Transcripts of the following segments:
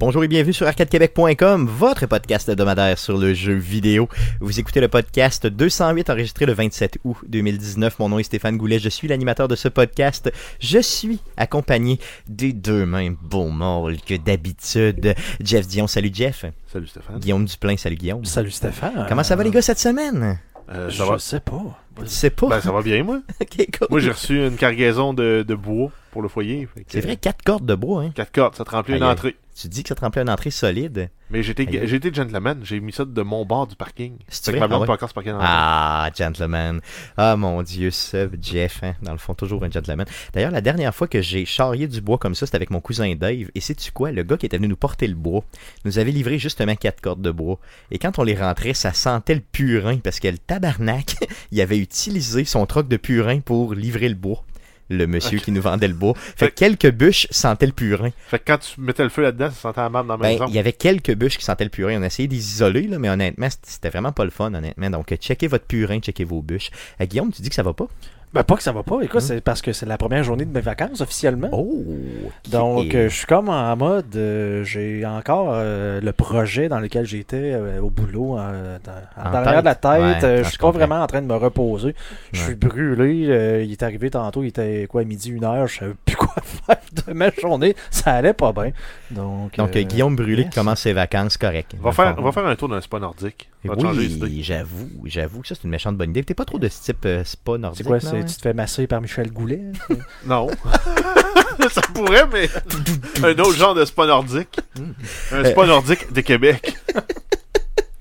Bonjour et bienvenue sur arcadequebec.com, votre podcast hebdomadaire sur le jeu vidéo. Vous écoutez le podcast 208 enregistré le 27 août 2019. Mon nom est Stéphane Goulet, je suis l'animateur de ce podcast. Je suis accompagné des deux mêmes beaux molles que d'habitude. Jeff Dion, salut Jeff. Salut Stéphane. Guillaume Duplain, salut Guillaume. Salut Stéphane. Comment ça va les gars cette semaine? Euh, Je ça, va... sais pas. Tu sais pas? Ben, ça va bien, moi. Ok, cool. Moi, j'ai reçu une cargaison de, de bois pour le foyer. C'est vrai, quatre cordes de bois, hein? Quatre cordes, ça te remplit une Aïe, entrée. Tu dis que ça te remplit une entrée solide. Mais j'étais été gentleman, j'ai mis ça de mon bord du parking. C'est ma blonde Ah ouais? encore se parquer dans Ah, gentleman. Ah, mon Dieu, ce Jeff, hein, dans le fond, toujours un gentleman. D'ailleurs, la dernière fois que j'ai charrié du bois comme ça, c'était avec mon cousin Dave. Et sais-tu quoi? Le gars qui était venu nous porter le bois nous avait livré justement quatre cordes de bois. Et quand on les rentrait, ça sentait le purin parce que le tabarnak, il avait utilisé son troc de purin pour livrer le bois. Le monsieur qui nous vendait le bois. Fait que quelques bûches sentaient le purin. Fait que quand tu mettais le feu là-dedans, ça sentait la merde dans la Ben, maison. il y avait quelques bûches qui sentaient le purin. On a essayé de les isoler, là, mais honnêtement, c'était- vraiment pas le fun, honnêtement. Donc, checkez votre purin, checkez vos bûches. Euh, Guillaume, tu dis que ça va pas? Ben, pas que ça va pas. Écoute, c'est parce que c'est la première journée de mes vacances officiellement. Oh! Donc, euh, je suis comme en mode. euh, j'ai encore euh, le projet dans lequel j'étais au boulot dans- en En derrière de la tête. Ouais, je suis pas vraiment en train de me reposer. Je suis brûlé. il est arrivé tantôt, il était quoi, midi, une heure. Je savais plus quoi faire de ma journée. Ça allait pas bien. Donc, Donc, euh, euh, Guillaume Brûlé yes. qui commence ses vacances, correct. Va faire, va faire un tour d'un spa nordique. Va. Oui, j'avoue, j'avoue que ça, c'est une méchante bonne idée. T'es pas trop de ce type euh, spa nordique, C'est quoi, non, c'est- hein? tu te fais masser par Michel Goulet? Non. ça pourrait, mais un autre genre de spa nordique. Un spa nordique de Québec.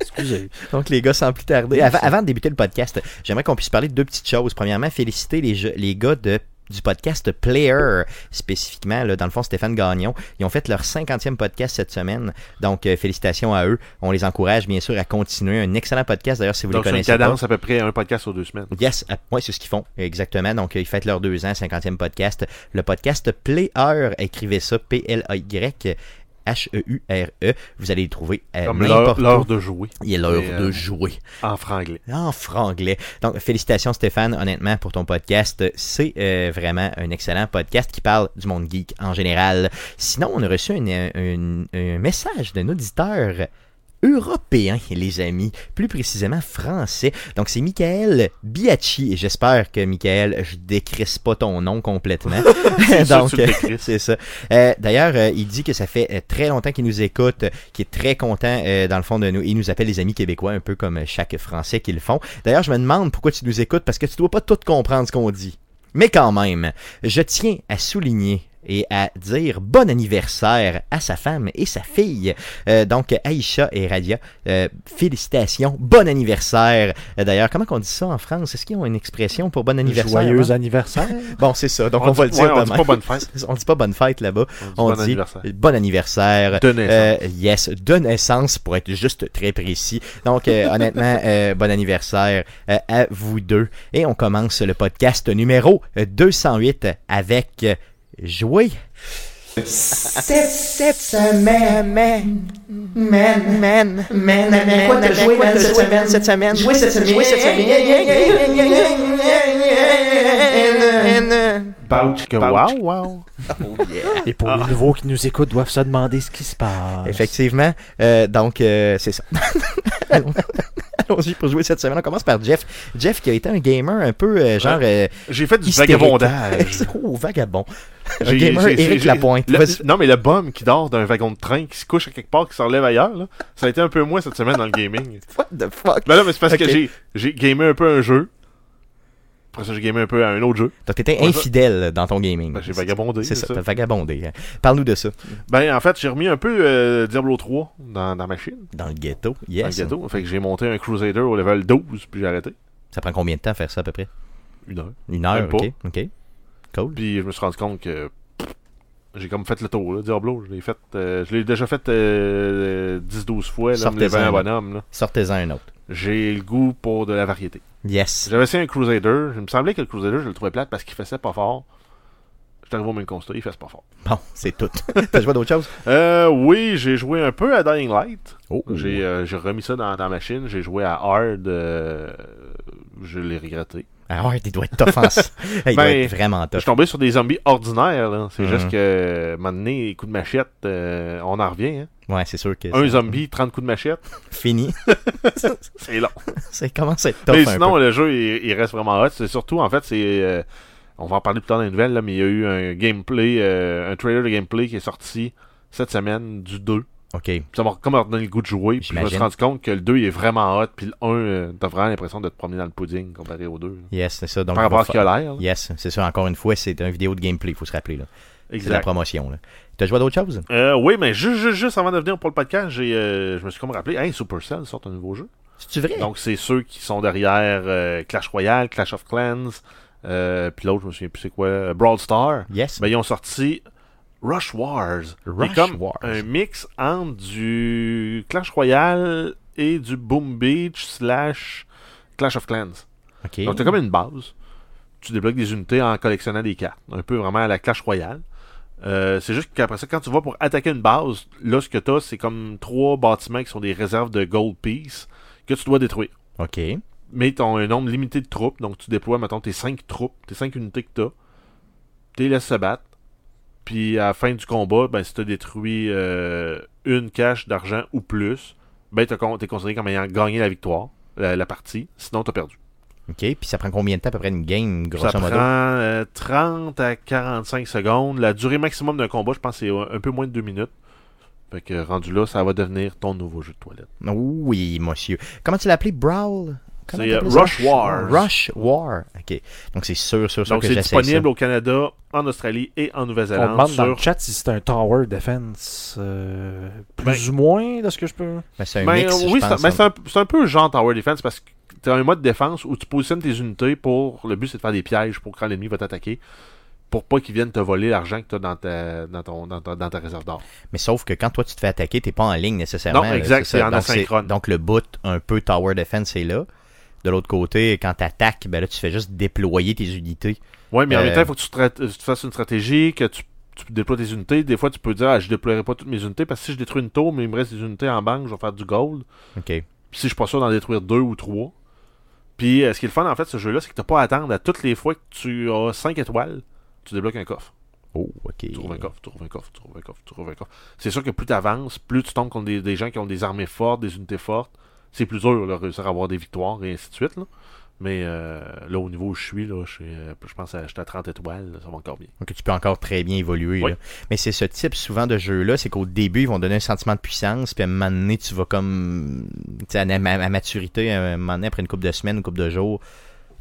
Excusez. Donc, les gars, sans plus tarder, avant, avant de débuter le podcast, j'aimerais qu'on puisse parler de deux petites choses. Premièrement, féliciter les, jeux- les gars de du podcast Player, spécifiquement, là, dans le fond, Stéphane Gagnon. Ils ont fait leur 50e podcast cette semaine. Donc, euh, félicitations à eux. On les encourage, bien sûr, à continuer. Un excellent podcast, d'ailleurs, si vous Donc, les une connaissez pas. cadence à peu près un podcast aux deux semaines. Yes, euh, ouais, c'est ce qu'ils font, exactement. Donc, ils fêtent leurs deux ans, 50e podcast. Le podcast Player, écrivez ça, P-L-A-Y. H-E-U-R-E. E. Vous allez le trouver à Comme l'heure n'importe l'heure où. de jouer. Il est l'heure de euh, jouer. En franglais. En franglais. Donc, félicitations Stéphane, honnêtement, pour ton podcast. C'est euh, vraiment un excellent podcast qui parle du monde geek en général. Sinon, on a reçu un message d'un auditeur européen, les amis, plus précisément français. Donc, c'est Michael Biacci. Et j'espère que, Michael, je décrisse pas ton nom complètement. Donc, c'est ça. Euh, D'ailleurs, euh, il dit que ça fait euh, très longtemps qu'il nous écoute, qu'il est très content dans le fond de nous. Il nous appelle les amis québécois, un peu comme chaque Français qui le font. D'ailleurs, je me demande pourquoi tu nous écoutes, parce que tu dois pas tout comprendre ce qu'on dit. Mais quand même, je tiens à souligner et à dire bon anniversaire à sa femme et sa fille. Euh, donc, Aïcha et Radia, euh, félicitations, bon anniversaire. Euh, D'ailleurs, comment on dit ça en France? Est-ce qu'ils ont une expression pour bon anniversaire? Joyeux hein? anniversaire. Bon, c'est ça. Donc, on, On va le dit- dire ouais, on dit pas bonne fête. On dit pas bonne fête là-bas. On bon dit anniversaire. bon anniversaire. De naissance. Euh, yes, de naissance pour être juste très précis. Donc, euh, honnêtement, euh, bon anniversaire euh, à vous deux. Et on commence le podcast numéro euh, 208 avec euh, Jouer. Cette, cette semaine, man, man, man, man, man, quoi t'as joué, man, cette semaine, cette semaine, joué cette semaine, joué cette semaine. Bouch que wow, wow. Et pour les nouveaux qui nous écoutent, doivent se demander ce qui se passe. Effectivement. Euh, donc, euh, c'est ça. Allons- Allons-y pour jouer cette semaine. On commence par Jeff. Jeff qui a été un gamer un peu euh, genre euh, J'ai fait du hystérique. vagabondage. oh, vagabond. Un J'ai- gamer j'ai- Lapointe. le- non, mais le bum qui dort d'un wagon de train, qui se couche à quelque part, qui se relève ailleurs, là, ça a été un peu moi cette semaine dans le gaming. What the fuck? Ben là, mais c'est parce que j'ai, gamé un peu un jeu. Après ça, j'ai gamé un peu un autre jeu. Donc, t'étais ça- infidèle dans ton gaming. Ben, j'ai vagabondé. C'est ça, t'as vagabondé. hein. Parle-nous de ça. Ben, en fait, j'ai remis un peu euh, Diablo 3 dans, dans ma machine, Dans le ghetto, dans yes. le gâteau. Fait que j'ai monté un Crusader au level 12, puis j'ai arrêté. Ça prend combien de temps à faire ça à peu près? Une heure. Une heure, ok. Ok. Cool. Puis je me suis rendu compte que j'ai comme fait le tour, là, Diablo. Je l'ai fait, euh, je l'ai déjà fait euh, 10-12 fois, là, me un bonhomme, là. Sortez-en un autre. J'ai le goût pour de la variété. Yes. J'avais essayé un Crusader. Il me semblait que le Crusader, je le trouvais plate parce qu'il faisait pas fort. J'étais arrivé au même constat, il faisait pas fort. Bon, c'est tout. T'as joué à d'autres choses? Euh, oui, j'ai joué un peu à Dying Light. Oh. J'ai euh, j'ai remis ça dans, dans la machine. J'ai joué à Hard. euh, je l'ai regretté. Ah ouais, il doit être tough en... il doit Ben, être vraiment Je tough. suis tombé sur des zombies ordinaires. là. C'est Mhm. juste que, maintenant, donné, coup de machette, euh, on en revient. hein. Ouais, c'est sûr que Un zombie, 30 coups de machette, fini. c'est long. ça commence à être tough Mais un sinon, peu. le jeu, il, il reste vraiment hot. C'est surtout, en fait, c'est. euh, on va en parler plus tard dans les nouvelles, là, mais il y a eu un gameplay, euh, un trailer de gameplay qui est sorti cette semaine du 2. OK. Ça m'a comme redonné le goût de jouer. Puis je me suis rendu compte que le 2 il est vraiment hot. Puis le 1, euh, t'as vraiment l'impression de te promener dans le pudding comparé au 2. là. Yes, c'est ça. Donc, Par rapport à ce qu'il a l'air. Yes, c'est ça. Encore une fois, c'est une vidéo de gameplay, il faut se rappeler. là. C'est de la Exact. promotion. Là. T'as joué à d'autres choses? Euh, oui, mais juste, juste, juste avant de venir pour le podcast, j'ai, euh, je me suis comme rappelé, hey, Supercell sort un nouveau jeu. C'est-tu vrai? Donc, c'est ceux qui sont derrière euh, Clash Royale, Clash of Clans, puis l'autre, je me souviens plus c'est quoi, euh, Brawl Star. yes. Ben, ils ont sorti Rush Wars. Rush qui est comme Wars. un mix entre du Clash Royale et du Boom Beach slash Clash of Clans. Donc, t'as comme une base. Tu débloques des unités en collectionnant des cartes. Un peu vraiment à la Clash Royale. Euh, c'est juste qu'après ça, quand tu vas pour attaquer une base, là, ce que t'as, c'est comme trois bâtiments qui sont des réserves de gold piece que tu dois détruire. OK. Mais tu as un nombre limité de troupes, donc tu déploies, mettons, tes 5 troupes, tes 5 unités que tu as. Tu les laisses se battre. Puis à la fin du combat, ben, si tu as détruit euh, une cache d'argent ou plus, ben tu es considéré comme ayant gagné la victoire, la, la partie. Sinon, tu as perdu. OK. Puis ça prend combien de temps à peu près une game, grosso Ça modo? prend euh, 30 à 45 secondes. La durée maximum d'un combat, je pense, c'est un un peu moins de 2 minutes. Fait que rendu là, ça va devenir ton nouveau jeu de toilette. Oui, monsieur. Comment tu l'as appelé? Brawl? C'est, euh, ça? Rush Wars. Rush War. OK. Donc c'est sûr, sûr, sûr Donc que c'est disponible ça. au Canada, en Australie et en On Nouvelle-Zélande demande dans le sur chat si c'est un tower defense. euh, plus Ben- ou moins de ce que je peux. Ben, c'est un Ben, mix, oui, c'est ben, c'est un, peu genre Tower Defense parce que tu as un mode défense où tu positionnes tes unités pour. Le but, c'est de faire des pièges pour quand l'ennemi va t'attaquer. Pour pas qu'il vienne te voler l'argent que tu as dans ta, dans, ton, dans, ta, dans ta réserve d'or. Mais sauf que quand toi tu te fais attaquer, t'es pas en ligne nécessairement. Non, exact, c'est en donc, asynchrone. Donc le bout un peu Tower Defense est là. De l'autre côté, quand t'attaques, ben là tu fais juste déployer tes unités. Ouais, mais en Euh, même temps, il faut que tu, strat- tu fasses une stratégie, que tu, tu déploies tes unités. Des fois, tu peux dire, ah, je déploierai pas toutes mes unités parce que si je détruis une tour, mais il me reste des unités en banque, je vais faire du gold. OK. Puis si je suis pas sûr d'en détruire deux ou trois. Puis euh, ce qui est le fun en fait, ce jeu-là, c'est que t'as pas à attendre à toutes les fois que tu as 5 étoiles, tu débloques un coffre. Oh, OK. Tu trouves un coffre, tu trouves un coffre, tu trouves un coffre, tu trouves un coffre. C'est sûr que plus tu avances, plus tu tombes contre des, des gens qui ont des armées fortes, des unités fortes. C'est plus dur de réussir à avoir des victoires et ainsi de suite. Là. Mais euh, là, au niveau où je suis, là, je, suis, euh, je pense que j'étais à 30 étoiles, là, ça va encore bien. Donc tu peux encore très bien évoluer. Oui. là. Mais c'est ce type souvent de jeu-là, c'est qu'au début, ils vont donner un sentiment de puissance, puis à un moment donné, tu vas comme. Tu à, ma- à maturité, à un moment donné, après une couple de semaines, une couple de jours,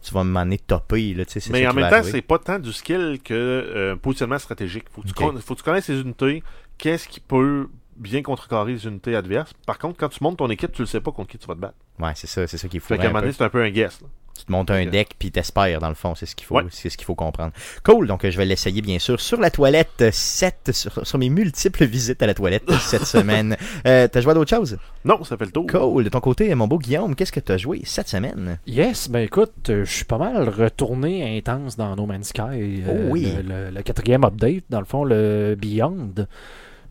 tu vas donné topper. Là, tu Mais en même temps, c'est pas tant du skill que euh, positionnement stratégique. Faut que, tu Ok. con- faut que tu connaisses les unités, qu'est-ce qui peut bien contrecarrer les unités adverses. Par contre, quand tu montes ton équipe, tu le sais pas contre qui tu vas te battre. Ouais, c'est ça, c'est ça qu'il faut. Fait qu'à un moment donné, c'est un peu un guess. là. Tu te montes un deck puis t'espères dans le fond, c'est ce qu'il faut, Ouais. c'est ce qu'il faut comprendre. Cool, donc euh, je vais l'essayer bien sûr sur la toilette 7 sur, sur mes multiples visites à la toilette cette semaine. Euh, t'as joué à d'autres choses? Non, ça fait le tour. Cool. De ton côté, mon beau Guillaume, qu'est-ce que t'as joué cette semaine? Yes, ben écoute, euh, je suis pas mal retourné intense dans No Man's Sky. euh, Oh oui. Le, le- le quatrième update, dans le fond, le Beyond.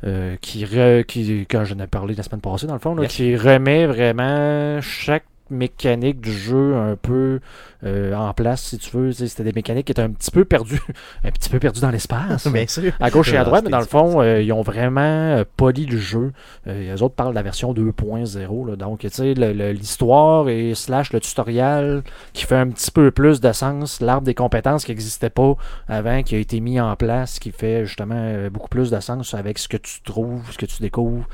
Euh, qui, re- qui, quand j'en ai parlé la semaine passée, dans le fond, là, Yes. qui remet vraiment chaque mécanique du jeu un peu euh, en place, si tu veux. C'était des mécaniques qui étaient un petit peu perdues, un petit peu perdues dans l'espace. Bien sûr. à gauche et à Ah, droite, mais c'était dans le fond, euh, ils ont vraiment euh, poli le jeu. Euh, les autres parlent de la version 2.0. là. Donc, tu sais, l'histoire et slash le tutoriel qui fait un petit peu plus de sens. L'arbre des compétences qui n'existait pas avant, qui a été mis en place, qui fait justement beaucoup plus de sens avec ce que tu trouves, ce que tu découvres.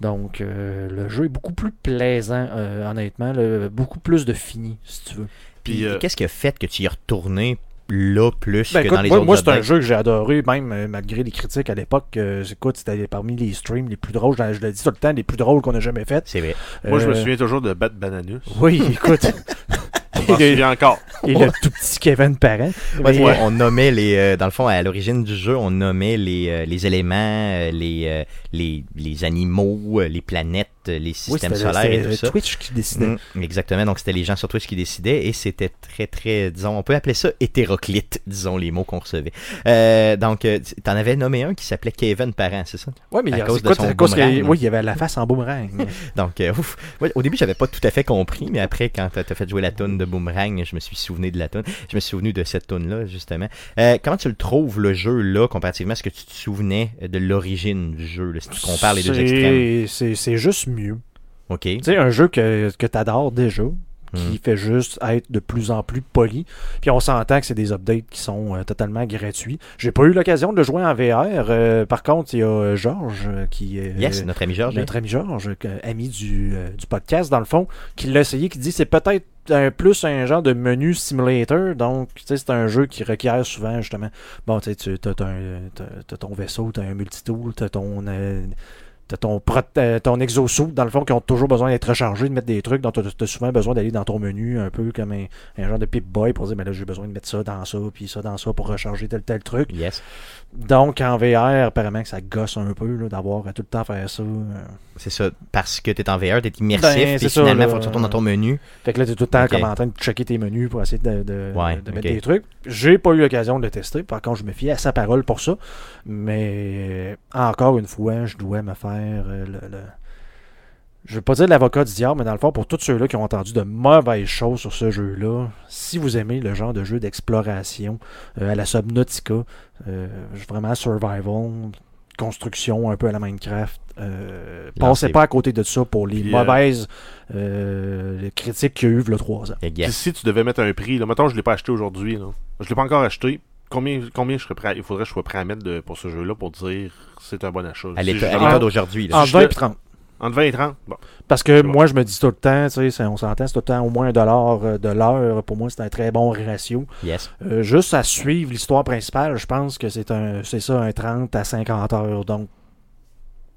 Donc, euh, le jeu est beaucoup plus plaisant, euh, honnêtement. là, beaucoup plus de fini, si tu veux. Puis euh, qu'est-ce qui a fait que tu y es retourné là plus Ben, que écoute, dans les moi, autres moi, c'est un jeu que j'ai adoré, même euh, malgré les critiques à l'époque. euh, écoute, c'était parmi les streams les plus drôles, je, je le dis tout le temps, les plus drôles qu'on a jamais fait. C'est vrai. Moi, je me souviens toujours de Bat Bananus. Oui, écoute. Souviens encore. et le tout petit Kevin Parent. Ouais, Mais, ouais, On nommait les, euh, dans le fond, à l'origine du jeu, on nommait les, euh, les éléments, euh, les, euh, les, les animaux, euh, les planètes, les Oui, systèmes c'était solaires et tout ça. Twitch qui décidait. Mm, exactement, donc c'était les gens sur Twitch qui décidaient et c'était très très, disons, on peut appeler ça hétéroclite, disons les mots qu'on recevait. Euh, donc, euh, t'en avais nommé un qui s'appelait Kevin Parent, c'est ça? Ouais, mais À il y a- cause de quoi, son à cause boomerang. oui, il y avait la face en boomerang. Donc, euh, ouf. Ouais, au début, j'avais pas tout à fait compris, mais après, quand t'as fait jouer la tune de Boomerang, je me suis souvenu de la tune. Je me suis souvenu de cette tune là justement. Euh, comment tu le trouves, le jeu, là, comparativement à ce que tu te souvenais de l'origine du jeu, là, si tu compares les deux extrêmes? C'est c'est juste mieux. OK. Tu sais, un jeu que, que tu adores déjà, qui Mm. fait juste être de plus en plus poli. Puis on s'entend que c'est des updates qui sont euh, totalement gratuits. J'ai pas eu l'occasion de le jouer en VR. euh, par contre, il y a euh, Georges qui est. Yes, notre ami Georges. notre ami Georges, ami du, du podcast, dans le fond, qui l'a essayé, qui dit c'est peut-être un plus un genre de menu simulator. Donc, tu sais, c'est un jeu qui requiert souvent, justement, bon, tu sais, tu as, ton vaisseau, tu as un multitool, tu as ton. euh, T'as ton, euh, ton exosuit, dans le fond, qui ont toujours besoin d'être rechargés, de mettre des trucs. Donc, tu as souvent besoin d'aller dans ton menu, un peu comme un, un genre de pip-boy pour dire, mais là, j'ai besoin de mettre ça dans ça, puis ça dans ça pour recharger tel tel truc. Yes. Donc, en VR, apparemment que ça gosse un peu d'avoir à tout le temps faire ça. euh. C'est ça. Parce que t'es en VR, t'es immersif, Ben, puis finalement, faut que tu retournes dans ton menu. Fait que là, tu es tout le temps comme en train de checker tes menus pour essayer de, de- Ouais, de mettre des trucs. J'ai pas eu l'occasion de le tester. Par contre, je me fie à sa parole pour ça. Mais encore une fois, je dois me faire euh, le. le- Je veux pas dire l'avocat du diable, mais dans le fond, pour tous ceux-là qui ont entendu de mauvaises choses sur ce jeu-là, si vous aimez le genre de jeu d'exploration euh, à la Subnautica, euh, vraiment survival, construction un peu à la Minecraft, euh, passez pas à côté de ça pour les Puis, mauvaises euh, critiques qu'il y a eu a trois ans. Puis si tu devais mettre un prix, là, mettons, je l'ai pas acheté aujourd'hui. Je l'ai pas encore acheté. Combien, combien je serais prêt à- il faudrait que je sois prêt à mettre de- pour ce jeu-là pour dire c'est un bon achat. À l'état d'aujourd'hui. En je 20 le- et 30. Entre 20 et 30. Bon. Parce que moi, je me dis tout le temps, tu sais, on s'entend, c'est tout le temps au moins un dollar euh, de l'heure. Pour moi, c'est un très bon ratio. Yes. Euh, juste à suivre l'histoire principale, je pense que c'est un c'est ça, un 30 à 50 heures. Donc,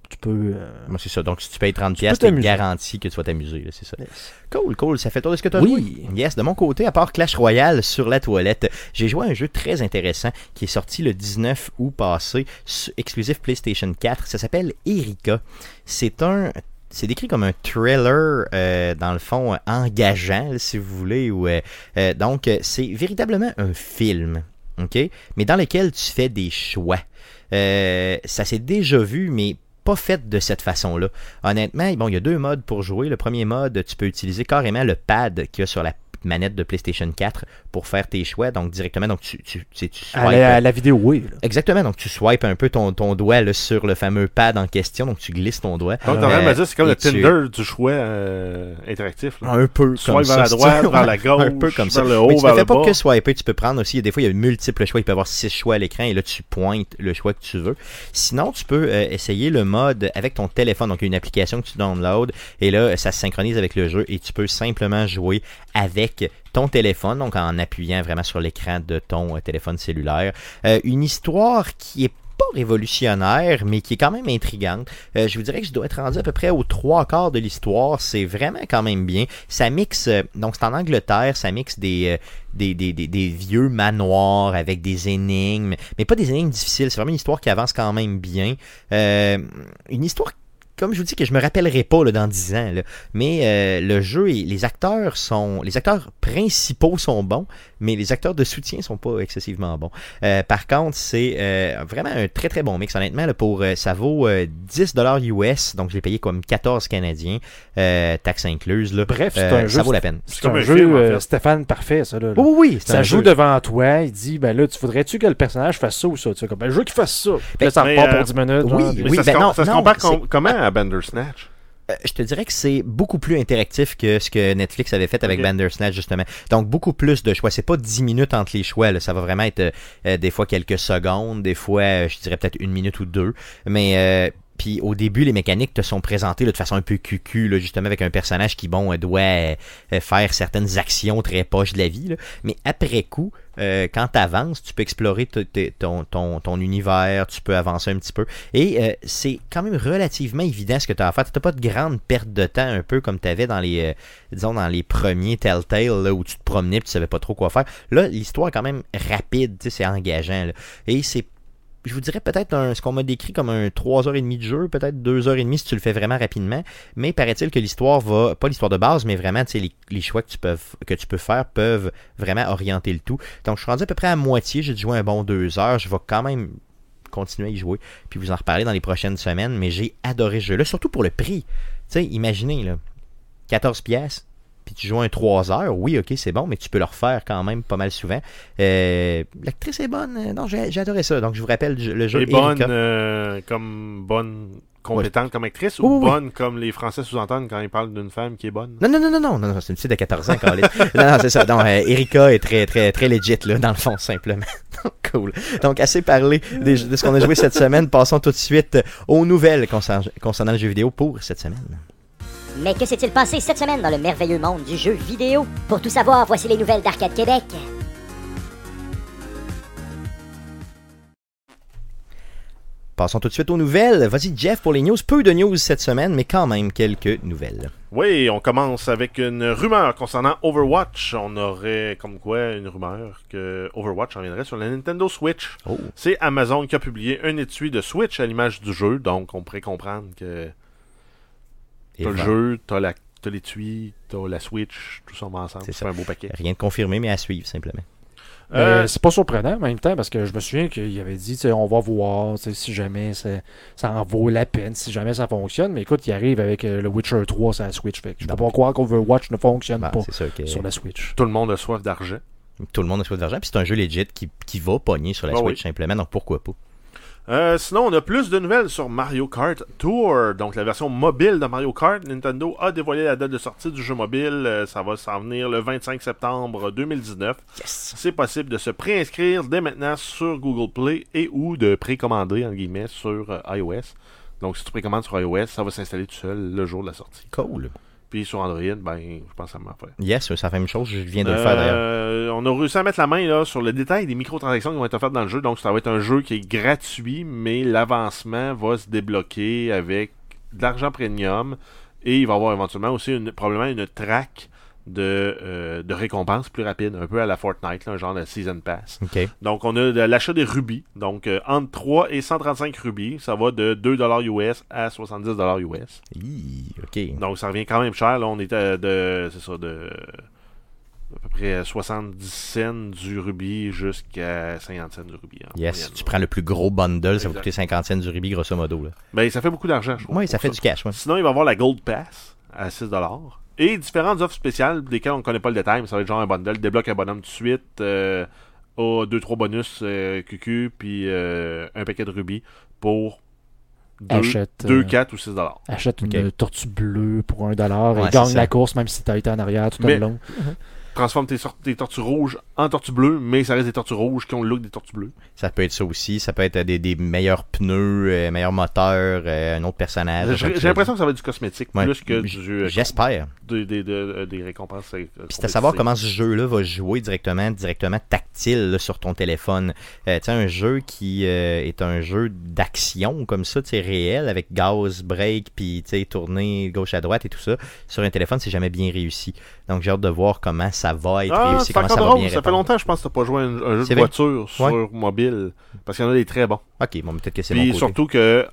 tu peux. euh, Moi, c'est ça. Donc, si tu payes 30$, peux piastres, t'es t'amuser. garanti que tu vas t'amuser. C'est ça. yes. Cool, cool. Ça fait tour de ce que tu as Oui. joué. Yes, de mon côté, à part Clash Royale sur la toilette, j'ai joué à un jeu très intéressant qui est sorti le 19 août passé, exclusif PlayStation 4. Ça s'appelle Erika. C'est un. C'est décrit comme un thriller, euh, dans le fond, euh, engageant, si vous voulez. Ou, euh, euh, donc, c'est véritablement un film, OK? Mais dans lequel tu fais des choix. Ça s'est déjà vu, mais pas fait de cette façon-là. Honnêtement, il y a deux modes pour jouer. Le premier mode, tu peux utiliser carrément le pad qu'il y a sur la manette de PlayStation 4 pour faire tes choix. Donc, directement, donc tu, tu, tu, tu À swipes- la, à la vidéo, oui. là. Exactement, donc tu swipes un peu ton, ton doigt là, sur le fameux pad en question, donc tu glisses ton doigt. Donc, t'as Euh, c'est comme le tu- Tinder du choix euh, interactif. là. Un peu Swipe comme vers ça. la si tu droite, vers la gauche, un peu comme ça. vers le haut, Mais tu vers ne fais pas bas. que swiper, tu peux prendre aussi, des fois il y a multiples choix, il peut y avoir six choix à l'écran et là tu pointes le choix que tu veux. Sinon, tu peux euh, essayer le mode avec ton téléphone, donc il y a une application que tu downloads et là ça se synchronise avec le jeu et tu peux simplement jouer avec ton téléphone, donc en appuyant vraiment sur l'écran de ton euh, téléphone cellulaire. Euh, une histoire qui est pas révolutionnaire, mais qui est quand même intrigante. Euh, je vous dirais que je dois être rendu à peu près aux trois quarts de l'histoire. C'est vraiment quand même bien. Ça mixe, donc c'est en Angleterre, ça mixe des, des, des, vieux manoirs avec des énigmes, mais pas des énigmes difficiles. C'est vraiment une histoire qui avance quand même bien. Une histoire comme je vous dis que je me rappellerai pas là, dans 10 ans, là. mais euh, le jeu et les acteurs sont les acteurs principaux sont bons, mais les acteurs de soutien sont pas excessivement bons. Euh, par contre, c'est euh, vraiment un très très bon mix. Honnêtement, là, pour euh, ça vaut euh, 10 dollars US, donc je l'ai payé comme 14 canadiens, euh, taxe incluse. Là. Bref, c'est Euh, un jeu. ça vaut la peine. C'est comme un, un jeu, film, en euh, fait. Stéphane, parfait, ça. Là, là. Oui, oui, oui, c'est Ça un joue jeu. devant toi, il dit ben là, tu voudrais-tu que le personnage fasse ça ou ça Tu sais, comme ben, je veux qu'il fasse ça. Là, ça repart euh, pour 10 minutes. oui, genre, Mais oui, ça, ben se, com- non, ça se non, compare c'est- com- comment à Bandersnatch Euh, je te dirais que c'est beaucoup plus interactif que ce que Netflix avait fait avec Ok. Bandersnatch justement. Donc beaucoup plus de choix. C'est pas 10 minutes entre les choix. là. Ça va vraiment être euh, euh, des fois quelques secondes, des fois euh, je dirais peut-être une minute ou deux. Mais euh, puis au début, les mécaniques te sont présentées de façon un peu cucu, là, justement avec un personnage qui bon euh, doit euh, faire certaines actions très poches de la vie. là. Mais après coup, euh, quand tu avances, tu peux explorer ton, ton, ton univers, tu peux avancer un petit peu. Et c'est quand même relativement évident ce que tu as à faire. Tu pas de grande perte de temps, un peu comme tu avais dans les, disons, dans les premiers Telltale, là, où tu te promenais et tu savais pas trop quoi faire. Là, l'histoire est quand même rapide, c'est engageant. Et c'est je vous dirais peut-être ce qu'on m'a décrit comme un 3h30 de jeu, peut-être 2h30 si tu le fais vraiment rapidement. Mais paraît-il que l'histoire va, pas l'histoire de base, mais vraiment, tu les, les choix que tu, peux, que tu peux faire peuvent vraiment orienter le tout. Donc, je suis rendu à peu près à moitié. J'ai joué un bon 2 heures. Je vais quand même continuer à y jouer, puis vous en reparler dans les prochaines semaines. Mais j'ai adoré ce jeu-là, surtout pour le prix. Tu sais, imaginez, là, 14 pièces. Puis tu joues un 3 heures, oui, ok, c'est bon, mais tu peux le refaire quand même pas mal souvent. Euh, L'actrice est bonne, euh, non, j'ai adoré ça. Donc je vous rappelle le jeu Et bonne Erika. euh, comme bonne compétente comme actrice ou oui. bonne comme les Français sous-entendent quand ils parlent d'une femme qui est bonne? Non, non, non, non, non, non, non, c'est une fille de 14 ans, Caroline. non, non, c'est ça. Donc, euh, Erika est très, très, très legit, là, dans le fond, simplement. Cool. Donc, assez parlé de ce qu'on a joué cette semaine. Passons tout de suite aux nouvelles concernant, concernant le jeu vidéo pour cette semaine. Mais que s'est-il passé cette semaine dans le merveilleux monde du jeu vidéo? Pour tout savoir, voici les nouvelles d'Arcade Québec. Passons tout de suite aux nouvelles. Vas-y, Jeff, pour les news. Peu de news cette semaine, mais quand même quelques nouvelles. Oui, on commence avec une rumeur concernant Overwatch. On aurait comme quoi une rumeur que Overwatch en viendrait sur la Nintendo Switch. Oh. C'est Amazon qui a publié un étui de Switch à l'image du jeu, donc on pourrait comprendre que t'as le jeu, t'as la t'as l'étui, t'as la Switch, tout ça ensemble. C'est un beau paquet. Rien de confirmé, mais à suivre, simplement. Mais Euh, c'est pas surprenant en même temps parce que je me souviens qu'il avait dit on va voir si jamais ça, ça en vaut la peine, si jamais ça fonctionne. Mais écoute, il arrive avec euh, le Witcher 3 sur la Switch. Fait que je peux Non. pas croire qu'Overwatch ne fonctionne Bah, pas que sur la Switch. tout le monde a soif d'argent. tout le monde a soif d'argent. Puis c'est un jeu legit qui, qui va pogner sur la Ah Switch, oui. simplement. Donc, pourquoi pas? Euh, sinon, on a plus de nouvelles sur Mario Kart Tour, donc la version mobile de Mario Kart. Nintendo a dévoilé la date de sortie du jeu mobile. Euh, ça va s'en venir le 25 septembre 2019. Yes! C'est possible de se préinscrire dès maintenant sur Google Play et ou de précommander, en guillemets, sur euh, iOS. Donc, si tu précommandes sur iOS, ça va s'installer tout seul le jour de la sortie. Cool. Puis sur Android, ben, je pense que ça m'a fait. Yes, c'est la même chose. Je viens de le faire, d'ailleurs. Euh, on a réussi à mettre la main là, sur le détail des microtransactions qui vont être offertes dans le jeu. Donc, ça va être un jeu qui est gratuit, mais l'avancement va se débloquer avec de l'argent premium. Et il va y avoir éventuellement aussi une, probablement une track de, euh, de récompenses plus rapide, un peu à la Fortnite, là, un genre de Season Pass. Donc, on a de l'achat des rubis. Donc, euh, entre 3 et 135 rubis, ça va de 2$ US à 70$ US. Hi. Donc ça revient quand même cher. Là, on est à de. C'est ça, de. À peu près 70 cents du rubis jusqu'à 50 cents du rubis. Yes, moyenne, tu là. prends le plus gros bundle, ça va coûter 50 cents du rubis, grosso modo. Là. Ben, ça fait beaucoup d'argent, je trouve. Oui, ça fait du cash. Ouais. Sinon, il va avoir la Gold Pass à 6$. Et différentes offres spéciales, desquelles on ne connaît pas le détail, mais ça va être genre un bundle. Débloque un bonhomme tout de suite. Euh, a 2-3 bonus euh, QQ, puis euh, un paquet de rubis pour 2, Achète, 2 euh, 4 ou 6$. dollars. Achète une tortue bleue pour un dollar Ouais, et gagne ça. la course même si t'as été en arrière tout le long. Transforme tes, tes tortues rouges en tortues bleues, mais ça reste des tortues rouges qui ont le look des tortues bleues. Ça peut être ça aussi. Ça peut être des, des meilleurs pneus, euh, meilleurs moteurs, euh, un autre personnage. J'ai l'impression que ça va être du cosmétique Ouais. plus que du, euh, J'espère. des, des, des- des récompenses. euh, Puis c'est à savoir comment ce jeu-là va jouer directement, directement tactile là, sur ton téléphone. Euh, tu un jeu qui euh, est un jeu d'action comme ça, tu réel, avec gaz, break, puis tu tourner gauche à droite et tout ça. Sur un téléphone, c'est jamais bien réussi. Donc j'ai hâte de voir comment ça va être Ah, réussi, comment ça va bien Ça fait longtemps, je pense, que t'as pas joué à un, un jeu de voiture sur mobile. Parce qu'il y en a des très bons. Ok, bon, peut-être que c'est mon Puis côté. surtout que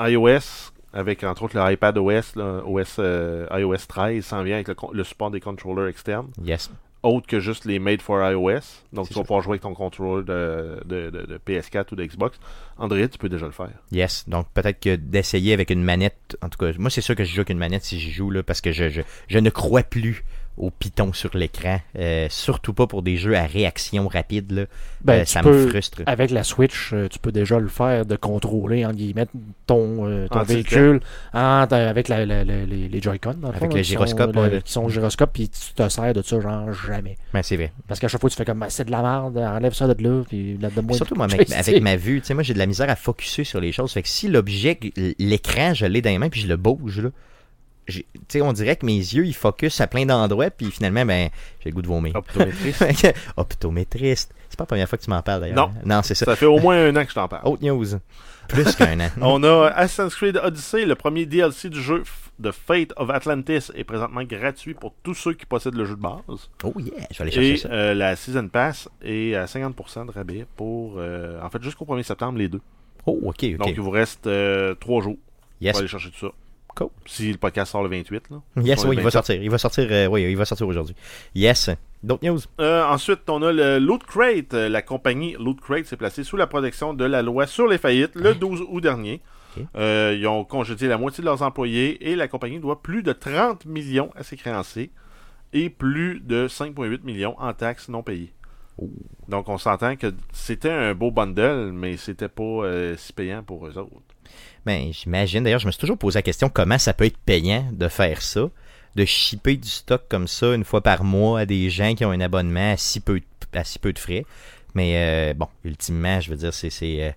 iOS, avec entre autres le iPad OS, euh, iOS 13, s'en vient avec le, support des controllers externes. Yes. autre que juste les made for iOS. Donc, tu vas pouvoir jouer avec ton contrôleur de, de, de- de PS4 ou de Xbox. Android, tu peux déjà le faire. Yes, donc peut-être que d'essayer avec une manette, en tout cas, moi c'est sûr que je joue avec une manette si j'y joue, là, parce que je, je, je ne crois plus au piton sur l'écran, euh, surtout pas pour des jeux à réaction rapide, là. Ben, Euh, ça peux- me frustre. Avec la Switch, euh, tu peux déjà le faire de contrôler, en guillemets, ton, euh, ton En véhicule en- avec la- la- la- les, les Joy-Con, Avec fond, le là, qui gyroscope, sont, ouais, qui sont gyroscope, puis tu te sers de ça, genre, jamais. Ben, c'est vrai. Parce qu'à chaque fois, tu fais comme, Ben, c'est de la merde, enlève ça de là, puis là de moi. Surtout moi, avec, avec ma vue, tu sais, moi j'ai de la misère à focuser sur les choses. Fait que si l'objet, l'écran, je l'ai dans les mains puis je le bouge, là, on dirait que mes yeux, ils focus à plein d'endroits, puis finalement, ben, j'ai le goût de vomir. Optométriste. Optométriste. C'est pas la première fois que tu m'en parles, d'ailleurs. Non. Non, c'est ça. ça fait au moins un an que je t'en parle. Autre news. Plus qu'un an. On a Assassin's Creed Odyssey, le premier DLC du jeu de Fate of Atlantis est présentement gratuit pour tous ceux qui possèdent le jeu de base. Oh yeah, je vais aller chercher Et ça. euh, la Season Pass est à 50% de rabais pour, euh, en fait, jusqu'au 1er septembre, les deux. Oh, ok, ok. Donc, il vous reste 3 jours yes. pour aller chercher tout ça. Cool. Si le podcast sort le 28. Là. Yes, oui, il va 27. sortir. Il va sortir, euh, oui, il va sortir aujourd'hui. Yes. D'autres news? Euh, ensuite, on a le Loot Crate. Euh, La compagnie Loot Crate s'est placée sous la protection de la loi sur les faillites le 12 août dernier. Euh, ils ont congédié la moitié de leurs employés et la compagnie doit plus de 30 millions à ses créanciers et plus de 5,8 millions en taxes non payées. Oh. Donc, on s'entend que c'était un beau bundle, mais c'était pas si payant pour eux autres. Ben, j'imagine. D'ailleurs, je me suis toujours posé la question comment ça peut être payant de faire ça, de shipper du stock comme ça une fois par mois à des gens qui ont un abonnement à si peu de, à si peu de frais. Mais euh, bon, ultimement, je veux dire, c'est. euh,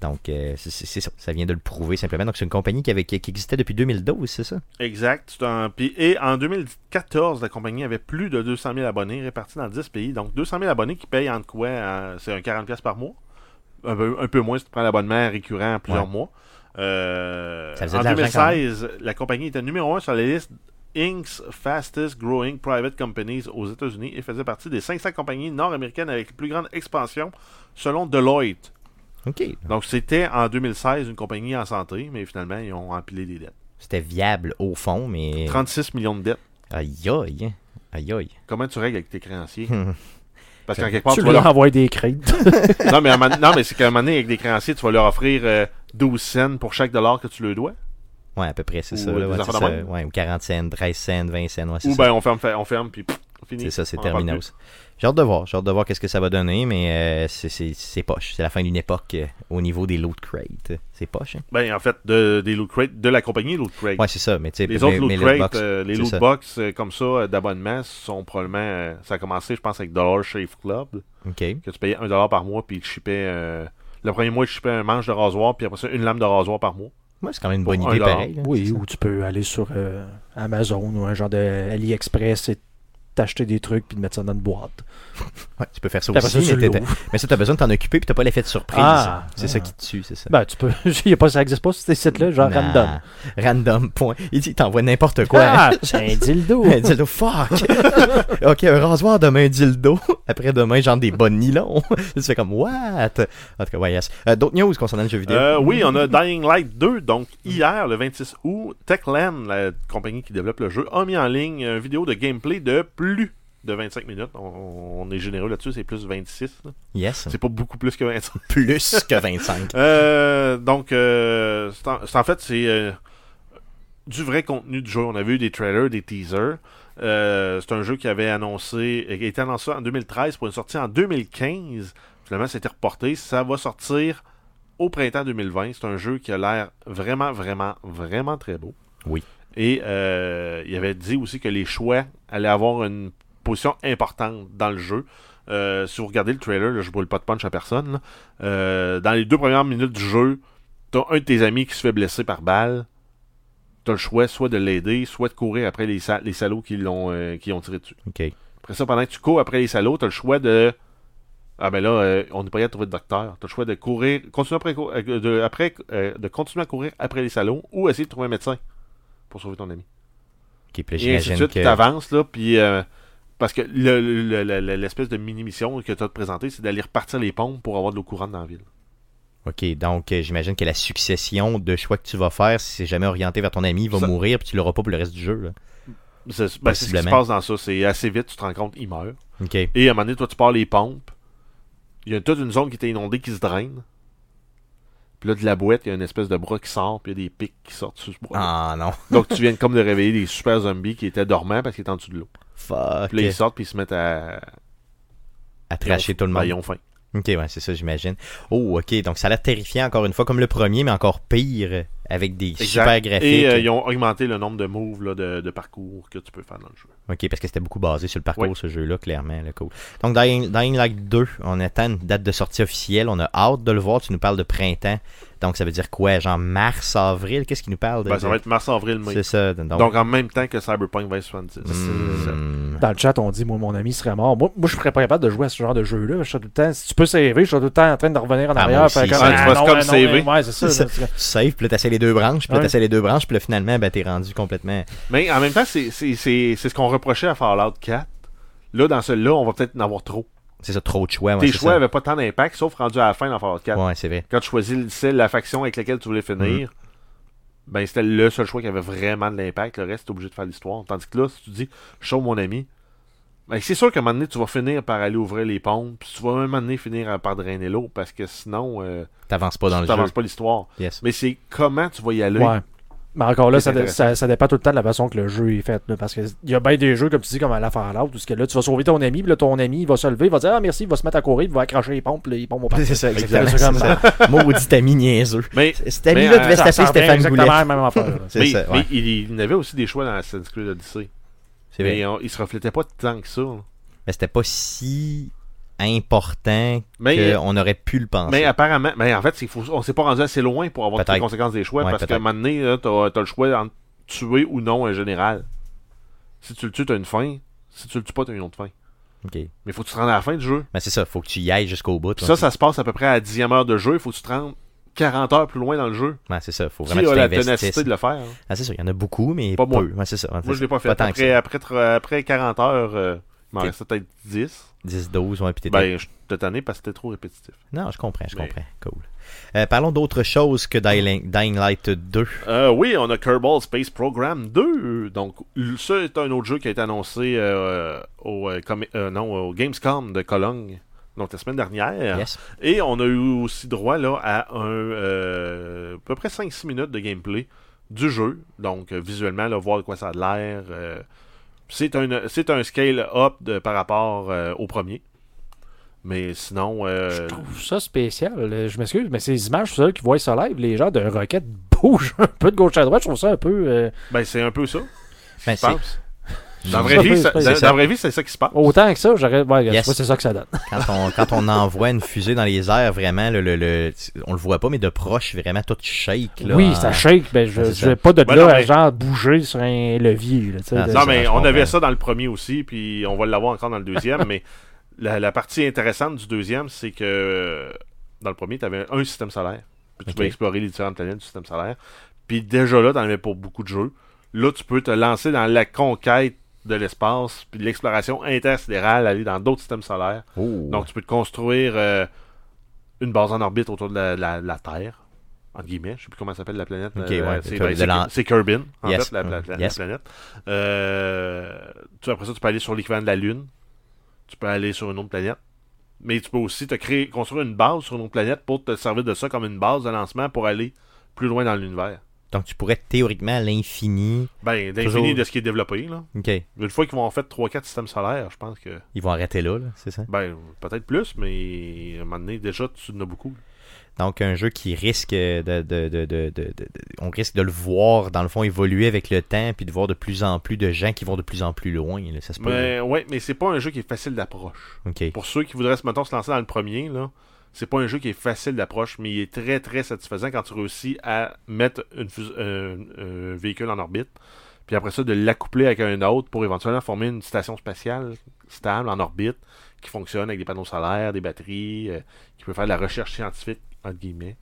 donc, euh, c'est ça. Ça vient de le prouver simplement. Donc, c'est une compagnie qui, avait, qui, existait depuis 2012, c'est ça? Exact. Et en 2014, la compagnie avait plus de 200 000 abonnés répartis dans 10 pays. Donc 200 000 abonnés qui payent entre quoi C'est un 40$ piastres par mois. Un peu, un peu moins si tu prends l'abonnement récurrent à plusieurs Ouais. mois. Euh, Ça faisait en de l'argent quand 2016, la compagnie était numéro 1 sur la liste Inc.'s Fastest Growing Private Companies aux États-Unis et faisait partie des 500 compagnies nord-américaines avec la plus grande expansion selon Deloitte. OK. Donc c'était en 2016 une compagnie en santé, mais finalement ils ont empilé des dettes. C'était viable au fond, mais. 36 millions de dettes. Aïe aïe. Aïe aïe. Comment tu règles avec tes créanciers? Parce qu'en quelque part, Tu tu vas leur envoies des crédits. non, mais, non, mais c'est qu'à un moment donné, avec des créanciers, tu vas leur offrir euh, 12 cents pour chaque dollar que tu leur dois? Ouais, à peu près, c'est ça. euh, là, ouais, ça. ou 40 cents, 13 cents, 20 cents. Ouais, Ou ça. ben on ferme, on ferme puis fini. C'est ça, c'est parle terminos. J'ai hâte de voir. J'ai hâte de voir qu'est-ce que ça va donner, mais euh, c'est- poche. C'est la fin d'une époque euh, au niveau des loot crates. C'est poche, hein? Ben, en fait, de, des loot crates, de la compagnie Loot Crate. Ouais, c'est ça. Mais les mais- autres loot crates, euh, les loot box comme ça d'abonnement sont probablement. ça a commencé, je pense, avec Dollar Shave Club, OK. que tu payais 1 dollar par mois, puis ils te. Le premier mois, te shippaient un manche de rasoir, puis après ça, une lame de rasoir par mois. Ouais, c'est quand même une bonne idée pareil. là, Oui, ou tu peux aller sur euh, Amazon ou un genre de AliExpress et t'acheter des trucs puis de mettre ça dans une boîte. Ouais, tu peux faire ça aussi, ça, mais, mais ça, t'as besoin de t'en occuper puis t'as pas l'effet de surprise. Ah, c'est ah. ça qui te tue, c'est ça. Ben, tu peux. y a pas, ça existe pas sur ces sites-là, genre Nah. random. Random, point. Il dit, il t'envoie n'importe quoi. Ah, c'est un dildo. un dildo, fuck! ok, un rasoir, demain un dildo. Après demain, genre des bonnes nylons. tu fais comme, what? En tout cas, ouais, yes. Euh, D'autres news concernant le jeu vidéo? Euh, oui, on a Dying Light 2. Donc, hier, le 26 août, Techland, la compagnie qui développe le jeu, a mis en ligne une vidéo de gameplay de plus de 25 minutes. On, on est généreux là-dessus, c'est plus 26. là. Yes. C'est pas beaucoup plus que 25. plus que 25. Euh, donc, euh, c'est en, fait, c'est euh, du vrai contenu du jeu. On avait eu des trailers, des teasers. C'est un jeu qui avait annoncé, qui a été annoncé en 2013 pour une sortie en 2015. Finalement, c'était reporté. Ça va sortir au printemps 2020. C'est un jeu qui a l'air vraiment, vraiment, vraiment très beau. Oui. Et euh, il avait dit aussi que les choix allaient avoir une position importante dans le jeu. Euh, si vous regardez le trailer, là, je brûle pas de punch à personne. là. Euh, dans les deux premières minutes du jeu, t'as un de tes amis qui se fait blesser par balle. T'as le choix soit de l'aider, soit de courir après les, sa- les salauds qui l'ont euh, qui ont tiré dessus. Après ça, pendant que tu cours après les salauds, t'as le choix de. Ah ben là, on n'est pas de trouver de docteur. T'as le choix de courir, continuer après, de, après, euh, de continuer à courir après les salauds ou essayer de trouver un médecin pour sauver ton ami. Et ainsi de j'imagine suite, que. tu avances, là, puis... euh, parce que le- le- le- le- l'espèce de mini-mission que tu as présenté, c'est d'aller repartir les pompes pour avoir de l'eau courante dans la ville. Ok, donc euh, j'imagine que la succession de choix que tu vas faire, si c'est jamais orienté vers ton ami, il va Ça- mourir puis tu l'auras pas pour le reste du jeu. C'est ben, c'est ce qui se passe dans ça. C'est assez vite, tu te rends compte, il meurt. Ok. Et à un moment donné, toi, tu pars les pompes. Il y a toute une zone qui était inondée qui se draine. Puis là, de la boîte, il y a une espèce de bras qui sort, puis il y a des pics qui sortent sur ce bras. Ah non. Donc, tu viens comme de réveiller des super zombies qui étaient dormants parce qu'ils étaient en dessous de l'eau. Fuck. Puis là, ils sortent, puis ils se mettent à. À tracher tout le monde. ils ont faim. Ok, ouais, c'est ça, j'imagine. Oh, ok, donc ça a l'air terrifiant encore une fois, comme le premier, mais encore pire, avec des Exact. super graphiques. Et euh, ils ont augmenté le nombre de moves là, de, de parcours que tu peux faire dans le jeu. Ok, parce que c'était beaucoup basé sur le parcours, Oui. ce jeu-là, clairement. Là, cool. Donc, Dying, Dying Light 2, on attend une date de sortie officielle. On a hâte de le voir. Tu nous parles de printemps. Donc, ça veut dire quoi? Genre mars, avril? Qu'est-ce qui nous parle de. Ben, ça de- va être mars, avril, mai. C'est ça. Donc, Donc, en même temps que Cyberpunk 2077. hmm, Dans le chat, on dit, moi, mon ami serait mort. Moi, moi je serais pas capable de jouer à ce genre de jeu-là. Je tout le temps, si tu peux saver, je serais tout le temps en train de revenir en Ah, arrière. aussi, comme, ça. Ah, tu vas comme non, saver. Ouais, c'est ça. Là, tu- saves, puis là, t'essaies les deux branches, puis là, t'essaies les deux branches, puis là, finalement, ben, t'es rendu complètement. Mais en même temps, c'est c'est- c'est- c'est ce qu'on reprochait à Fallout 4. Là, dans celui-là, on va peut-être en avoir trop. C'est ça, trop de choix. Tes choix n'avaient pas tant d'impact, sauf rendu à la fin dans Fallout 4. Ouais, c'est vrai. Quand tu choisissais la faction avec laquelle tu voulais finir, Mm. ben c'était le seul choix qui avait vraiment de l'impact. Le reste, t'es obligé de faire l'histoire. Tandis que là, si tu dis, je sauve mon ami, ben c'est sûr qu'à un moment donné, tu vas finir par aller ouvrir les pompes, puis tu vas même à un moment donné finir par drainer l'eau, parce que sinon, euh, T'avances pas dans tu le jeu. n'avances pas l'histoire. Yes. Mais c'est comment tu vas y aller. Ouais. Mais encore là, ça, ça, ça dépend tout le temps de la façon que le jeu est fait. là, parce qu'il y a bien des jeux, comme tu dis, comme à la Fallout, où ce que là, tu vas sauver ton ami, puis là, ton ami, il va se lever, il va dire Ah, merci, il va se mettre à courir, il va accrocher les pompes, puis les pompes vont partir. C'est ça, Exactement. exactement. C'est comme ça. Maudit ami niaiseux. Mais, Cet ami-là devait euh, se taper Stéphane exactement Goulet. la même affaire. là. C'est mais- ça, mais il, il avait aussi des choix dans Assassin's Creed Odyssey. C'est vrai. Mais on- il se reflétait pas tant que ça. là. Mais c'était pas si important qu'on aurait pu le penser. mais apparemment, mais en fait, faut, on s'est pas rendu assez loin pour avoir toutes les conséquences des choix. Ouais, parce qu'à un moment donné, t'as, t'as le choix entre tuer ou non un général. Si tu le tues, t'as une fin. Si tu le tues pas, t'as une autre fin. Ok. Mais faut que tu te rendes à la fin du jeu. Mais c'est ça, faut que tu y ailles jusqu'au bout. Toi. ça, ça se passe à peu près à la dixième heure de jeu. Il faut que tu te rendes 40 heures plus loin dans le jeu. Ouais, c'est ça, faut Qui vraiment que a tu la t'investisses. ténacité de le faire. hein. Ah, c'est ça, il y en a beaucoup, mais Pas peu. moi. Ouais, c'est ça. Moi, je l'ai pas fait. que après, ça. après, tr- après 40 heures, euh, m'en restait peut-être 10. 10, 12, ouais, puis t'étais- Ben, je te tanné parce que c'était trop répétitif. Non, je comprends, je Mais- comprends. Cool. Euh, parlons d'autre chose que Dying, Dying Light 2. Euh, oui, on a Kerbal Space Program 2. Donc, ça est un autre jeu qui a été annoncé euh, au, comi- non, au Gamescom de Cologne. Donc, la semaine dernière. Yes. Et on a eu aussi droit là, à un euh, à peu près 5-6 minutes de gameplay du jeu. Donc, visuellement, là, voir de quoi ça a l'air. euh, c'est un, c'est un scale-up de- par rapport euh, au premier. Mais sinon. euh, Je trouve ça spécial. euh, Je m'excuse, mais ces images, ça, qui voient ça live, les gens de Rocket bougent un peu de gauche à droite. Je trouve ça un peu. euh, ben, c'est un peu ça. Ben, je pense. Dans la vraie vie, ça, c'est dans- ça. dans la vraie vie, c'est ça qui se passe. Autant que ça, j'aurais. Ouais, Yes. c'est ça que ça donne. Quand on, quand on envoie une fusée dans les airs, vraiment, le, le, le- on le voit pas, mais de proche, vraiment tout shake. Là, oui, en- ça shake. Ben, je ne vais ça. pas de Ben là non, à mais- genre bouger sur un levier. Là, Ah, Non, mais on avait ça dans le premier aussi, puis on va l'avoir encore dans le deuxième. mais la, la partie intéressante du deuxième, c'est que euh, dans le premier, tu avais un système solaire. Puis tu Ok. pouvais explorer les différentes planètes du système solaire. Puis déjà là, tu en avais pour beaucoup de jeux. Là, tu peux te lancer dans la conquête de l'espace, puis de l'exploration intersidérale, aller dans d'autres systèmes solaires. Oh. Donc, tu peux te construire euh, une base en orbite autour de la, la- la Terre, entre guillemets. Je sais plus comment s'appelle la planète. Euh, ouais, c'est ben, Kerbin, en Yes. fait, la, la- la- Yes. la planète. Euh, tu, après ça, tu peux aller sur l'équivalent de la Lune. Tu peux aller sur une autre planète. Mais tu peux aussi te créer, construire une base sur une autre planète pour te servir de ça comme une base de lancement pour aller plus loin dans l'univers. Donc tu pourrais théoriquement à l'infini. Ben, Toujours- d'infini de ce qui est développé, là. Ok. Une fois qu'ils vont en fait 3-4 systèmes solaires, je pense que. Ils vont arrêter là, là, c'est ça? Ben, peut-être plus, mais à un moment donné, déjà, tu en as beaucoup. Donc un jeu qui risque de, de, de, de- de- de- de- on risque de le voir dans le fond évoluer avec le temps puis de voir de plus en plus de gens qui vont de plus en plus loin. là. Ça se peut. Mais ouais, mais c'est pas un jeu qui est facile d'approche. Ok. Pour ceux qui voudraient mettons, se lancer dans le premier, là, c'est pas un jeu qui est facile d'approche, mais il est très très satisfaisant quand tu réussis à mettre une fus- un- un véhicule en orbite, puis après ça de l'accoupler avec un autre pour éventuellement former une station spatiale stable en orbite qui fonctionne avec des panneaux solaires, des batteries, euh, qui peut faire de la recherche scientifique entre guillemets.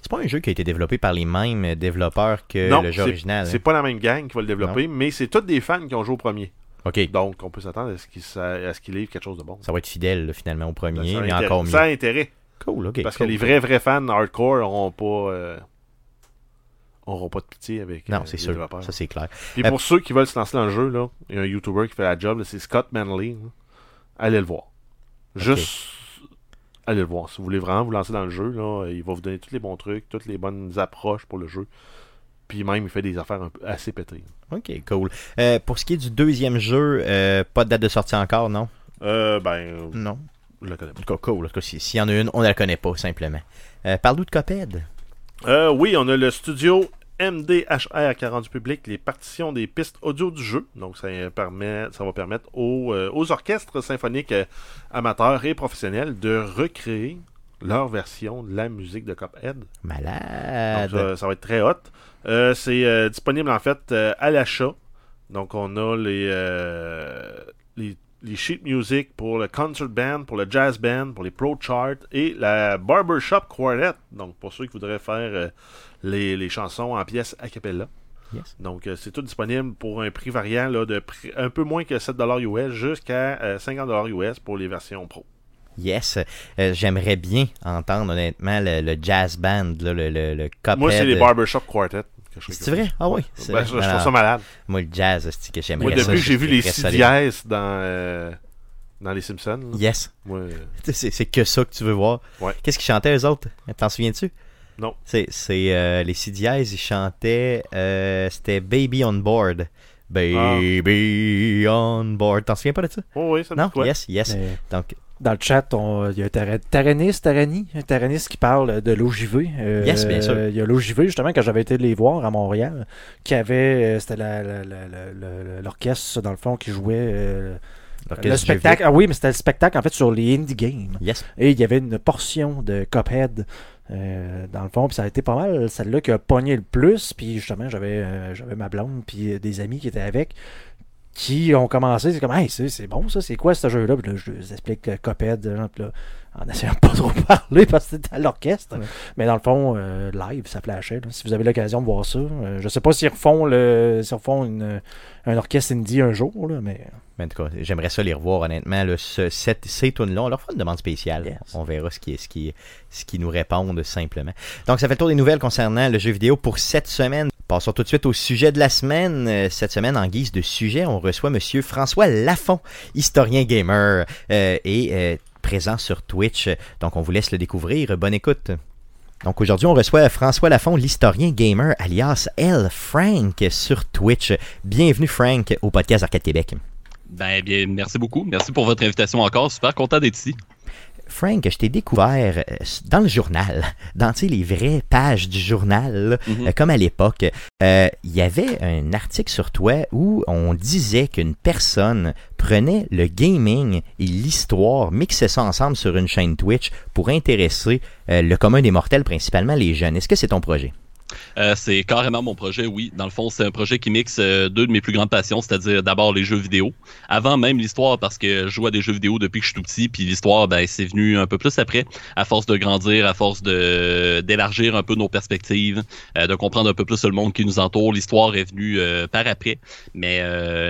C'est pas un jeu qui a été développé par les mêmes développeurs que non, le jeu c'est- original. c'est hein? pas la même gang qui va le développer, mais c'est tous des fans qui ont joué au premier. Donc on peut s'attendre à ce qu'il qu'il livre quelque chose de bon. Ça va être fidèle finalement au premier, mais intérêt- encore mieux. Ça a intérêt. Cool, ok. Parce cool. que les vrais vrais fans hardcore auront pas euh, auront pas de pitié avec Non, euh, c'est les sûr. développeurs. Ça c'est clair. Puis Euh, pour ceux qui veulent se lancer dans le jeu, là, il y a un YouTuber qui fait la job, c'est Scott Manley. là. Allez le voir. Juste allez le voir. Si vous voulez vraiment vous lancer dans le jeu, là, il va vous donner tous les bons trucs, toutes les bonnes approches pour le jeu. Puis même, il fait des affaires un peu assez pétées. Ok, cool. Euh, pour ce qui est du deuxième jeu, euh, pas de date de sortie encore, non? Euh, ben, Non. Je la connais pas. En tout cas, cool. En tout cas, si- s'il y en a une, on ne la connaît pas, simplement. Euh, Parle-nous de Coped. Euh, oui, on a le studio MDHR qui a rendu public les partitions des pistes audio du jeu. Donc, ça, permet, ça va permettre aux, aux orchestres symphoniques amateurs et professionnels de recréer leur version de la musique de Cuphead. Malade. Donc, ça, ça va être très hot. Euh, c'est euh, disponible en fait euh, à l'achat. Donc, on a les, euh, les, les sheet music pour le concert band, pour le jazz band, pour les pro chart et la barbershop quartet. Donc, pour ceux qui voudraient faire euh, les, les chansons en pièces a cappella. Yes. Donc, euh, c'est tout disponible pour un prix variant là, de prix- un peu moins que 7$ US jusqu'à euh, 50$ US pour les versions pro. Yes. Euh, J'aimerais bien entendre, honnêtement, le, le jazz band, là, le, le, le. Moi, c'est les barbershop quartet. que je C'est vrai? Ah oui. c'est Ben, vrai. je, je trouve ça malade. Moi, le jazz, c'est que j'aimerais Moi, depuis que j'ai vu les dièses dans, euh, dans les Simpsons, là, Yes. euh, C'est que ça que tu veux voir. Ouais. Qu'est-ce qu'ils chantaient, eux autres? T'en souviens-tu? Non. C'est c'est, euh, les CDIs, ils chantaient. euh, C'était Baby on Board. Baby on Board. T'en souviens pas de ça? oh oui, ça me Non? quoi? Yes, yes. Mais Donc, dans le chat, on- il y a Tara- Taranis, Tarani, un Taranis qui parle de l'OJV. Euh, Yes, bien sûr. Il y a l'OJV, justement, quand j'avais été les voir à Montréal, qui avait, euh, c'était l'orchestre, dans le fond, qui jouait euh, le spectacle. Ah oui, mais c'était le spectacle, en fait, sur les indie games. Yes. Et il y avait une portion de Cuphead euh, dans le fond, puis ça a été pas mal celle-là qui a pogné le plus. Puis justement, j'avais euh, j'avais ma blonde, puis des amis qui étaient avec, qui ont commencé. C'est comme, hey, c'est bon ça, c'est quoi ce jeu-là? Là, je les explique euh, genre, puis là, en essayant de pas trop parler parce que c'était à l'orchestre. Ouais. Mais dans le fond, euh, live, ça flashait. là. Si vous avez l'occasion de voir ça, euh, je sais pas s'ils refont, le, s'ils refont une, un orchestre indie un jour, là, mais. Mais en tout cas, j'aimerais ça les revoir, honnêtement. Là, ce, cette, ces tunes-là, on leur fera une demande spéciale. Yes. On verra ce qui, ce, qui, ce qui nous répondent simplement. Donc, ça fait le tour des nouvelles concernant le jeu vidéo pour cette semaine. Passons tout de suite au sujet de la semaine. Euh, Cette semaine, en guise de sujet, on reçoit Monsieur François Lafont, historien gamer, euh, et euh, présent sur Twitch. Donc, on vous laisse le découvrir. Bonne écoute. Donc aujourd'hui, on reçoit François Lafont, l'historien gamer, alias L. Frank, sur Twitch. Bienvenue Frank au podcast Arcade Québec. Ben bien, merci beaucoup. Merci pour votre invitation encore. Super content d'être ici. Frank, je t'ai découvert euh, dans le journal, dans les vraies pages du journal, là, Mhm. euh, comme à l'époque. euh, Il y avait un article sur toi où on disait qu'une personne prenait le gaming et l'histoire, mixait ça ensemble sur une chaîne Twitch pour intéresser euh, le commun des mortels, principalement les jeunes. Est-ce que c'est ton projet? Euh, c'est carrément mon projet, oui. Dans le fond, c'est un projet qui mixe euh, deux de mes plus grandes passions, c'est-à-dire d'abord les jeux vidéo. Avant même l'histoire, parce que je joue à des jeux vidéo depuis que je suis tout petit, puis l'histoire, ben, c'est venu un peu plus après, à force de grandir, à force d'élargir un peu nos perspectives, euh, de comprendre un peu plus le monde qui nous entoure. L'histoire est venue par après, mais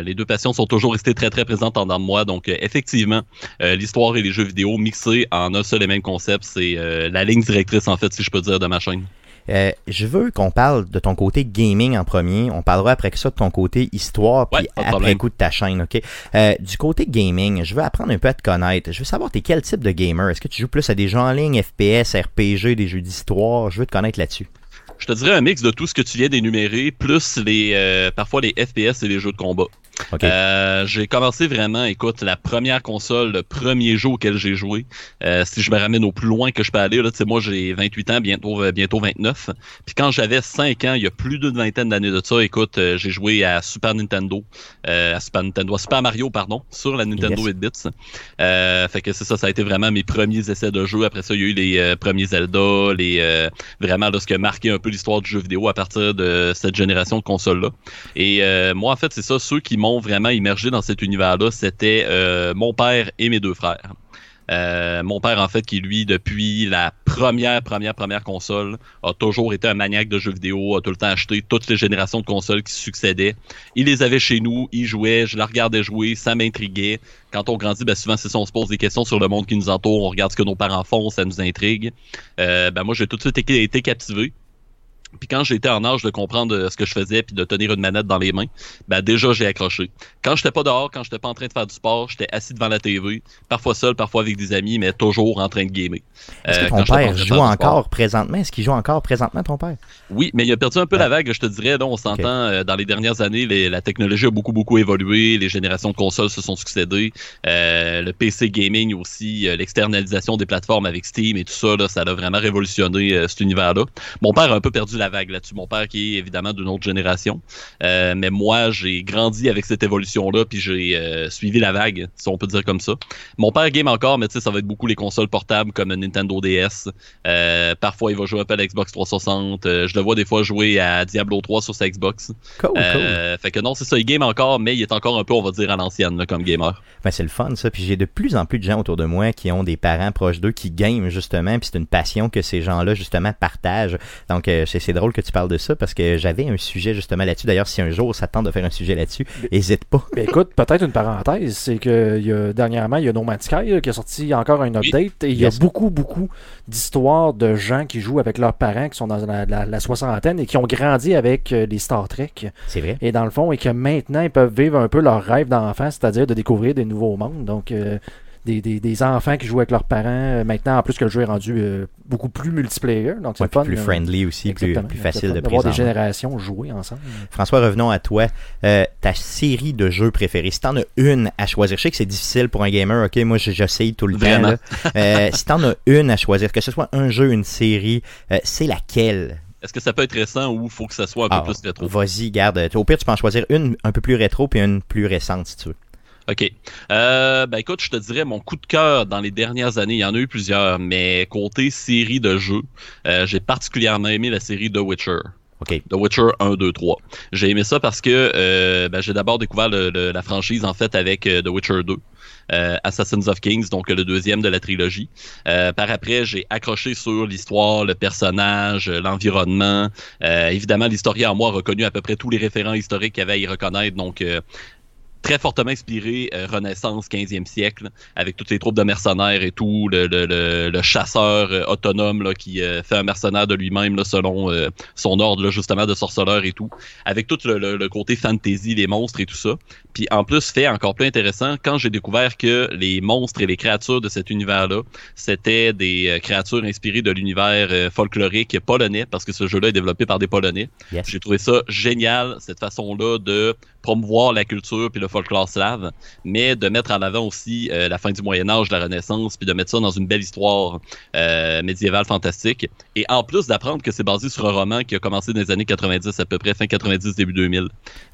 les deux passions sont toujours restées très très présentes en dedans de moi. Donc effectivement, l'histoire et les jeux vidéo mixés en un seul et même concept, c'est la ligne directrice en fait, si je peux dire, de ma chaîne. Euh, je veux qu'on parle de ton côté gaming en premier. On parlera après que ça de ton côté histoire, puis Ouais, après problème. coup de ta chaîne, ok? Euh, du côté gaming, je veux apprendre un peu à te connaître. Je veux savoir, t'es quel type de gamer? Est-ce que tu joues plus à des jeux en ligne, FPS, RPG, des jeux d'histoire? Je veux te connaître là-dessus. Je te dirais un mix de tout ce que tu viens d'énumérer, plus les euh, parfois les FPS et les jeux de combat. Euh, j'ai commencé vraiment, écoute, la première console, le premier jeu auquel j'ai joué. euh, si je me ramène au plus loin que je peux aller, là, tu sais, moi j'ai 28 ans, bientôt, euh, bientôt 29. Puis quand j'avais 5 ans, il y a plus d'une vingtaine d'années de ça, écoute, euh, j'ai joué à Super Nintendo, euh, à Super Nintendo, à Super Mario, pardon, sur la Nintendo Yes. 8 bits. Euh, fait que c'est ça, ça a été vraiment mes premiers essais de jeu. Après ça, il y a eu les premiers Zelda, les euh, vraiment là, ce qui a marqué un peu l'histoire du jeu vidéo à partir de cette génération de consoles-là. Et euh, moi, en fait, c'est ça, ceux qui m'ont vraiment immergé dans cet univers-là, c'était euh, mon père et mes deux frères. Euh, mon père, en fait, qui lui, depuis la première, première, première console, a toujours été un maniaque de jeux vidéo, a tout le temps acheté toutes les générations de consoles qui succédaient. Il les avait chez nous, il jouait, je la regardais jouer, ça m'intriguait. Quand on grandit, ben souvent, c'est ça, on se pose des questions sur le monde qui nous entoure, on regarde ce que nos parents font, ça nous intrigue. Euh, ben moi, j'ai tout de suite été, été captivé. Puis quand j'étais en âge de comprendre euh, ce que je faisais puis de tenir une manette dans les mains, ben déjà j'ai accroché. Quand j'étais pas dehors, quand j'étais pas en train de faire du sport, j'étais assis devant la TV, parfois seul, parfois avec des amis, mais toujours en train de gamer. Est-ce que Euh, ton père joue encore présentement? Est-ce qu'il joue encore présentement, ton père? Oui, mais il a perdu un peu la vague, je te dirais. Là, on s'entend euh, dans les dernières années, les- la technologie a beaucoup beaucoup évolué, les générations de consoles se sont succédées, Euh, le PC gaming aussi, l'externalisation des plateformes avec Steam et tout ça, là, ça a vraiment révolutionné cet univers-là. Mon père a un peu perdu la vague là-dessus. Mon père qui est évidemment d'une autre génération, Euh, mais moi j'ai grandi avec cette évolution-là, puis j'ai euh, suivi la vague, si on peut dire comme ça. Mon père game encore, mais tu sais, ça va être beaucoup les consoles portables comme Nintendo DS. Euh, parfois, il va jouer un peu à la Xbox 360. Euh, je le vois des fois jouer à Diablo 3 sur sa Xbox. Cool, cool. Fait que non, c'est ça, il game encore, mais il est encore un peu, on va dire, à l'ancienne comme gamer. Ben, c'est le fun, ça. Puis j'ai de plus en plus de gens autour de moi qui ont des parents proches d'eux qui game, justement. Puis c'est une passion que ces gens-là, justement, partagent. Donc, c'est c'est drôle que tu parles de ça parce que j'avais un sujet, justement, là-dessus. D'ailleurs, si un jour ça te tente de faire un sujet là-dessus, hésite pas. Ben, écoute, peut-être une parenthèse, c'est que il y a, dernièrement, il y a No Man's Sky là, qui a sorti encore un Oui. update et il y a beaucoup, beaucoup d'histoires de gens qui jouent avec leurs parents qui sont dans la, la- la soixantaine et qui ont grandi avec euh, les Star Trek C'est vrai. et dans le fond et que maintenant ils peuvent vivre un peu leur rêve d'enfant, c'est-à-dire de découvrir des nouveaux mondes. Donc euh, des, des- des enfants qui jouent avec leurs parents, euh, maintenant en plus que le jeu est rendu euh, beaucoup plus multiplayer, donc c'est Ouais, plus euh, friendly aussi, plus, facile le de en des générations jouer ensemble. François, revenons à toi. Euh, ta série de jeux préférés, si t'en as une à choisir, je sais que c'est difficile pour un gamer, ok, moi je- j'essaye tout le Vraiment. temps. là. Euh, si t'en as une à choisir, que ce soit un jeu, une série, euh, c'est laquelle? Est-ce que ça peut être récent ou faut que ça soit un Ah, peu plus rétro? Vas-y, garde. Au pire, tu peux en choisir une un peu plus rétro puis une plus récente si tu veux. OK. Euh, ben écoute, je te dirais mon coup de cœur dans les dernières années, il y en a eu plusieurs, mais côté série de jeux, euh, j'ai particulièrement aimé la série The Witcher. OK. The Witcher 1, 2, 3. J'ai aimé ça parce que euh, ben, j'ai d'abord découvert le- le- la franchise en fait avec euh, The Witcher 2. euh, Assassins of Kings, donc le deuxième de la trilogie. Euh, par après, j'ai accroché sur l'histoire, le personnage, l'environnement. Euh, évidemment, l'historien en moi a reconnu à peu près tous les référents historiques qu'il y avait à y reconnaître, donc euh, très fortement inspiré euh, Renaissance 15e siècle, avec toutes les troupes de mercenaires et tout, le, le, chasseur euh, autonome là, qui euh, fait un mercenaire de lui-même selon son ordre là, justement de sorceleur et tout, avec tout le, le- le côté fantasy, les monstres et tout ça. Puis en plus, fait encore plus intéressant, quand j'ai découvert que les monstres et les créatures de cet univers-là, c'était des euh, créatures inspirées de l'univers euh, folklorique polonais, parce que ce jeu-là est développé par des Polonais. Yes. J'ai trouvé ça génial, cette façon-là de promouvoir la culture puis le folklore slave, mais de mettre en avant aussi euh, la fin du Moyen Âge, la Renaissance, puis de mettre ça dans une belle histoire euh, médiévale fantastique. Et en plus d'apprendre que c'est basé sur un roman qui a commencé dans les années 90 à peu près, fin 90, début 2000. Ouais,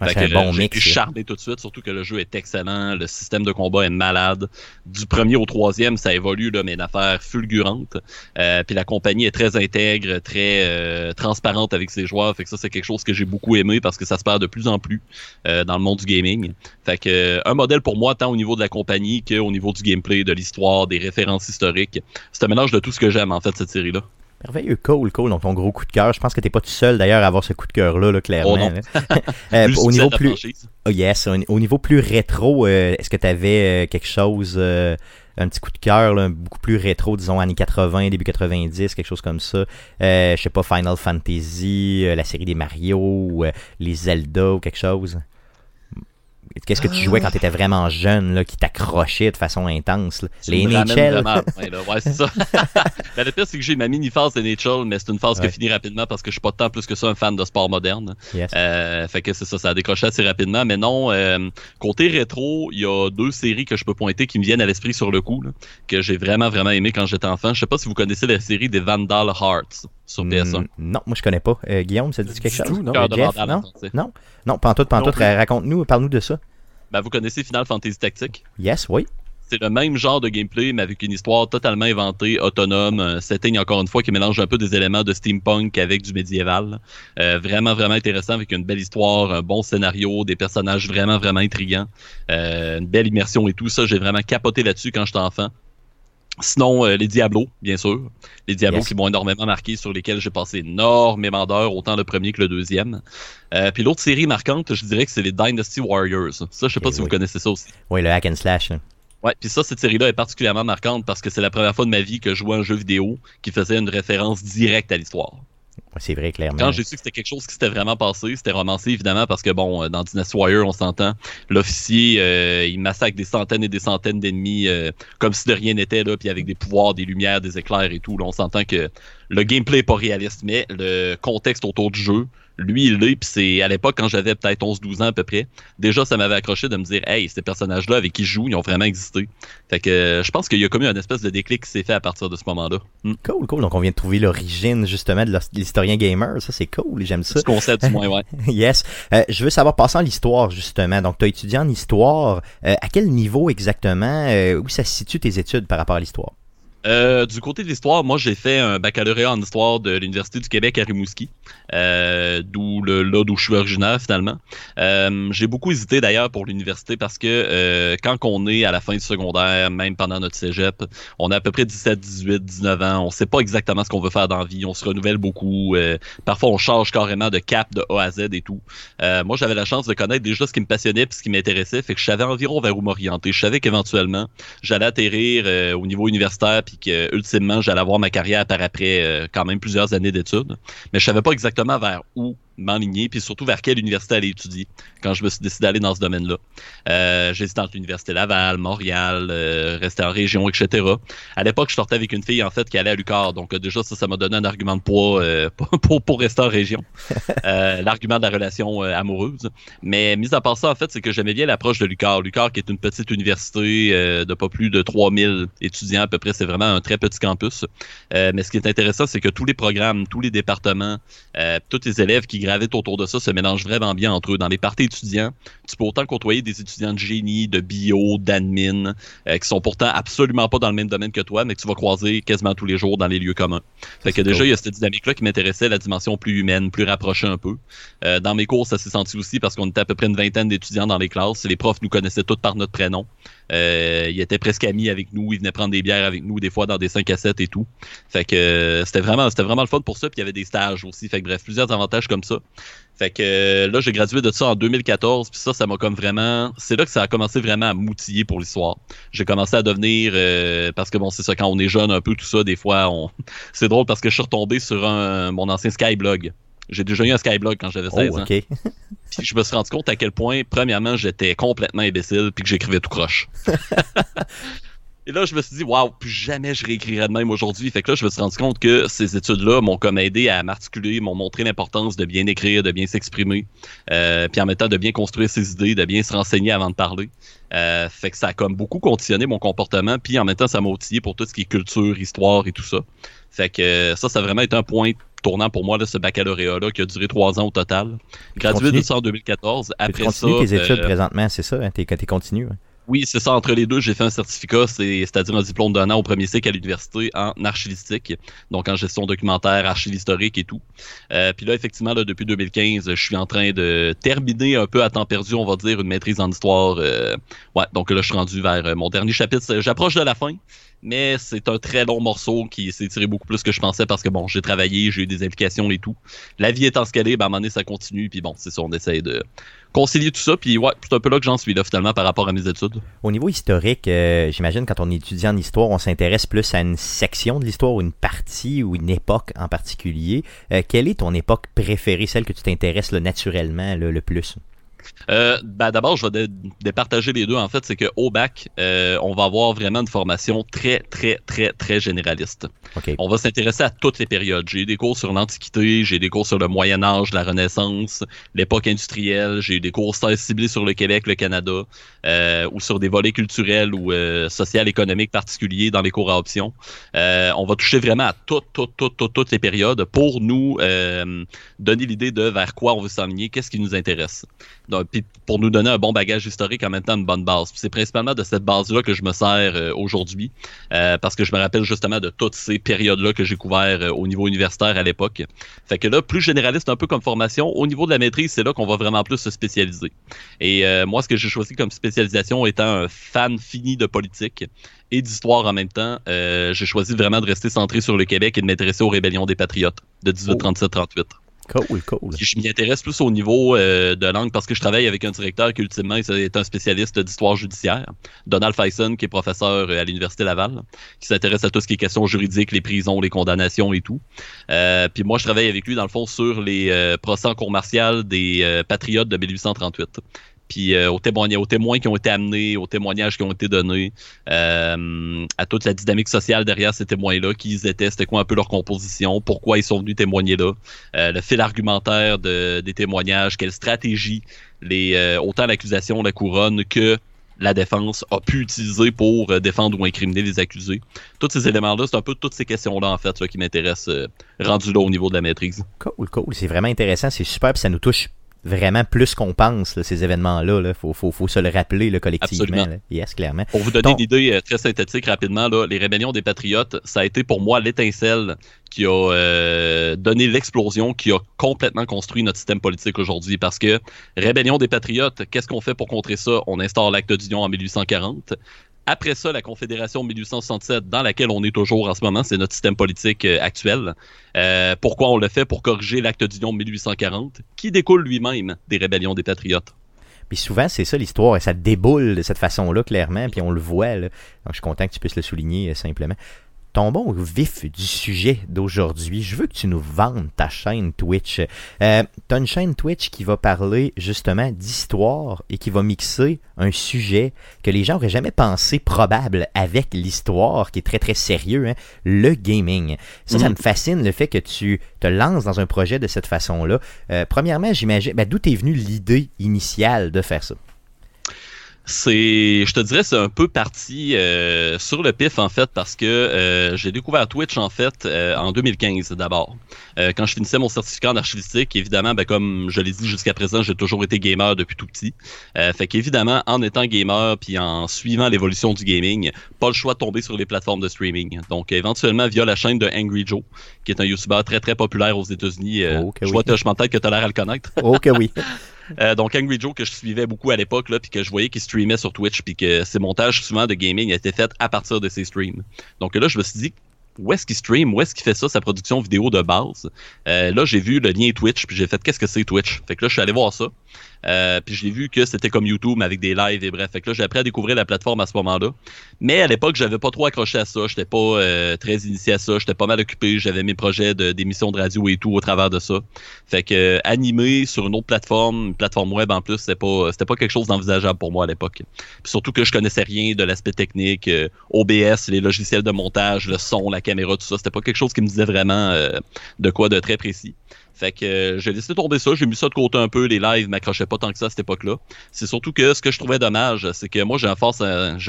Fait c'est un que, bon euh, j'ai mix. été là. charmé tout de suite, surtout que le jeu est excellent, le système de combat est malade. Du premier au troisième, ça évolue, là, mais une affaire fulgurante. Euh, puis la compagnie est très intègre, très euh, transparente avec ses joueurs. Fait que ça, c'est quelque chose que j'ai beaucoup aimé parce que ça se perd de plus en plus euh, dans le monde du gaming. Fait que un modèle pour moi, tant au niveau de la compagnie qu'au niveau du gameplay, de l'histoire, des références historiques. C'est un mélange de tout ce que j'aime, en fait, cette série-là. Merveilleux, cool, cool. Donc ton gros coup de cœur. Je pense que t'es pas tout seul d'ailleurs à avoir ce coup de cœur-là, là, clairement. Oh non. là. Euh, au niveau plus. Oh yes, au, au niveau plus rétro, euh, est-ce que tu avais quelque chose, euh, un petit coup de cœur, là, beaucoup plus rétro, disons années 80, début 90, quelque chose comme ça? Euh, je sais pas, Final Fantasy, euh, la série des Mario, euh, les Zelda ou quelque chose? Qu'est-ce que tu jouais quand tu étais vraiment jeune, là, qui t'accrochait de façon intense? là? Les NHL? Ouais, c'est ça. Ben, le pire, c'est que j'ai ma mini-phase NHL, mais c'est une phase Ouais. qui finit rapidement parce que je suis pas tant plus que ça un fan de sport moderne. Yes. Euh, fait que c'est ça, ça a décroché assez rapidement. Mais non, euh, côté rétro, il y a deux séries que je peux pointer qui me viennent à l'esprit sur le coup, là, que j'ai vraiment, vraiment aimé quand j'étais enfant. Je sais pas si vous connaissez la série des Vandal Hearts sur PS1. Mm, non, moi je connais pas. Euh, Guillaume, ça dit quelque chose? tout, non. Cœur de Jeff, Vandal, non? Non? Non, pantoute, pantoute, plus. raconte-nous, parle-nous de ça. Ben, vous connaissez Final Fantasy Tactique? Yes, oui. C'est le même genre de gameplay, mais avec une histoire totalement inventée, autonome, un setting encore une fois qui mélange un peu des éléments de steampunk avec du médiéval. Euh, vraiment, vraiment intéressant avec une belle histoire, un bon scénario, des personnages vraiment, vraiment intrigants, euh, une belle immersion et tout ça. J'ai vraiment capoté là-dessus quand j'étais enfant. Sinon, euh, les Diablos, bien sûr. Les Diablos Yes. qui m'ont énormément marqué, sur lesquels j'ai passé énormément d'heures, autant le premier que le deuxième. Euh, puis l'autre série marquante, je dirais que c'est les Dynasty Warriors. Ça, je sais pas Ok, si vous connaissez ça aussi. Oui, le hack and slash. là. Ouais, puis ça, cette série-là est particulièrement marquante parce que c'est la première fois de ma vie que je jouais à un jeu vidéo qui faisait une référence directe à l'histoire. C'est vrai, clairement. Quand j'ai su que c'était quelque chose qui s'était vraiment passé, c'était romancé évidemment parce que bon, euh, dans Dynasty Warrior, on s'entend, l'officier, euh, il massacre des centaines et des centaines d'ennemis euh, comme si de rien n'était là, puis avec des pouvoirs, des lumières, des éclairs et tout. On s'entend que le gameplay est pas réaliste, mais le contexte autour du jeu, lui, il l'est. Puis c'est à l'époque quand j'avais peut-être 11-12 ans à peu près. Déjà, ça m'avait accroché de me dire, hey, ces personnages-là avec qui je joue, ils ont vraiment existé. Fait que je pense qu'il y a comme eu un espèce de déclic qui s'est fait à partir de ce moment-là. Hmm. Cool, cool. Donc, on vient de trouver l'origine, justement, de l'historien gamer. Ça, c'est cool. J'aime ça. Ce concept, du moins, ouais. yes. Euh, je veux savoir, passant à l'histoire, justement. Donc, tu as étudié en histoire. Euh, à quel niveau exactement, euh, où ça se situe tes études par rapport à l'histoire? Euh, du côté de l'histoire, moi j'ai fait un baccalauréat en histoire de l'Université du Québec à Rimouski, euh, d'où le là d'où je suis originaire finalement. Euh, j'ai beaucoup hésité d'ailleurs pour l'université parce que euh, quand on est à la fin du secondaire, même pendant notre cégep, on a à peu près 17, 18, 19 ans, on sait pas exactement ce qu'on veut faire dans la vie, on se renouvelle beaucoup, euh, parfois on change carrément de cap de A à Z et tout. Euh, moi j'avais la chance de connaître déjà ce qui me passionnait et ce qui m'intéressait, fait que je savais environ vers où m'orienter. Je savais qu'éventuellement j'allais atterrir au niveau universitaire puis que ultimement j'allais avoir ma carrière par après euh, quand même plusieurs années d'études. Mais je savais pas exactement vers où m'enligner, puis surtout vers quelle université aller étudier quand je me suis décidé d'aller dans ce domaine-là. Euh, j'ai hésité entre l'Université Laval, Montréal, euh, rester en région, etc. À l'époque, je sortais avec une fille en fait qui allait à Lucar, donc euh, déjà ça, ça m'a donné un argument de poids euh, pour, pour rester en région. Euh, L'argument de la relation amoureuse. Mais mis à part ça, en fait, c'est que j'aimais bien l'approche de Lucar. Lucar qui est une petite université de pas plus de 3000 étudiants à peu près, c'est vraiment un très petit campus. Mais ce qui est intéressant, c'est que tous les programmes, tous les départements, tous les élèves qui gravitent autour de ça se mélangent vraiment bien entre eux. Dans les parties étudiants, tu peux autant côtoyer des étudiants de génie, de bio, d'admin, euh, qui sont pourtant absolument pas dans le même domaine que toi, mais que tu vas croiser quasiment tous les jours dans les lieux communs. Fait que déjà, cool. il y a cette dynamique-là qui m'intéressait, la dimension plus humaine, plus rapprochée un peu. Euh, dans mes cours, ça s'est senti aussi parce qu'on était à peu près une vingtaine d'étudiants dans les classes. Les profs nous connaissaient tous par notre prénom. Euh, ils étaient presque amis avec nous, ils venaient prendre des bières avec nous, des fois dans des 5 à 7 et tout. Fait que c'était vraiment, c'était vraiment le fun pour ça. Puis il y avait des stages aussi. Fait que bref, plusieurs avantages comme ça. Fait que euh, là, j'ai gradué de ça en 2014. Puis ça, ça m'a comme vraiment. C'est là que ça a commencé vraiment à m'outiller pour l'histoire. J'ai commencé à devenir. euh, parce que bon, c'est ça, quand on est jeune un peu, tout ça, des fois, on. c'est drôle parce que je suis retombé sur un, mon ancien Skyblog. J'ai déjà eu un Skyblog quand j'avais 16 Oh, ans. Puis je me suis rendu compte à quel point, premièrement, j'étais complètement imbécile puis que j'écrivais tout croche. Et là, je me suis dit, waouh, plus jamais je réécrirais de même aujourd'hui. Fait que là, je me suis rendu compte que ces études-là m'ont comme aidé à m'articuler, m'ont montré l'importance de bien écrire, de bien s'exprimer, euh, puis en même temps de bien construire ses idées, de bien se renseigner avant de parler. Euh, fait que ça a comme beaucoup conditionné mon comportement, puis en même temps, ça m'a outillé pour tout ce qui est culture, histoire et tout ça. Fait que euh, ça, ça a vraiment été un point tournant pour moi, là, ce baccalauréat-là, qui a duré trois ans au total. Gradué de ça en 2014. Tu Après ça, continues tes études euh, présentement, c'est ça? Hein? T'es, t'es continu. hein? Oui, c'est ça. Entre les deux, j'ai fait un certificat, c'est- c'est-à-dire un diplôme d'un an au premier cycle à l'université en archivistique, donc en gestion documentaire, archive historique et tout. Euh, puis là, effectivement, là, depuis 2015, je suis en train de terminer un peu à temps perdu, on va dire, une maîtrise en histoire. euh, ouais, donc là, je suis rendu vers mon dernier chapitre. J'approche de la fin, mais c'est un très long morceau qui s'est tiré beaucoup plus que je pensais parce que bon, j'ai travaillé, j'ai eu des implications et tout. La vie étant ce qu'elle est, ben, à un moment donné, ça continue, puis bon, c'est ça, on essaie de concilier tout ça, puis ouais, c'est un peu là que j'en suis là finalement par rapport à mes études. Au niveau historique, euh, j'imagine quand on est étudiant en histoire, on s'intéresse plus à une section de l'histoire ou une partie ou une époque en particulier. Euh, quelle est ton époque préférée, celle que tu t'intéresses naturellement le plus? Euh, ben d'abord, je vais dé- départager les deux. En fait, c'est que au bac, euh, on va avoir vraiment une formation très, très, très, très généraliste. On va s'intéresser à toutes les périodes. J'ai eu des cours sur l'Antiquité, j'ai des cours sur le Moyen Âge, la Renaissance, l'époque industrielle, j'ai eu des cours ciblés sur le Québec, le Canada, euh, ou sur des volets culturels ou social économiques particuliers dans les cours à option. On va toucher vraiment à toutes, toutes, toutes, toutes, toutes les périodes pour nous donner l'idée de vers quoi on veut s'enligner, qu'est-ce qui nous intéresse. Puis pour nous donner un bon bagage historique en même temps une bonne base. C'est principalement de cette base-là que je me sers euh, aujourd'hui, euh, parce que je me rappelle justement de toutes ces périodes-là que j'ai couvert euh, au niveau universitaire à l'époque. Fait que là, plus généraliste un peu comme formation, au niveau de la maîtrise, c'est là qu'on va vraiment plus se spécialiser. Et moi, ce que j'ai choisi comme spécialisation étant un fan fini de politique et d'histoire en même temps, euh, j'ai choisi vraiment de rester centré sur le Québec et de m'intéresser aux rébellions des patriotes de 1837-38. Je m'y intéresse plus au niveau euh, de langue parce que je travaille avec un directeur qui ultimement est un spécialiste d'histoire judiciaire, Donald Faison, qui est professeur euh, à l'Université Laval, qui s'intéresse à tout ce qui est questions juridiques, les prisons, les condamnations et tout. Euh, puis moi, je travaille avec lui, dans le fond, sur les procès en cour martiale des patriotes de 1838 puis euh, aux, témoignages, aux témoins qui ont été amenés, aux témoignages qui ont été donnés, euh, à toute la dynamique sociale derrière ces témoins-là, qui ils étaient, c'était quoi un peu leur composition, pourquoi ils sont venus témoigner là, euh, le fil argumentaire de, des témoignages, quelle stratégie les, autant l'accusation, la couronne que la défense a pu utiliser pour défendre ou incriminer les accusés. Tous ces éléments-là, c'est un peu toutes ces questions-là, en fait, ça, qui m'intéressent rendu là au niveau de la maîtrise. Cool, cool. C'est vraiment intéressant, c'est super, puis ça nous touche vraiment plus qu'on pense, là, ces événements-là. Il faut, faut, faut se le rappeler là, collectivement. Yes, clairement. Pour vous donner Donc- une idée euh, très synthétique rapidement, là, les rébellions des Patriotes, ça a été pour moi l'étincelle qui a euh, donné l'explosion, qui a complètement construit notre système politique aujourd'hui. Parce que rébellion des Patriotes, qu'est-ce qu'on fait pour contrer ça? On instaure l'acte d'union en 1840. Après ça, la Confédération 1867, dans laquelle on est toujours en ce moment, c'est notre système politique euh, actuel. Euh, pourquoi on le fait? Pour corriger l'acte d'union de 1840, qui découle lui-même des rébellions des Patriotes. Puis souvent, c'est ça l'histoire, et ça déboule de cette façon-là, clairement, puis on le voit. Donc, je suis content que tu puisses le souligner euh, simplement. Tombons au vif du sujet d'aujourd'hui. Je veux que tu nous vendes ta chaîne Twitch. Euh, tu as une chaîne Twitch qui va parler justement d'histoire et qui va mixer un sujet que les gens n'auraient jamais pensé probable avec l'histoire, qui est très très sérieux, hein, le gaming. Ça, ça Mhm. me fascine le fait que tu te lances dans un projet de cette façon-là. Euh, premièrement, j'imagine, ben, d'où est venue l'idée initiale de faire ça? C'est, je te dirais, c'est un peu parti euh, sur le pif en fait parce que euh, j'ai découvert Twitch en fait euh, en 2015 d'abord. Euh, quand je finissais mon certificat en archivistique, évidemment, ben, comme je l'ai dit jusqu'à présent, j'ai toujours été gamer depuis tout petit. Euh, fait qu'évidemment, en étant gamer puis en suivant l'évolution du gaming, pas le choix de tomber sur les plateformes de streaming. Donc éventuellement via la chaîne de Angry Joe, qui est un YouTuber très très populaire aux États-Unis. Euh, Oh, je oui. vois, je m'entends que tu as l'air à le connaître. Oh que oui. Euh, donc Angry Joe que je suivais beaucoup à l'époque là puis que je voyais qu'il streamait sur Twitch puis que ses montages souvent de gaming étaient faits à partir de ses streams. Donc là je me suis dit où est-ce qu'il stream, où est-ce qu'il fait ça sa production vidéo de base? Euh, là j'ai vu le lien Twitch puis j'ai fait qu'est-ce que c'est Twitch? Fait que là je suis allé voir ça. Euh, puis j'ai vu que c'était comme YouTube mais avec des lives et bref. Fait que là j'ai appris à découvrir la plateforme à ce moment-là. Mais à l'époque j'avais pas trop accroché à ça, j'étais pas euh, très initié à ça, j'étais pas mal occupé, j'avais mes projets d'émissions de radio et tout au travers de ça. Fait que euh, animer sur une autre plateforme, une plateforme web en plus, c'était pas pas quelque chose d'envisageable pour moi à l'époque. Surtout que je connaissais rien de l'aspect technique, euh, OBS, les logiciels de montage, le son, la caméra, tout ça, c'était pas quelque chose qui me disait vraiment de quoi de très précis. Fait que euh, j'ai laissé tomber ça, j'ai mis ça de côté un peu, les lives m'accrochaient pas tant que ça à cette époque-là. C'est surtout que ce que je trouvais dommage, c'est que moi j'ai un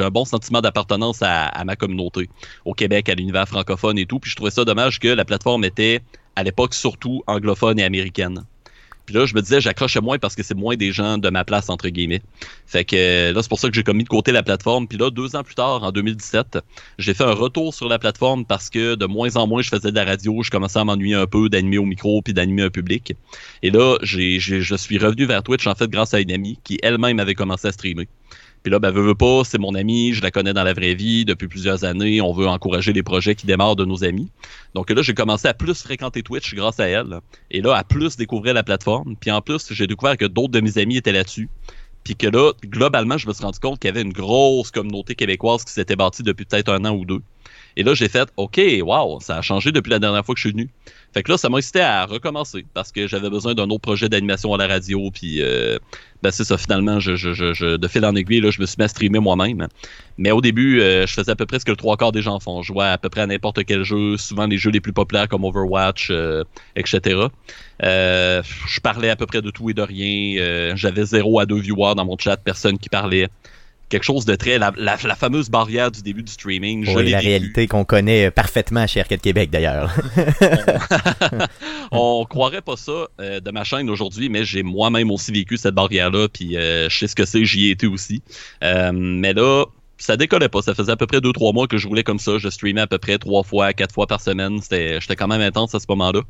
un bon sentiment d'appartenance à, à ma communauté, au Québec, à l'univers francophone et tout, puis je trouvais ça dommage que la plateforme était à l'époque surtout anglophone et américaine. Puis là, je me disais, j'accroche moins parce que c'est moins des gens de ma place, entre guillemets. Fait que euh, là, c'est pour ça que j'ai commis de côté la plateforme. Puis là, deux ans plus tard, en 2017, j'ai fait un retour sur la plateforme parce que de moins en moins, je faisais de la radio. Je commençais à m'ennuyer un peu d'animer au micro puis d'animer un public. Et là, j'ai, je suis revenu vers Twitch, en fait, grâce à une amie qui elle-même avait commencé à streamer. Puis là, ben, veux, veux pas, c'est mon ami, je la connais dans la vraie vie depuis plusieurs années. On veut encourager les projets qui démarrent de nos amis. Donc là, j'ai commencé à plus fréquenter Twitch grâce à elle. Et là, à plus découvrir la plateforme. Puis en plus, j'ai découvert que d'autres de mes amis étaient là-dessus. Puis que là, globalement, je me suis rendu compte qu'il y avait une grosse communauté québécoise qui s'était bâtie depuis peut-être un an ou deux. Et là, j'ai fait, OK, wow, ça a changé depuis la dernière fois que je suis venu. Fait que là, ça m'a incité à recommencer parce que j'avais besoin d'un autre projet d'animation à la radio. Puis, euh, ben c'est ça, finalement, je, de fil en aiguille, là, je me suis mis à streamer moi-même. Mais au début, euh, je faisais à peu près ce que le trois quarts des gens font. Je jouais à peu près à n'importe quel jeu, souvent les jeux les plus populaires comme Overwatch, euh, etc. Je parlais à peu près de tout et de rien. J'avais zéro à deux viewers dans mon chat, personne qui parlait. Quelque chose de très... La, la, la fameuse barrière du début du streaming. Oui, la vécu. réalité qu'on connaît parfaitement chez Arcade Québec d'ailleurs. On croirait pas ça euh, de ma chaîne aujourd'hui, mais j'ai moi-même aussi vécu cette barrière-là, puis euh, je sais ce que c'est, j'y ai été aussi. Euh, mais là, ça décollait pas. Ça faisait à peu près deux, trois mois que je roulais comme ça. Je streamais à peu près trois fois, quatre fois par semaine. J'étais quand même intense à ce moment-là.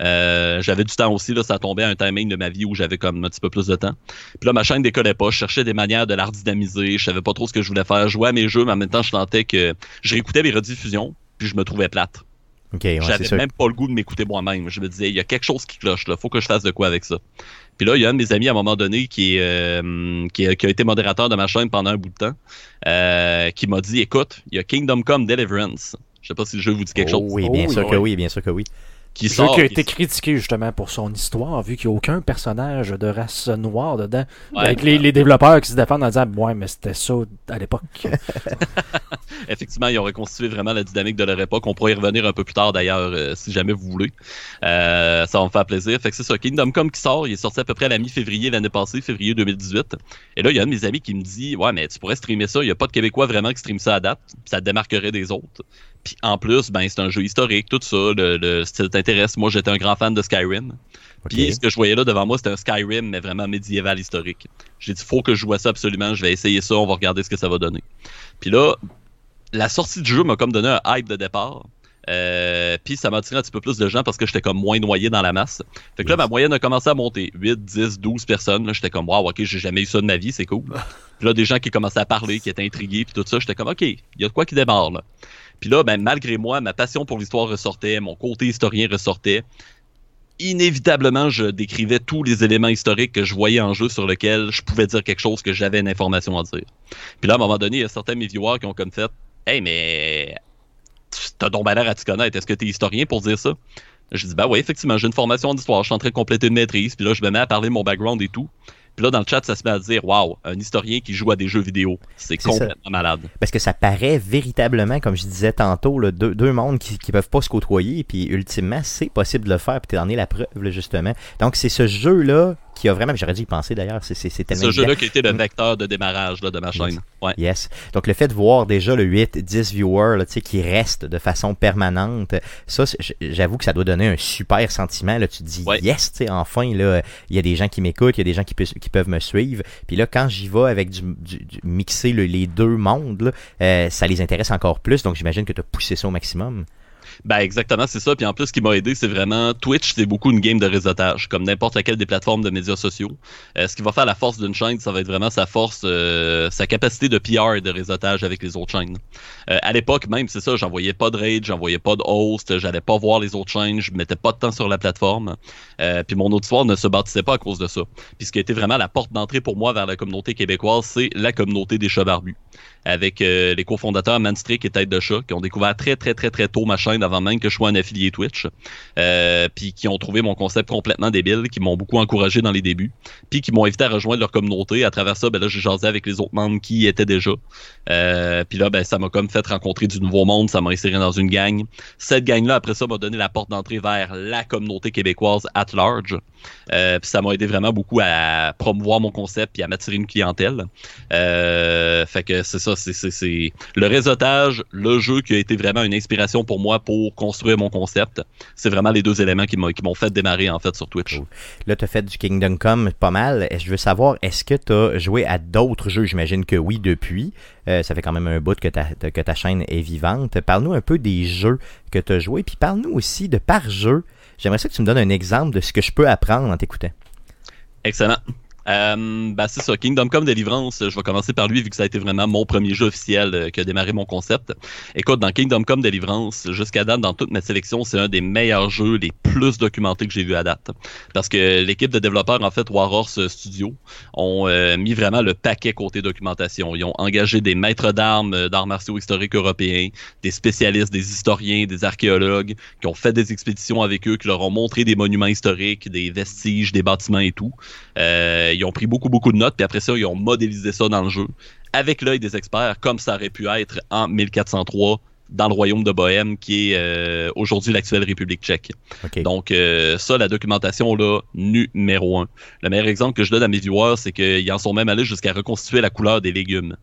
Euh, j'avais du temps aussi, là, ça tombait à un timing de ma vie où j'avais comme un petit peu plus de temps. Puis là, ma chaîne décollait pas. Je cherchais des manières de la redynamiser. Je savais pas trop ce que je voulais faire. Je jouais à mes jeux, mais en même temps, je sentais que je réécoutais mes rediffusions, puis je me trouvais plate. Ouais, J'avais même pas le goût de m'écouter moi-même. Je me disais, il y a quelque chose qui cloche là, faut que je fasse de quoi avec ça. Puis là, il y a un de mes amis à un moment donné qui, est, euh, qui, a, qui a été modérateur de ma chaîne pendant un bout de temps, euh, qui m'a dit, écoute, il y a Kingdom Come Deliverance. Je sais pas si le jeu vous dit quelque Oh chose. Oui, bien Oh, sûr oui. que oui, bien sûr que oui. Qui Jeu sort. qui a qui- été critiqué justement pour son histoire, vu qu'il n'y a aucun personnage de race noire dedans. Ouais. Avec les, les développeurs qui se défendent en disant Ouais, mais c'était ça à l'époque. Effectivement, ils ont reconstitué vraiment la dynamique de leur époque. On pourrait y revenir un peu plus tard d'ailleurs, euh, si jamais vous voulez. Euh, ça va me faire plaisir. Fait que c'est ça, Kingdom Come qui sort, il est sorti à peu près à la mi-février l'année passée, février 2018. Et là, il y a un de mes amis qui me dit Ouais, mais tu pourrais streamer ça, il n'y a pas de Québécois vraiment qui stream ça à date, ça te démarquerait des autres. Puis en plus, ben c'est un jeu historique, tout ça, le, le style t'intéresse. Moi, j'étais un grand fan de Skyrim. Puis ce que je voyais là devant moi, c'était un Skyrim, mais vraiment médiéval historique. J'ai dit, faut que je joue à ça absolument, je vais essayer ça, on va regarder ce que ça va donner. Puis là, la sortie du jeu m'a comme donné un hype de départ. Euh, puis ça m'a attiré un petit peu plus de gens parce que j'étais comme moins noyé dans la masse. Fait que là, ma moyenne a commencé à monter. 8, 10, 12 personnes. Là, j'étais comme, wow, ok, j'ai jamais eu ça de ma vie, c'est cool. puis là, des gens qui commençaient à parler, qui étaient intrigués, puis tout ça, j'étais comme, ok, il y a de quoi qui démarre là. Puis là, ben, malgré moi, ma passion pour l'histoire ressortait, mon côté historien ressortait. Inévitablement, je décrivais tous les éléments historiques que je voyais en jeu sur lesquels je pouvais dire quelque chose que j'avais une information à dire. Puis là, à un moment donné, il y a certains de mes viewers qui ont comme fait Hey, mais t'as donc l'air à te connaître. Est-ce que t'es historien pour dire ça? Je dis, bah oui, effectivement, j'ai une formation en histoire. Je suis en train de compléter une maîtrise. Puis là, je me mets à parler de mon background et tout. Puis là, dans le chat, ça se met à dire, waouh, un historien qui joue à des jeux vidéo. C'est ça. complètement malade. Parce que ça paraît véritablement, comme je disais tantôt, là, deux, deux mondes qui, qui peuvent pas se côtoyer, puis ultimement, c'est possible de le faire, puis t'en es la preuve, là, justement. Donc, c'est ce jeu-là qui a vraiment, j'aurais dû y penser d'ailleurs, c'est tellement ce jeu-là qui a été le vecteur de démarrage là, de ma chaîne. Ouais. Yes. Donc, le fait de voir déjà le 8, 10 viewers là, tu sais, qui restent de façon permanente, ça, j'avoue que ça doit donner un super sentiment. Là, tu te dis, Ouais. yes, tu sais, enfin, là, il y a des gens qui m'écoutent, il y a des gens qui, pe- qui peuvent me suivre. Puis là, quand j'y vais avec du, du- du- mixer le- les deux mondes, là, euh, ça les intéresse encore plus. Donc, j'imagine que tu as poussé ça au maximum. Ben exactement, c'est ça. Puis en plus, ce qui m'a aidé, c'est vraiment Twitch, c'est beaucoup une game de réseautage, comme n'importe laquelle des plateformes de médias sociaux. Euh, ce qui va faire la force d'une chaîne, ça va être vraiment sa force, euh, sa capacité de PR et de réseautage avec les autres chaînes. Euh, à l'époque même, c'est ça, j'envoyais pas de raid, j'envoyais pas de host, j'allais pas voir les autres chaînes, je mettais pas de temps sur la plateforme. Euh, puis mon auditoire ne se bâtissait pas à cause de ça. Puis ce qui a été vraiment la porte d'entrée pour moi vers la communauté québécoise, c'est la communauté des chats barbus. Avec les cofondateurs Manstrick et Tête de Chat, qui ont découvert très très très très tôt ma chaîne avant même que je sois un affilié Twitch. Euh, puis qui ont trouvé mon concept complètement débile, qui m'ont beaucoup encouragé dans les débuts, puis qui m'ont invité à rejoindre leur communauté. À travers ça, ben là, j'ai jasé avec les autres membres qui y étaient déjà. Euh, puis là, ben, ça m'a comme fait rencontrer du nouveau monde, ça m'a inséré dans une gang. Cette gang-là, après ça, m'a donné la porte d'entrée vers la communauté québécoise at large. Euh, puis ça m'a aidé vraiment beaucoup à promouvoir mon concept puis à m'attirer une clientèle. Fait que c'est ça, c'est le réseautage, le jeu qui a été vraiment une inspiration pour moi pour construire mon concept. C'est vraiment les deux éléments qui m'ont, fait démarrer en fait sur Twitch. Là, tu as fait du Kingdom Come pas mal. Je veux savoir, est-ce que tu as joué à d'autres jeux? J'imagine que oui, depuis. Euh, ça fait quand même un bout que ta, que ta chaîne est vivante. Parle-nous un peu des jeux que tu as joués, puis parle-nous aussi de par jeu. J'aimerais ça que tu me donnes un exemple de ce que je peux apprendre en t'écoutant. Excellent. Euh, ben c'est ça, Kingdom Come Deliverance, je vais commencer par lui vu que ça a été vraiment mon premier jeu officiel euh, qui a démarré mon concept. Écoute, dans Kingdom Come Deliverance, jusqu'à date, dans toute ma sélection, c'est un des meilleurs jeux, les plus documentés que j'ai vu à date. Parce que l'équipe de développeurs, en fait, Warhorse Studio, ont euh, mis vraiment le paquet côté documentation. Ils ont engagé des maîtres d'armes, euh, d'arts martiaux historiques européens, des spécialistes, des historiens, des archéologues, qui ont fait des expéditions avec eux, qui leur ont montré des monuments historiques, des vestiges, des bâtiments et tout. Ils ont pris beaucoup, beaucoup de notes, puis après ça, ils ont modélisé ça dans le jeu, avec l'œil des experts, comme ça aurait pu être en 1403 dans le royaume de Bohème, qui est euh, aujourd'hui l'actuelle République tchèque. Donc, euh, ça, la documentation, là, numéro un. Le meilleur exemple que je donne à mes viewers, c'est qu'ils en sont même allés jusqu'à reconstituer la couleur des légumes.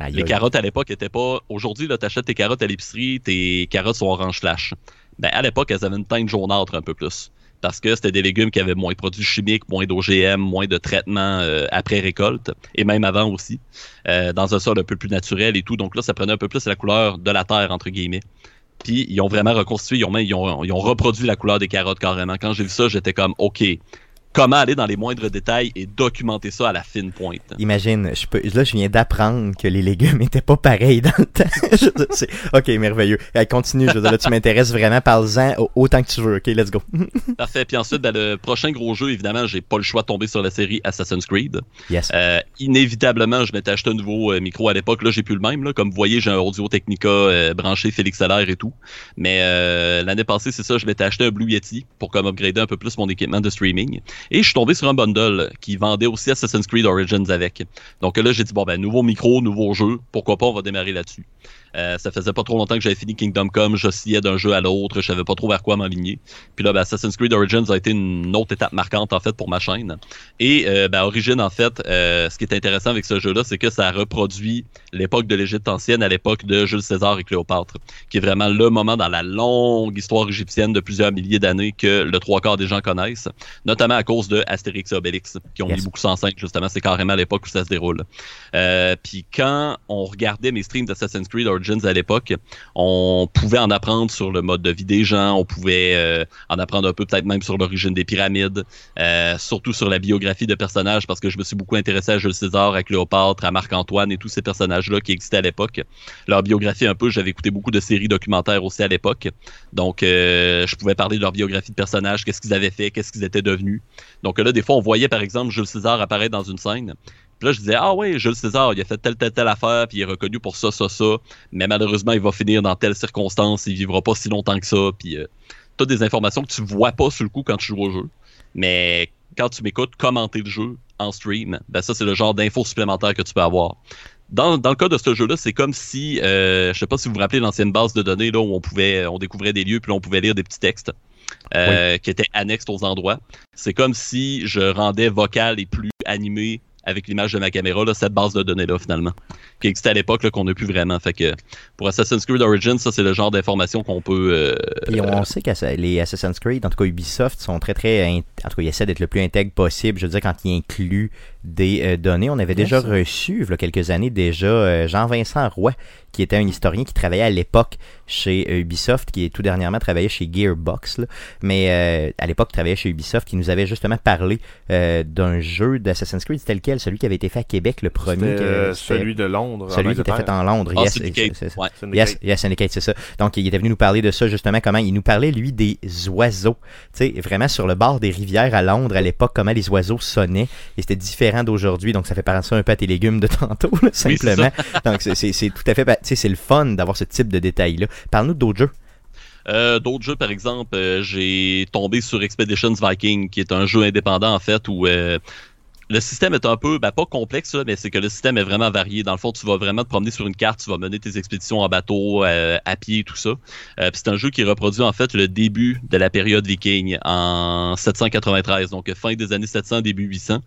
Aïe, Les carottes à l'époque étaient pas. Aujourd'hui, là, t'achètes tes carottes à l'épicerie, tes carottes sont orange flash. Ben, à l'époque, elles avaient une teinte jaunâtre un peu plus. Parce que c'était des légumes qui avaient moins de produits chimiques, moins d'OGM, moins de traitements euh, après récolte, et même avant aussi, euh, dans un sol un peu plus naturel et tout. Donc là, ça prenait un peu plus la couleur de la terre, entre guillemets. Puis ils ont vraiment reconstruit, ils ont, même- ils ont reproduit la couleur des carottes carrément. Quand j'ai vu ça, j'étais comme, OK, comment aller dans les moindres détails et documenter ça à la fine pointe. Imagine, je peux, là, je viens d'apprendre que les légumes étaient pas pareils dans le temps. Je ok, merveilleux. Allez, continue, je veux dire, là, tu m'intéresses vraiment, parle-en au- autant que tu veux. Ok, let's go. Parfait. Puis ensuite, ben, le prochain gros jeu, évidemment, j'ai pas le choix de tomber sur la série Assassin's Creed. Yes. Euh, inévitablement, je m'étais acheté un nouveau euh, micro à l'époque. Là, j'ai plus le même. Là. Comme vous voyez, j'ai un Audio Technica euh, branché Félix Salaire et tout. Mais euh, l'année passée, c'est ça, je m'étais acheté un Blue Yeti pour comme upgrader un peu plus mon équipement de streaming. Et je suis tombé sur un bundle qui vendait aussi Assassin's Creed Origins avec. Donc là, j'ai dit, bon, ben, nouveau micro, nouveau jeu. Pourquoi pas, on va démarrer là-dessus. Euh, ça faisait pas trop longtemps que j'avais fini Kingdom Come, j'oscillais d'un jeu à l'autre, je savais pas trop vers quoi m'aligner. Puis là, ben, Assassin's Creed Origins a été une autre étape marquante en fait pour ma chaîne. Et euh, ben, Origin, en fait, euh, ce qui est intéressant avec ce jeu-là, c'est que ça reproduit l'époque de l'Égypte ancienne à l'époque de Jules César et Cléopâtre, qui est vraiment le moment dans la longue histoire égyptienne de plusieurs milliers d'années que le trois quarts des gens connaissent, notamment à cause de Astérix et Obélix, qui ont Yes. mis beaucoup ça en scène, justement, c'est carrément l'époque où ça se déroule. Euh, Puis quand on regardait mes streams d'Assassin's Creed Origins à l'époque, on pouvait en apprendre sur le mode de vie des gens, on pouvait euh, en apprendre un peu peut-être même sur l'origine des pyramides, euh, surtout sur la biographie de personnages, parce que je me suis beaucoup intéressé à Jules César, à Cléopâtre, à Marc-Antoine et tous ces personnages-là qui existaient à l'époque. Leur biographie un peu, j'avais écouté beaucoup de séries documentaires aussi à l'époque, donc euh, je pouvais parler de leur biographie de personnages, qu'est-ce qu'ils avaient fait, qu'est-ce qu'ils étaient devenus. Donc là, des fois, on voyait par exemple Jules César apparaître dans une scène, puis là, je disais, ah ouais, Jules César, il a fait telle, telle, telle affaire, puis il est reconnu pour ça, ça, ça. Mais malheureusement, il va finir dans telle circonstance, il vivra pas si longtemps que ça. Puis, euh, des informations que tu vois pas sur le coup quand tu joues au jeu. Mais quand tu m'écoutes commenter le jeu en stream, ben ça, c'est le genre d'infos supplémentaires que tu peux avoir. Dans, dans le cas de ce jeu-là, c'est comme si, euh, je sais pas si vous vous rappelez l'ancienne base de données là où on pouvait, on découvrait des lieux puis là, on pouvait lire des petits textes euh, qui étaient annexes aux endroits. C'est comme si je rendais vocal et plus animé avec l'image de ma caméra là, cette base de données là finalement qui existait à l'époque là, qu'on n'a plus vraiment. Fait que pour Assassin's Creed Origins, ça c'est le genre d'information qu'on peut. euh, Puis on sait que les Assassin's Creed, en tout cas Ubisoft, sont très très. En tout cas, ils essaient d'être le plus intègre possible. Je veux dire, quand ils incluent des euh, données, on avait déjà reçu, il y a quelques années déjà, euh, Jean-Vincent Roy, qui était un historien qui travaillait à l'époque chez euh, Ubisoft, qui est tout dernièrement travaillé chez Gearbox, là. mais euh, à l'époque travaillait chez Ubisoft, qui nous avait justement parlé euh, d'un jeu d'Assassin's Creed. C'était lequel Celui qui avait été fait à Québec, le premier celui de Londres. celui qui était fait en Londres. Ah, yes, Syndicate. c'est- c'est- Ouais. Syndicate. Yes, yes, Syndicate, c'est ça. Donc, il était venu nous parler de ça, justement, comment il nous parlait, lui, des oiseaux. Tu sais, vraiment sur le bord des rivières à Londres, à l'époque, comment les oiseaux sonnaient. Et c'était différent d'aujourd'hui. Donc, ça fait penser un peu à tes légumes de tantôt, là, Oui, c'est simplement. Donc, c'est- tout à fait, c'est le fun d'avoir ce type de détails-là. Parle-nous d'autres jeux. Euh, D'autres jeux, par exemple, euh, j'ai tombé sur Expeditions Viking, qui est un jeu indépendant en fait où euh, le système est un peu, ben, pas complexe, là, mais c'est que le système est vraiment varié. Dans le fond, tu vas vraiment te promener sur une carte, tu vas mener tes expéditions en bateau, euh, à pied, tout ça. Euh, c'est un jeu qui reproduit en fait le début de la période viking en 793, donc fin des années 700, début 800,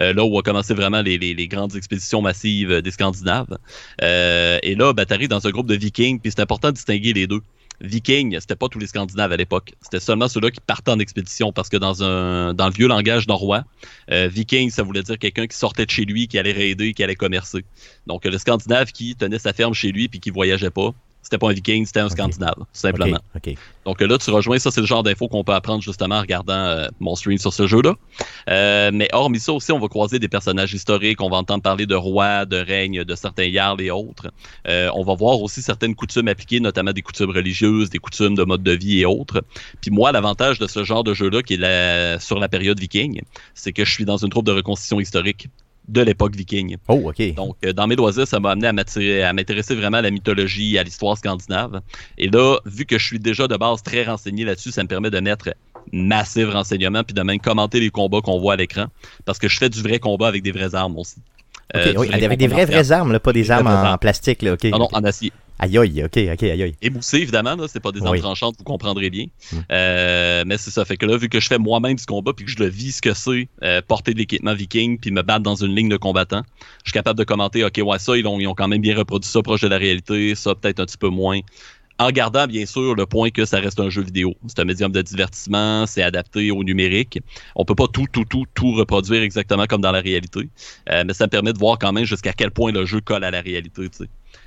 euh, là où a commencé vraiment les, grandes expéditions massives des Scandinaves. Euh, et là, ben, tu dans un groupe de vikings, puis c'est important de distinguer les deux. Viking, c'était pas tous les Scandinaves à l'époque. C'était seulement ceux-là qui partaient en expédition parce que dans un dans le vieux langage norrois, euh, Viking, ça voulait dire quelqu'un qui sortait de chez lui, qui allait raider, qui allait commercer. Donc euh, le Scandinave qui tenait sa ferme chez lui puis qui voyageait pas, c'était pas un Viking, c'était un. Scandinave, simplement. Donc là, tu rejoins, ça c'est le genre d'infos qu'on peut apprendre justement en regardant euh, mon stream sur ce jeu-là. Euh, mais hormis ça aussi, on va croiser des personnages historiques, on va entendre parler de rois, de règnes, de certains jarls et autres. Euh, on va voir aussi certaines coutumes appliquées, notamment des coutumes religieuses, des coutumes de mode de vie et autres. Puis moi, l'avantage de ce genre de jeu-là, qui est la- sur la période viking, c'est que je suis dans une troupe de reconstitution historique de l'époque viking. Oh, ok. Donc, euh, dans mes loisirs, ça m'a amené à m'intéresser vraiment à la mythologie, à l'histoire scandinave. Et là, vu que je suis déjà de base très renseigné là-dessus, ça me permet de mettre massif renseignement puis de même commenter les combats qu'on voit à l'écran parce que je fais du vrai combat avec des vraies armes aussi. Ok, Euh, oui, avec des vraies, vraies armes, là, pas des armes en, plastique, là, ok. Non, non, en acier. Aïe, aïe, ok, ok, aïe, aïe. Émoussé, évidemment, là, c'est pas des armes Oui. tranchantes, vous comprendrez bien. Mm. Euh, mais c'est ça, fait que là, vu que je fais moi-même du combat puis que je le vis ce que c'est, euh, porter de l'équipement viking puis me battre dans une ligne de combattants, je suis capable de commenter, ok, ouais, ça, ils ont, ils ont quand même bien reproduit ça proche de la réalité, ça, peut-être un petit peu moins. En gardant, bien sûr, le point que ça reste un jeu vidéo. C'est un médium de divertissement, c'est adapté au numérique. On peut pas tout, tout, tout, tout reproduire exactement comme dans la réalité. Euh, mais ça me permet de voir quand même jusqu'à quel point le jeu colle à la réalité.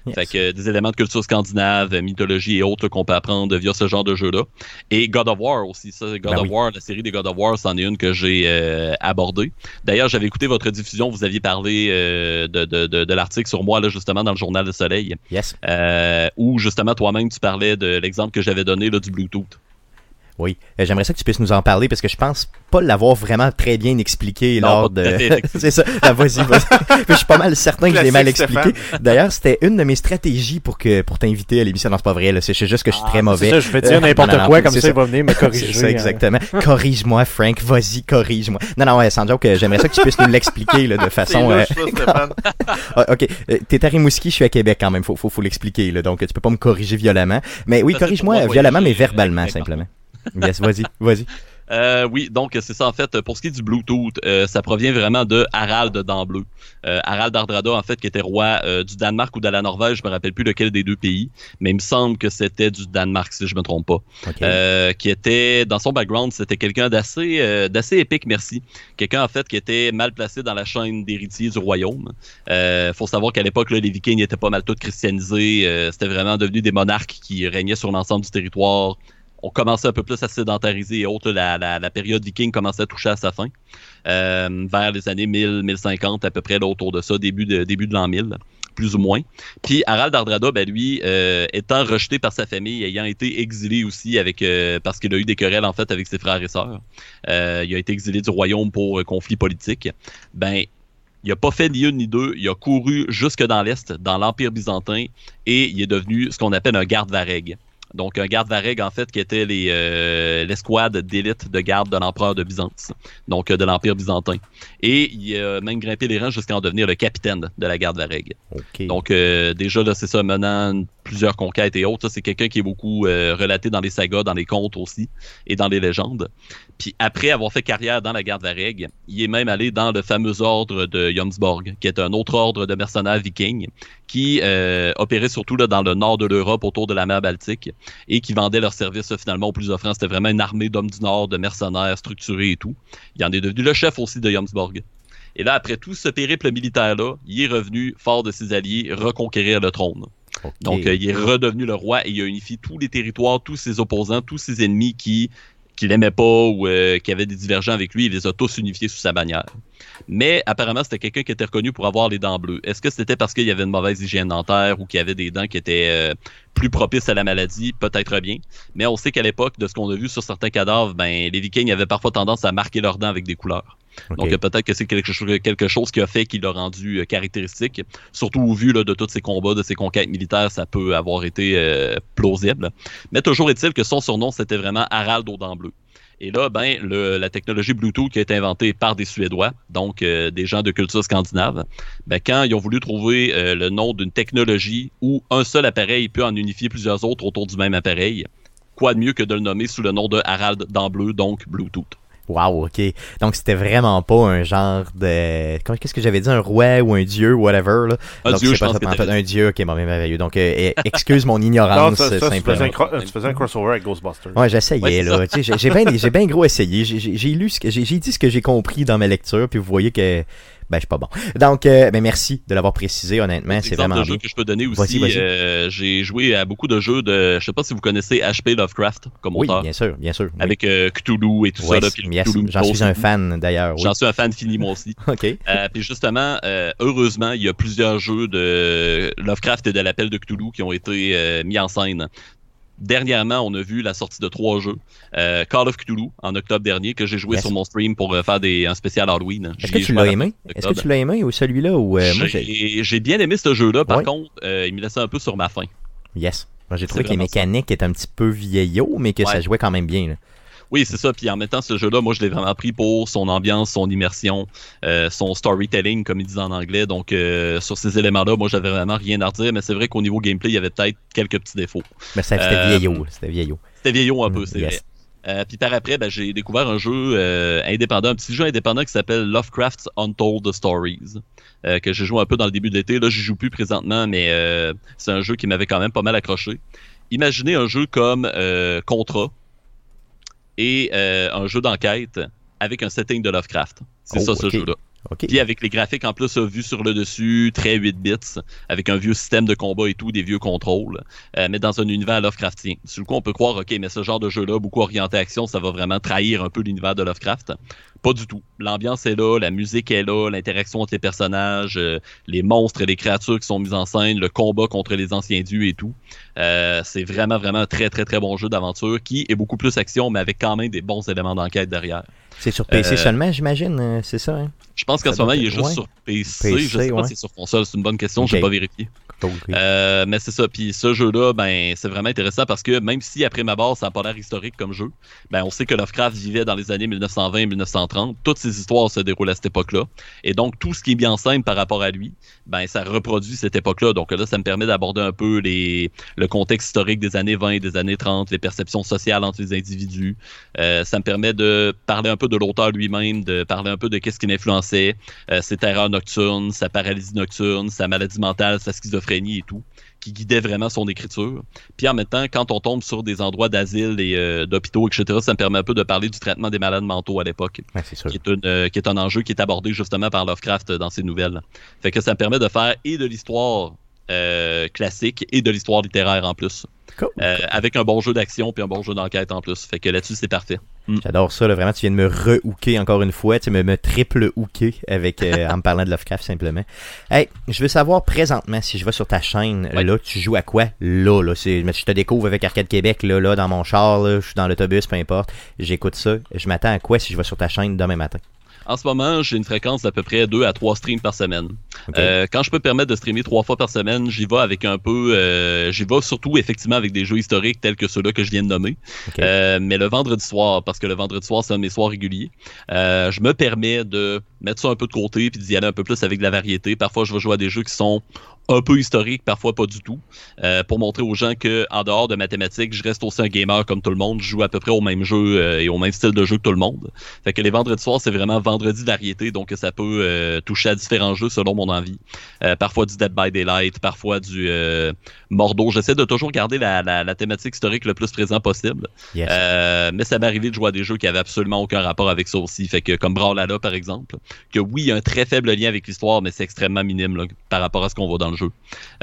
Yes. Fait que des éléments de culture scandinave, mythologie et autres qu'on peut apprendre via ce genre de jeu-là. Et God of War aussi. Ça, God Ben of oui. War, la série des God of War, c'en est une que j'ai euh, abordée. D'ailleurs, j'avais écouté votre diffusion, vous aviez parlé euh, de, de, de, de l'article sur moi, là, justement, dans le journal Le Soleil, Yes. euh, où justement toi-même tu parlais de l'exemple que j'avais donné là, du Bluetooth. Oui. Euh, J'aimerais ça que tu puisses nous en parler parce que je pense pas l'avoir vraiment très bien expliqué Non, lors de. c'est ça. Ah, vas-y, vas-y. Je suis pas mal certain que je l'ai mal expliqué. D'ailleurs, c'était une de mes stratégies pour que pour t'inviter à l'émission. Non, c'est pas vrai. là. C'est juste que je suis très mauvais. C'est ça, je vais dire Euh, n'importe quoi, comme ça, il va venir me corriger. C'est ça, hein. exactement. Corrige-moi, Frank. Vas-y, corrige-moi. Non, non, ouais, sans joke, euh, j'aimerais ça que tu puisses nous l'expliquer là, de façon. euh, louche, ça, Stéphane. ah, ok, t'es à Rimouski, je suis à Québec quand même. Faut, faut, faut l'expliquer là. Donc, tu peux pas me corriger violemment. Mais oui, corrige-moi moi violemment, mais euh, verbalement simplement. Yes, vas-y, vas-y. Euh, oui, donc c'est ça en fait. Pour ce qui est du Bluetooth, euh, ça provient vraiment de Harald d'Ambleu. Euh, Harald Hardrada, en fait, qui était roi du Danemark ou de la Norvège, je me rappelle plus lequel des deux pays, mais il me semble que c'était du Danemark, si je me trompe pas. Qui était dans son background, c'était quelqu'un d'assez d'assez épique, merci. Quelqu'un en fait qui était mal placé dans la chaîne d'héritiers du royaume. Faut savoir qu'à l'époque, les Vikings étaient pas mal tous christianisés. C'était vraiment devenu des monarques qui régnaient sur l'ensemble du territoire. On commençait un peu plus à se sédentariser et autres. La, période viking commençait à toucher à sa fin. Euh, vers les années 1000, 1050 à peu près, autour de ça, début de, l'an 1000 plus ou moins. Puis Harald Hardrada, ben lui, euh, étant rejeté par sa famille, ayant été exilé aussi avec euh, parce qu'il a eu des querelles en fait avec ses frères et sœurs, il a été exilé du royaume pour conflit politique. Ben il a pas fait ni une ni deux, il a couru jusque dans l'est, dans l'empire byzantin, et il est devenu ce qu'on appelle un garde vareg. Donc un garde vareg en fait qui était les euh, l'escouade d'élite de garde de l'empereur de Byzance, donc euh, de l'empire byzantin. Et il a même grimpé les rangs jusqu'à en devenir le capitaine de la garde vareg. Donc euh, déjà là c'est ça menant plusieurs conquêtes et autres, c'est quelqu'un qui est beaucoup euh, relaté dans les sagas, dans les contes aussi et dans les légendes. Puis après avoir fait carrière dans la garde Vareg, il est même allé dans le fameux ordre de Jomsborg, qui est un autre ordre de mercenaires vikings qui euh, opérait surtout dans le nord de l'Europe, autour de la mer Baltique, et qui vendait leurs services finalement aux plus offrants. C'était vraiment une armée d'hommes du Nord, de mercenaires structurés et tout. Il en est devenu le chef aussi de Jomsborg. Et là, après tout ce périple militaire-là, il est revenu, fort de ses alliés, reconquérir le trône. Donc, euh, il est redevenu le roi et il a unifié tous les territoires, tous ses opposants, tous ses ennemis qui qui l'aimaient pas ou euh, qui avaient des divergents avec lui, il les a tous unifiés sous sa bannière. Mais apparemment, c'était quelqu'un qui était reconnu pour avoir les dents bleues. Est-ce que c'était parce qu'il y avait une mauvaise hygiène dentaire ou qu'il avait des dents qui étaient euh, plus propices à la maladie? Peut-être bien. Mais on sait qu'à l'époque, de ce qu'on a vu sur certains cadavres, ben, les Vikings avaient parfois tendance à marquer leurs dents avec des couleurs. Donc euh, peut-être que c'est quelque chose, qui a fait qu'il l'a rendu euh, caractéristique. Surtout au vu de tous ses combats, de ses conquêtes militaires, ça peut avoir été euh, plausible. Mais toujours est-il que son surnom, c'était vraiment Harald aux. Et là, ben, la technologie Bluetooth qui a été inventée par des Suédois, donc des gens de culture scandinave, ben, quand ils ont voulu trouver le nom d'une technologie où un seul appareil peut en unifier plusieurs autres autour du même appareil, quoi de mieux que de le nommer sous le nom de Harald dents bleues, donc Bluetooth. Wow, ok. Donc c'était vraiment pas un genre de. comment- Qu'est-ce que j'avais dit? Un roi ou un dieu, whatever. Là. Un Donc dieu, je pas pense ça, que en fait, un dieu, ok, bon, mais merveilleux. Donc euh, eh, excuse mon Non, ignorance ça, ça, tu, faisais simplement. un, cro- tu faisais un crossover avec Ghostbusters. Ouais, j'essayais Ouais, là. Tu sais, J'ai j'ai bien j'ai bien gros essayé. J'ai- J'ai j'ai lu ce que j'ai j'ai dit ce que j'ai compris dans ma lecture, puis vous voyez que ben je suis pas bon. Donc euh, ben merci de l'avoir précisé honnêtement, c'est vraiment de jeu que je peux donner aussi, euh, j'ai joué à beaucoup de jeux de, je sais pas si vous connaissez HP Lovecraft comme Oui, auteur, bien sûr, bien sûr. oui. avec euh, Cthulhu et tout Ouais, ça. Yes, J'en suis un fan d'ailleurs. Oui. J'en suis un fan fini moi aussi. Ok. Euh, puis justement, euh, heureusement, il y a plusieurs jeux de Lovecraft et de l'appel de Cthulhu qui ont été euh, mis en scène. Dernièrement, on a vu la sortie de trois jeux. Euh, Call of Cthulhu en octobre dernier que j'ai joué Yes. sur mon stream pour euh, faire des, un spécial Halloween. Est-ce que tu l'as la aimé? Est-ce que tu l'as aimé ou celui-là ou euh, moi j'ai bien aimé ce jeu-là, par contre, il me laissait un peu sur ma faim. Yes. Moi, j'ai trouvé que les ça. mécaniques étaient un petit peu vieillots, mais que ça jouait quand même bien. là. Oui, c'est ça. Puis en même temps, ce jeu-là, moi, je l'ai vraiment pris pour son ambiance, son immersion, euh, son storytelling, comme ils disent en anglais. Donc, euh, sur ces éléments-là, moi, j'avais vraiment rien à redire. Mais c'est vrai qu'au niveau gameplay, il y avait peut-être quelques petits défauts. Mais ça- c'était Euh, vieillot. C'était vieillot. C'était vieillot un peu, Mm, c'est yes. vrai. Euh, puis par après, ben, j'ai découvert un jeu euh, indépendant, un petit jeu indépendant qui s'appelle Lovecraft's Untold Stories, euh, que j'ai joué un peu dans le début de l'été. Là, j'y joue plus présentement, mais c'est un jeu qui m'avait quand même pas mal accroché. Imaginez un jeu comme Contra et euh, un jeu d'enquête avec un setting de Lovecraft. C'est Oh, ça, ce jeu-là. OK. Puis avec les graphiques en plus euh, vus sur le dessus, très 8 bits, avec un vieux système de combat et tout, des vieux contrôles, euh, mais dans un univers Lovecraftien. Sur le coup, on peut croire, ok, mais ce genre de jeu-là, beaucoup orienté action, ça va vraiment trahir un peu l'univers de Lovecraft. Pas du tout. L'ambiance est là, la musique est là, l'interaction entre les personnages, euh, les monstres et les créatures qui sont mises en scène, le combat contre les anciens dieux et tout. Euh, c'est vraiment, vraiment un très, très, très bon jeu d'aventure qui est beaucoup plus action, mais avec quand même des bons éléments d'enquête derrière. C'est sur PC Euh, seulement, j'imagine, euh, c'est ça, hein? Je pense qu'en ce moment, il est juste ouais. sur PC. PC, je sais pas ouais. si c'est sur console, c'est une bonne question, Ok. j'ai pas vérifié. Euh, mais c'est ça. Puis ce jeu-là, ben, c'est vraiment intéressant parce que même si après ma barre, ça n'a pas l'air historique comme jeu, ben, on sait que Lovecraft vivait dans les années 1920-1930. Toutes ces histoires se déroulent à cette époque-là. Et donc, tout ce qui est bien en scène par rapport à lui, ben, ça reproduit cette époque-là. Donc là, ça me permet d'aborder un peu les, le contexte historique des années 20 et des années 30, les perceptions sociales entre les individus. Euh, ça me permet de parler un peu de l'auteur lui-même, de parler un peu de qu'est-ce qui l'influençait, euh, ses terreurs nocturnes, sa paralysie nocturne, sa maladie mentale, sa schizophrénie et tout, qui guidait vraiment son écriture. Puis en même temps, quand on tombe sur des endroits d'asile et euh, d'hôpitaux, etc., ça me permet un peu de parler du traitement des malades mentaux à l'époque, Ouais, qui est, une, euh, qui est un enjeu qui est abordé justement par Lovecraft dans ses nouvelles. Fait que ça me permet de faire et de l'histoire euh, classique et de l'histoire littéraire en plus. Cool. Euh, avec un bon jeu d'action puis un bon jeu d'enquête en plus. Fait que là-dessus, c'est parfait. J'adore ça, là, vraiment, tu viens de me re-hooker encore une fois, tu me, me triple hooker avec, euh, en me parlant de Lovecraft simplement. Hey, je veux savoir présentement, si je vais sur ta chaîne, Ouais. là, tu joues à quoi? Là, là, je te découvre avec Arcade Québec, là, là, dans mon char, là, je suis dans l'autobus, peu importe, j'écoute ça, je m'attends à quoi si je vais sur ta chaîne demain matin? En ce moment, j'ai une fréquence d'à peu près 2 à 3 streams par semaine. Euh, quand je peux me permettre de streamer trois fois par semaine, j'y vais avec un peu, euh, j'y vais surtout effectivement avec des jeux historiques tels que ceux-là que je viens de nommer. Euh, mais le vendredi soir, parce que le vendredi soir c'est un de mes soirs réguliers, euh, je me permets de mettre ça un peu de côté puis d'y aller un peu plus avec de la variété. Parfois, je vais jouer à des jeux qui sont un peu historiques, parfois pas du tout, euh, pour montrer aux gens que en dehors de mathématiques, je reste aussi un gamer comme tout le monde. Je joue à peu près au même jeu euh, et au même style de jeu que tout le monde. Fait que les vendredis soirs, c'est vraiment vendredi variété, donc ça peut euh, toucher à différents jeux selon mon envie. Euh, parfois du Dead by Daylight, parfois du euh, Mordo. J'essaie de toujours garder la, la, la thématique historique le plus présent possible. Yes. Euh, mais ça m'est arrivé de jouer à des jeux qui avaient absolument aucun rapport avec ça aussi. Fait que comme Brawlhalla par exemple, que oui, il y a un très faible lien avec l'histoire, mais c'est extrêmement minime là, par rapport à ce qu'on voit dans le jeu.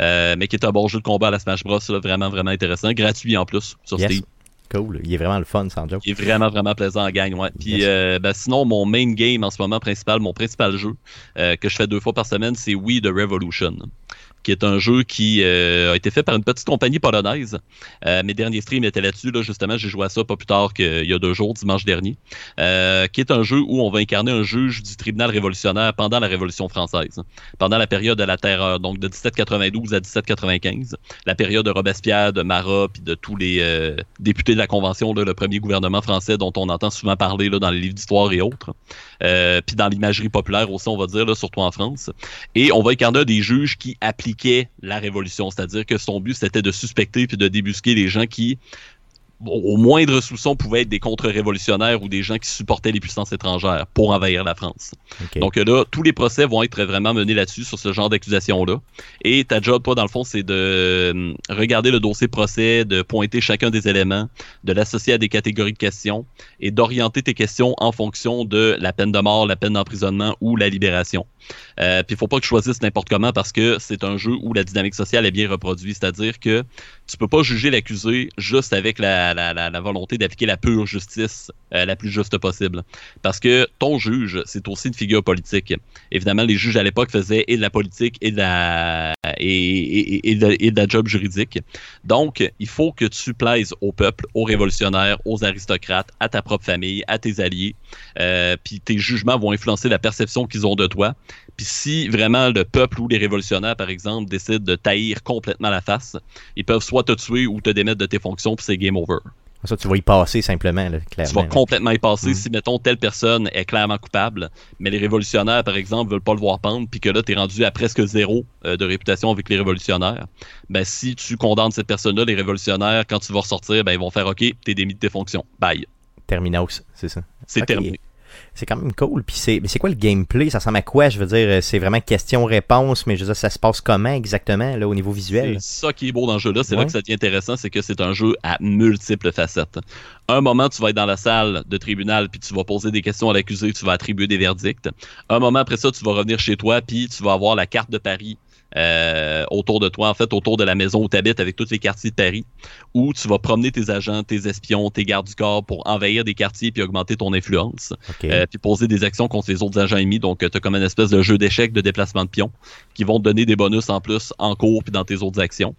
Euh, mais qui est un bon jeu de combat à la Smash Bros, là, vraiment vraiment intéressant, gratuit en plus sur Yes. Steam. Cool. Il est vraiment le fun, sans joke. Il est vraiment, vraiment plaisant à gagner. Ouais. Puis Yes. euh, ben, sinon, mon main game en ce moment principal, mon principal jeu euh, que je fais deux fois par semaine, c'est Wii The Revolution qui est un jeu qui euh, a été fait par une petite compagnie polonaise. Euh, mes derniers streams étaient là-dessus. Là, justement, j'ai joué à ça pas plus tard qu'il y a deux jours, dimanche dernier. Euh, qui est un jeu où on va incarner un juge du tribunal révolutionnaire pendant la Révolution française, pendant la période de la Terreur, donc de 1792 à 1795, la période de Robespierre, de Marat, puis de tous les députés de la Convention, le premier gouvernement français dont on entend souvent parler là, dans les livres d'histoire et autres, puis dans l'imagerie populaire aussi, on va dire, là, surtout en France. Et on va incarner des juges qui la révolution, c'est-à-dire que son but c'était de suspecter puis de débusquer les gens qui au moindre soupçon pouvaient être des contre-révolutionnaires ou des gens qui supportaient les puissances étrangères pour envahir la France. Donc là, tous les procès vont être vraiment menés là-dessus, sur ce genre d'accusation-là. Et ta job, toi, dans le fond, c'est de euh, regarder le dossier procès, de pointer chacun des éléments, de l'associer à des catégories de questions et d'orienter tes questions en fonction de la peine de mort, la peine d'emprisonnement ou la libération. Euh, Puis il faut pas que tu choisisses n'importe comment parce que c'est un jeu où la dynamique sociale est bien reproduite, c'est-à-dire que tu peux pas juger l'accusé juste avec la, la, la, volonté d'appliquer la pure justice euh, la plus juste possible. Parce que ton juge, c'est aussi une figure politique. Évidemment, les juges à l'époque faisaient et de la politique et de la, et, et, et, de, et de la job juridique. Donc, il faut que tu plaises au peuple, aux révolutionnaires, aux aristocrates, à ta propre famille, à tes alliés. Euh, Puis tes jugements vont influencer la perception qu'ils ont de toi. Puis si vraiment le peuple ou les révolutionnaires, par exemple, décident de taillir complètement la face, ils peuvent soit te tuer ou te démettre de tes fonctions, puis c'est game over. Ça, tu vas y passer simplement, là, clairement. Tu vas complètement y passer Mm. si, mettons, telle personne est clairement coupable, mais les révolutionnaires, par exemple, veulent pas le voir pendre, puis que là, tu es rendu à presque zéro euh, de réputation avec les révolutionnaires. Ben, si tu condamnes cette personne-là, les révolutionnaires, quand tu vas ressortir, ben, ils vont faire OK, t'es démis de tes fonctions. Bye. Terminos, c'est ça. C'est terminé. C'est quand même cool. Puis c'est, mais c'est quoi le gameplay? Ça ressemble à quoi? Je veux dire, euh, c'est vraiment question-réponse, mais je veux dire, ça se passe comment exactement là au niveau visuel? C'est ça qui est beau dans le jeu-là. C'est Ouais. là que ça devient intéressant, c'est que c'est un jeu à multiples facettes. Un moment, tu vas être dans la salle de tribunal, puis tu vas poser des questions à l'accusé, tu vas attribuer des verdicts. Un moment après ça, tu vas revenir chez toi, puis tu vas avoir la carte de Paris euh, autour de toi, en fait, autour de la maison où tu habites avec tous les quartiers de Paris, où tu vas promener tes agents, tes espions, tes gardes du corps pour envahir des quartiers puis augmenter ton influence. Euh, puis poser des actions contre les autres agents ennemis. Donc, tu as comme une espèce de jeu d'échecs de déplacement de pions qui vont te donner des bonus en plus en cours puis dans tes autres actions.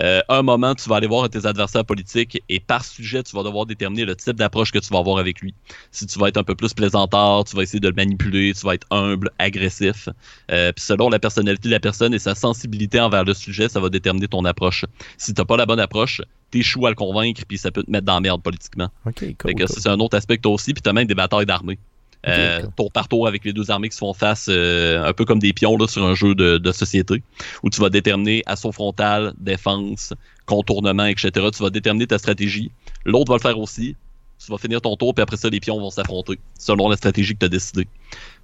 Euh, un moment, tu vas aller voir tes adversaires politiques et par sujet, tu vas devoir déterminer le type d'approche que tu vas avoir avec lui. Si tu vas être un peu plus plaisantard, tu vas essayer de le manipuler, tu vas être humble, agressif. Euh, puis selon la personnalité de la personne et sa sensibilité envers le sujet, ça va déterminer ton approche. Si t'as pas la bonne approche, t'échoues à le convaincre puis ça peut te mettre dans la merde politiquement. ok, cool. C'est un autre aspect que aussi, puis t'as même des batailles d'armées. Euh, tour par tour avec les deux armées qui se font face, euh, un peu comme des pions là, sur un jeu de, de société, où tu vas déterminer assaut frontal, défense, contournement, etc. Tu vas déterminer ta stratégie. L'autre va le faire aussi. Tu vas finir ton tour, puis après ça, les pions vont s'affronter, selon la stratégie que tu as décidé.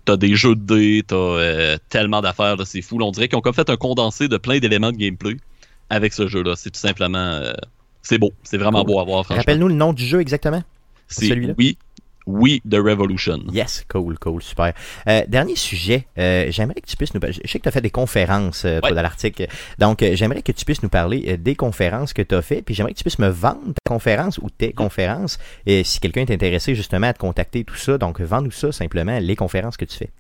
T'as des jeux de dés, t'as euh, tellement d'affaires, là, c'est fou. Là, on dirait qu'ils ont comme fait un condensé de plein d'éléments de gameplay avec ce jeu-là. C'est tout simplement... euh, c'est beau. C'est vraiment Cool. beau à voir, franchement. Rappelle-nous le nom du jeu exactement? C'est celui-là? oui, oui, The Revolution. Yes, cool, cool, super. Euh, dernier sujet, euh, j'aimerais que tu puisses nous... Je sais que tu as fait des conférences, euh, Ouais. dans l'article. Donc, euh, j'aimerais que tu puisses nous parler euh, des conférences que tu as fait, puis j'aimerais que tu puisses me vendre ta conférence ou tes conférences. Et si quelqu'un est intéressé justement à te contacter, tout ça, donc vends-nous ça simplement, les conférences que tu fais.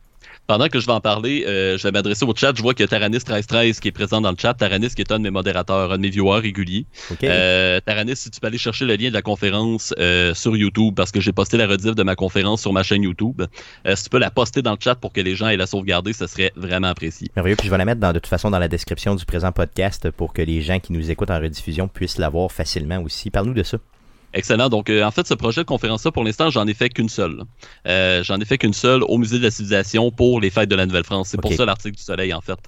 Pendant que je vais en parler, euh, je vais m'adresser au chat. Je vois a Taranis1313 qui est présent dans le chat. Taranis qui est un de mes modérateurs, un de mes viewers réguliers. OK? Euh, Taranis, si tu peux aller chercher le lien de la conférence euh, sur YouTube, parce que j'ai posté la rediff de ma conférence sur ma chaîne YouTube. Euh, si tu peux la poster dans le chat pour que les gens aient la sauvegarder, ça serait vraiment apprécié. Merveilleux. Puis je vais la mettre dans, de toute façon dans la description du présent podcast pour que les gens qui nous écoutent en rediffusion puissent la voir facilement aussi. Parle-nous de ça. Excellent. Donc, euh, en fait, ce projet de conférence-là, pour l'instant, j'en ai fait qu'une seule. Euh, j'en ai fait qu'une seule au Musée de la Civilisation pour les fêtes de la Nouvelle-France. C'est pour ça l'article du Soleil, en fait.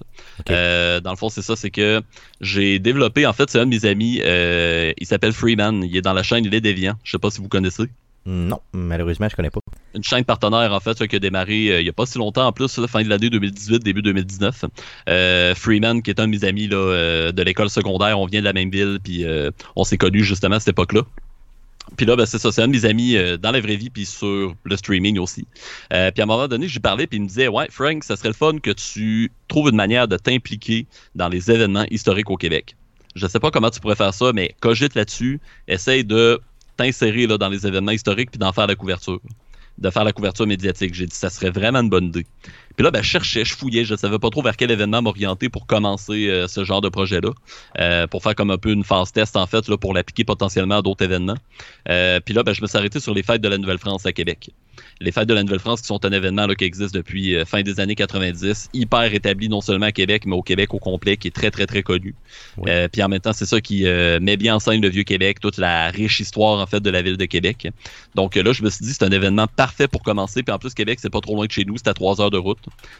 Euh, dans le fond, c'est ça, c'est que j'ai développé, en fait, c'est un de mes amis, il s'appelle Freeman, il est dans la chaîne Il est déviant. Je sais pas si vous connaissez. Non, malheureusement, je connais pas. Une chaîne partenaire, en fait, qui a démarré euh, il y a pas si longtemps, en plus, fin de l'année 2018, début 2019. Euh, Freeman, qui est un de mes amis là, euh, de l'école secondaire, on vient de la même ville, puis on s'est connus justement à cette époque-là. Puis là, ben, c'est ça, c'est un de mes amis euh, dans la vraie vie, puis sur le streaming aussi. Euh, puis à un moment donné, j'ai parlé, puis il me disait, ouais, Frank, ça serait le fun que tu trouves une manière de t'impliquer dans les événements historiques au Québec. Je sais pas comment tu pourrais faire ça, mais cogite là-dessus, essaye de t'insérer là, dans les événements historiques, puis d'en faire la couverture de faire la couverture médiatique. J'ai dit ça serait vraiment une bonne idée. Puis là, ben, je cherchais, je fouillais, je savais pas trop vers quel événement m'orienter pour commencer euh, ce genre de projet-là, euh, pour faire comme un peu une phase test en fait, pour l'appliquer potentiellement à d'autres événements. Euh, puis là, ben, je me suis arrêté sur les fêtes de la Nouvelle-France à Québec. Les fêtes de la Nouvelle-France qui sont un événement là, qui existe depuis euh, fin des années 90, hyper établi non seulement à Québec, mais au Québec au complet, qui est très très très connu. Oui. Euh, puis en même temps, c'est ça qui euh, met bien en scène le vieux Québec, toute la riche histoire en fait de la ville de Québec. Donc là, je me suis dit, c'est un événement parfait pour commencer. Puis en plus, Québec, c'est pas trop loin de chez nous, c'est à trois heures de route.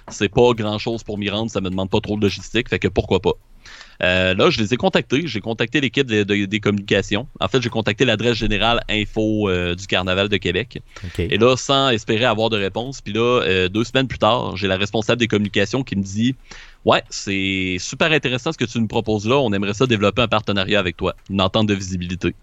C'est pas grand chose pour m'y rendre, ça me demande pas trop de logistique, fait que pourquoi pas. Euh, là, je les ai contactés. J'ai contacté l'équipe de- de- des communications. En fait, j'ai contacté l'adresse générale info euh, du Carnaval de Québec. Et là, sans espérer avoir de réponse, puis là, euh, deux semaines plus tard, j'ai la responsable des communications qui me dit Ouais, c'est super intéressant ce que tu nous proposes là. On aimerait ça développer un partenariat avec toi, une entente de visibilité.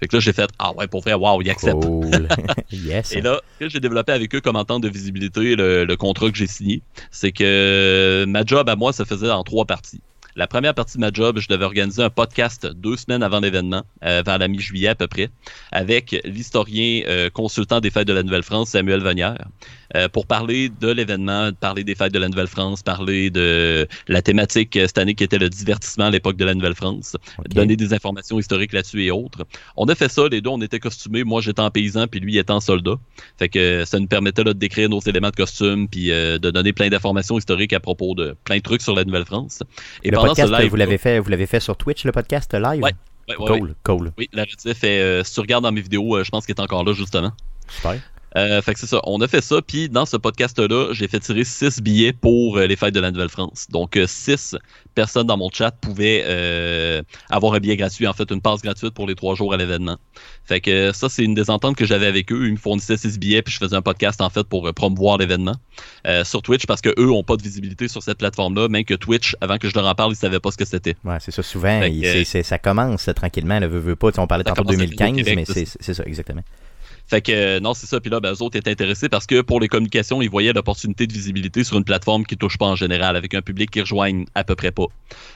Fait que là, j'ai fait Ah ouais, pour vrai, waouh, il accepte. Cool. yes. Et là, ce que j'ai développé avec eux comme entente de visibilité, le, le contrat que j'ai signé, c'est que ma job à moi se faisait en trois parties. La première partie de ma job, je devais organiser un podcast deux semaines avant l'événement, euh, vers la mi-juillet à peu près, avec l'historien euh, consultant des fêtes de la Nouvelle-France, Samuel Venière, euh, pour parler de l'événement, parler des fêtes de la Nouvelle-France, parler de la thématique cette année qui était le divertissement à l'époque de la Nouvelle-France, donner des informations historiques là-dessus et autres. On a fait ça, les deux, on était costumés. Moi, j'étais en paysan, puis lui, étant soldat. Fait que ça nous permettait là, de décrire nos éléments de costume, puis de donner plein d'informations historiques à propos de plein de trucs sur la Nouvelle-France. Et le pendant podcast, live, vous l'avez fait, vous l'avez fait sur Twitch, le podcast live? Ouais, ouais. Cool, cool. Oui, la rediff est, euh, si tu regardes dans mes vidéos, euh, je pense qu'il est encore là, justement. Super. Euh, fait que c'est ça. On a fait ça, puis dans ce podcast-là, j'ai fait tirer six billets pour euh, les fêtes de la Nouvelle-France. Donc, euh, six personnes dans mon chat pouvaient euh, avoir un billet gratuit, en fait, une passe gratuite pour les trois jours à l'événement. Fait que euh, ça, c'est une des ententes que j'avais avec eux. Ils me fournissaient six billets, puis je faisais un podcast, en fait, pour euh, promouvoir l'événement euh, sur Twitch, parce que eux ont pas de visibilité sur cette plateforme-là, même que Twitch, avant que je leur en parle, ils savaient pas ce que c'était. Ouais, c'est ça. Souvent, ça commence euh, tranquillement. Le veut, veut pas. Tu sais, on parlait tantôt de commence à 2015, Québec, mais c'est ça, exactement. Fait que non, c'est ça. Puis là, ben, eux autres étaient intéressés parce que pour les communications, ils voyaient l'opportunité de visibilité sur une plateforme qui touche pas en général, avec un public qui rejoigne à peu près pas.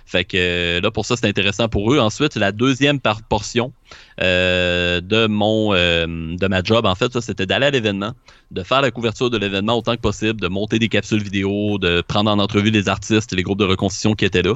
Fait que euh, là, pour ça, c'est intéressant pour eux. Ensuite, la deuxième par portion euh, de mon euh, de ma job, en fait, c'était d'aller à l'événement, de faire la couverture de l'événement autant que possible, de monter des capsules vidéo, de prendre en entrevue les artistes, les groupes de reconstitution qui étaient là.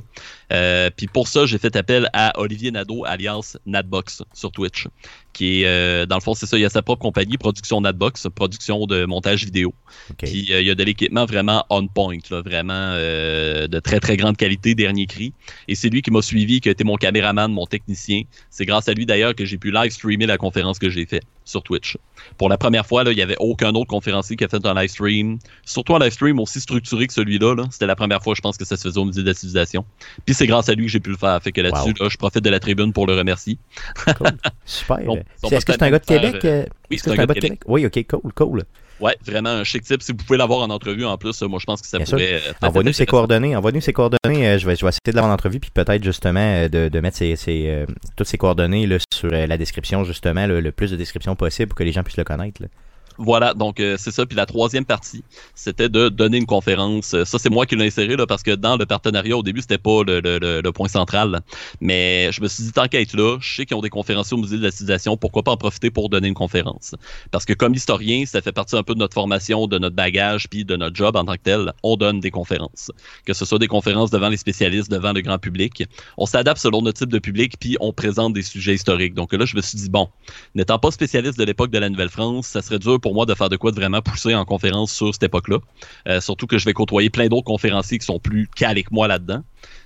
Euh, puis pour ça, j'ai fait appel à Olivier Nadeau, alias Nadbox, sur Twitch qui est, dans le fond, c'est ça, il a sa propre compagnie, Production Nadbox, production de montage vidéo. Puis il y a de l'équipement vraiment on point, là, vraiment de très très grande qualité, dernier cri. Et c'est lui qui m'a suivi, qui a été mon caméraman, mon technicien. C'est grâce à lui d'ailleurs que j'ai pu live streamer la conférence que j'ai fait sur Twitch. Pour la première fois, là, il n'y avait aucun autre conférencier qui a fait un live stream, surtout un live stream aussi structuré que celui-là. là. C'était la première fois, je pense, que ça se faisait au musée de la civilisation. Puis c'est grâce à lui que j'ai pu le faire. Fait que là-dessus, Wow. là, je profite de la tribune pour le remercier. Super. Est-ce que c'est un gars de Québec? faire, euh, oui, Est-ce que c'est un gars de Québec? Oui, OK, cool, cool. Ouais, vraiment un chic type. Si vous pouvez l'avoir en entrevue en plus, moi je pense que ça Bien pourrait. euh, Envoie-nous être ses coordonnées. Envoie-nous ses coordonnées. euh, je, vais, je vais essayer de l'avoir en entrevue, puis peut-être justement euh, de, de mettre ses, ses, euh, toutes ses coordonnées là, sur la description, justement, le, le plus de description possible pour que les gens puissent le connaître. là. Voilà, donc euh, c'est ça. Puis la troisième partie, c'était de donner une conférence. Euh, Ça, c'est moi qui l'ai inséré là, parce que dans le partenariat, au début, c'était pas le, le, le- point central. Mais je me suis dit, tant qu'à être là, je sais qu'ils ont des conférenciers au musée de la civilisation, pourquoi pas en profiter pour donner une conférence? Parce que comme historien, ça fait partie un peu de notre formation, de notre bagage, puis de notre job en tant que tel. On donne des conférences. Que ce soit des conférences devant les spécialistes, devant le grand public. On s'adapte selon notre type de public, puis on présente des sujets historiques. Donc là, je me suis dit, bon, N'étant pas spécialiste de l'époque de la Nouvelle-France, ça serait dur pour moi de faire de quoi de vraiment pousser en conférence sur cette époque-là. Euh, surtout que je vais côtoyer plein d'autres conférenciers qui sont plus calés que moi là-dedans.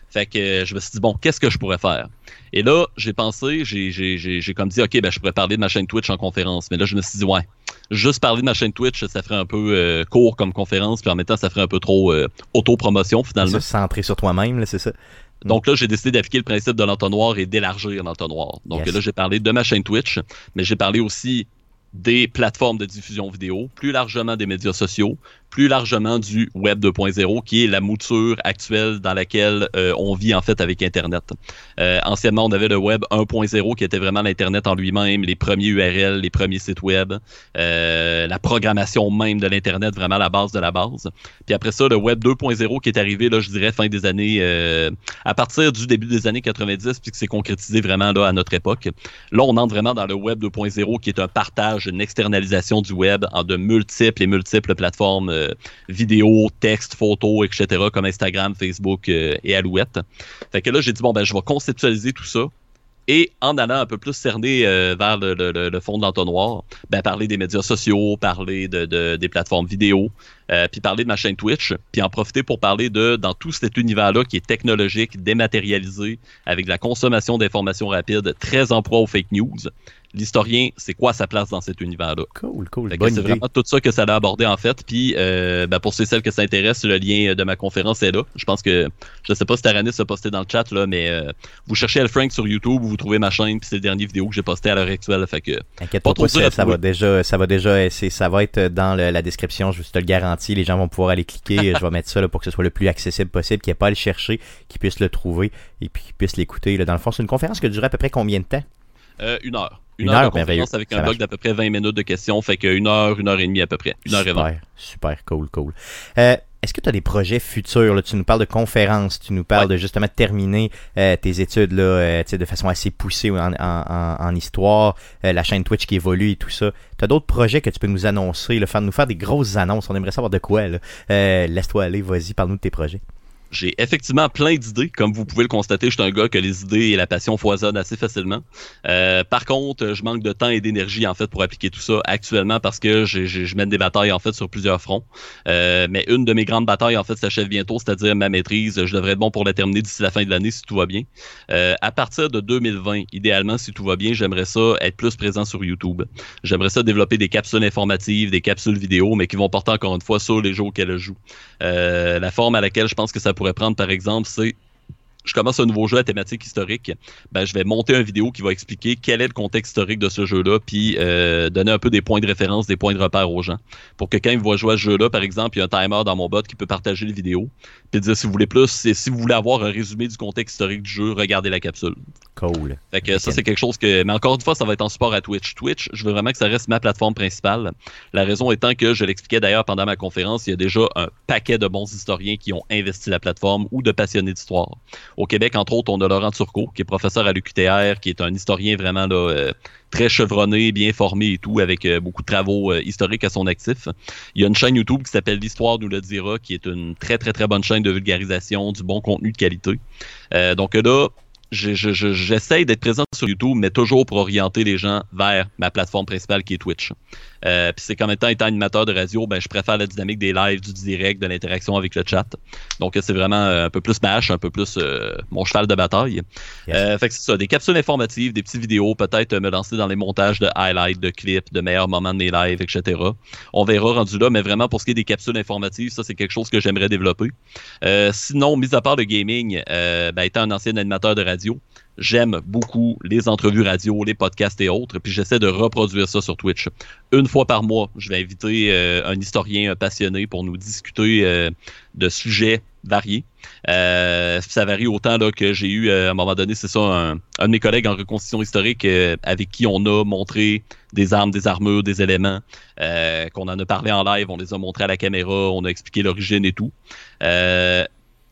Fait que euh, je me suis dit, bon, qu'est-ce que je pourrais faire? Et là, j'ai pensé, j'ai, comme dit, OK, ben, je pourrais parler de ma chaîne Twitch en conférence. Mais là, je me suis dit, ouais, juste parler de ma chaîne Twitch, ça ferait un peu euh, court comme conférence, puis en même temps, ça ferait un peu trop euh, autopromotion finalement. Se centrer sur toi-même, là, c'est ça. Donc là, j'ai décidé d'appliquer le principe de l'entonnoir et d'élargir l'entonnoir. Donc Yes. là, j'ai parlé de ma chaîne Twitch, mais j'ai parlé aussi des plateformes de diffusion vidéo, plus largement des médias sociaux, plus largement du Web 2.0, qui est la mouture actuelle dans laquelle euh, on vit en fait avec Internet. Euh, anciennement, on avait le Web 1.0 qui était vraiment l'Internet en lui-même, les premiers URL, les premiers sites Web, euh, la programmation même de l'Internet, vraiment la base de la base. Puis après ça, le Web 2.0 qui est arrivé, là, je dirais, fin des années, euh, à partir du début des années 90, puis que c'est concrétisé vraiment là à notre époque. Là, on entre vraiment dans le Web 2.0 qui est un partage, une externalisation du Web en de multiples et multiples plateformes euh, vidéo, texte, etc., comme Instagram, Facebook euh, et Alouette. Fait que là, j'ai dit, bon, ben, je vais conceptualiser tout ça. Et en allant un peu plus cerner euh, vers le, fond de l'entonnoir, ben, parler des médias sociaux, parler de, de- des plateformes vidéo, euh, puis parler de ma chaîne Twitch, puis en profiter pour parler de, dans tout cet univers-là qui est technologique, dématérialisé, avec la consommation d'informations rapides, très en proie aux fake news. L'historien, c'est quoi sa place dans cet univers-là? Cool, cool. C'est vraiment tout ça que ça a abordé en fait. Puis euh, ben, pour ceux et celles que ça intéresse, le lien de ma conférence est là. Je pense que je sais pas si Taranis a posté dans le chat là, mais euh, vous cherchez El Frank sur YouTube, vous trouvez ma chaîne, puis c'est le dernier vidéo que j'ai posté à l'heure actuelle. Fait que Inquiète Pas pas, trop ça, ça va déjà, ça va déjà, c'est- ça va être dans le- la description, je te le garantis. Les gens vont pouvoir aller cliquer. je vais mettre ça là, pour que ce soit le plus accessible possible, qu'il n'y ait pas à le chercher, qu'ils puissent le trouver et puis qu'ils puissent l'écouter. Dans le fond, c'est une conférence qui dure à peu près combien de temps? euh, une heure. Une Une, heure, heure, de conférence merveilleux. avec un bloc d'à peu près 20 minutes de questions. Fait que une heure, une heure et demie à peu près. Une heure et vingt. Super, super, cool, cool. Euh, Est-ce que tu as des projets futurs? Là? Tu nous parles de conférences, tu nous parles Ouais. de justement terminer euh, tes études là, euh, de façon assez poussée en, en- en- en histoire, euh, la chaîne Twitch qui évolue et tout ça. Tu as d'autres projets que tu peux nous annoncer, là, faire, nous faire des grosses annonces. On aimerait savoir de quoi. Euh, Laisse-toi aller, vas-y, parle-nous de tes projets. J'ai effectivement plein d'idées. Comme vous pouvez le constater, je suis un gars que les idées et la passion foisonnent assez facilement. Euh, par contre, je manque de temps et d'énergie en fait pour appliquer tout ça actuellement parce que j'ai- j'ai- je mène des batailles en fait sur plusieurs fronts. Euh, mais une de mes grandes batailles en fait s'achève bientôt, c'est-à-dire ma maîtrise. Je devrais être bon pour la terminer d'ici la fin de l'année si tout va bien. Euh, à partir de 2020, idéalement si tout va bien, j'aimerais ça être plus présent sur YouTube. J'aimerais ça développer des capsules informatives, des capsules vidéo, mais qui vont porter encore une fois sur les jeux auxquels je joue. Euh, la forme à laquelle je pense que ça pourrait prendre, par exemple, c'est je commence un nouveau jeu à thématique historique, ben, je vais monter une vidéo qui va expliquer quel est le contexte historique de ce jeu-là, puis euh, donner un peu des points de référence, des points de repère aux gens. Pour que quand ils voient jouer à ce jeu-là, par exemple, il y a un timer dans mon bot qui peut partager les vidéos, puis dire si vous voulez plus, c'est- si vous voulez avoir un résumé du contexte historique du jeu, regardez la capsule. Cool. Fait que ça, c'est quelque chose que. Mais encore une fois, ça va être en support à Twitch. Twitch, je veux vraiment que ça reste ma plateforme principale. La raison étant que, je l'expliquais d'ailleurs pendant ma conférence, il y a déjà un paquet de bons historiens qui ont investi la plateforme ou de passionnés d'histoire. Au Québec, entre autres, on a Laurent Turcot, qui est professeur à l'UQTR, qui est un historien vraiment là, euh, très chevronné, bien formé et tout, avec euh, beaucoup de travaux euh, historiques à son actif. Il y a une chaîne YouTube qui s'appelle L'Histoire nous le dira, qui est une très, très, très bonne chaîne de vulgarisation, du bon contenu de qualité. Euh, donc là, je- je- je- j'essaye d'être présent sur YouTube, mais toujours pour orienter les gens vers ma plateforme principale qui est Twitch. Euh, Puis c'est qu'en même temps, étant animateur de radio, ben, je préfère la dynamique des lives, du direct, de l'interaction avec le chat. Donc c'est vraiment euh, un peu plus ma hache, un peu plus euh, mon cheval de bataille. Yes. Euh, fait que c'est ça, des capsules informatives, des petites vidéos, peut-être euh, me lancer dans les montages de highlights, de clips, de meilleurs moments de mes lives, etc. On verra rendu là, mais vraiment pour ce qui est des capsules informatives, ça c'est quelque chose que j'aimerais développer. Euh, sinon, mis à part le gaming, euh, ben, étant un ancien animateur de radio, j'aime beaucoup les entrevues radio, les podcasts et autres, puis j'essaie de reproduire ça sur Twitch. Une fois par mois, je vais inviter euh, un historien, passionné pour nous discuter euh, de sujets variés. Euh, ça varie autant là, que j'ai eu euh, à un moment donné, c'est ça, un, un de mes collègues en reconstitution historique euh, avec qui on a montré des armes, des armures, des éléments, euh, qu'on en a parlé en live, on les a montrés à la caméra, on a expliqué l'origine et tout.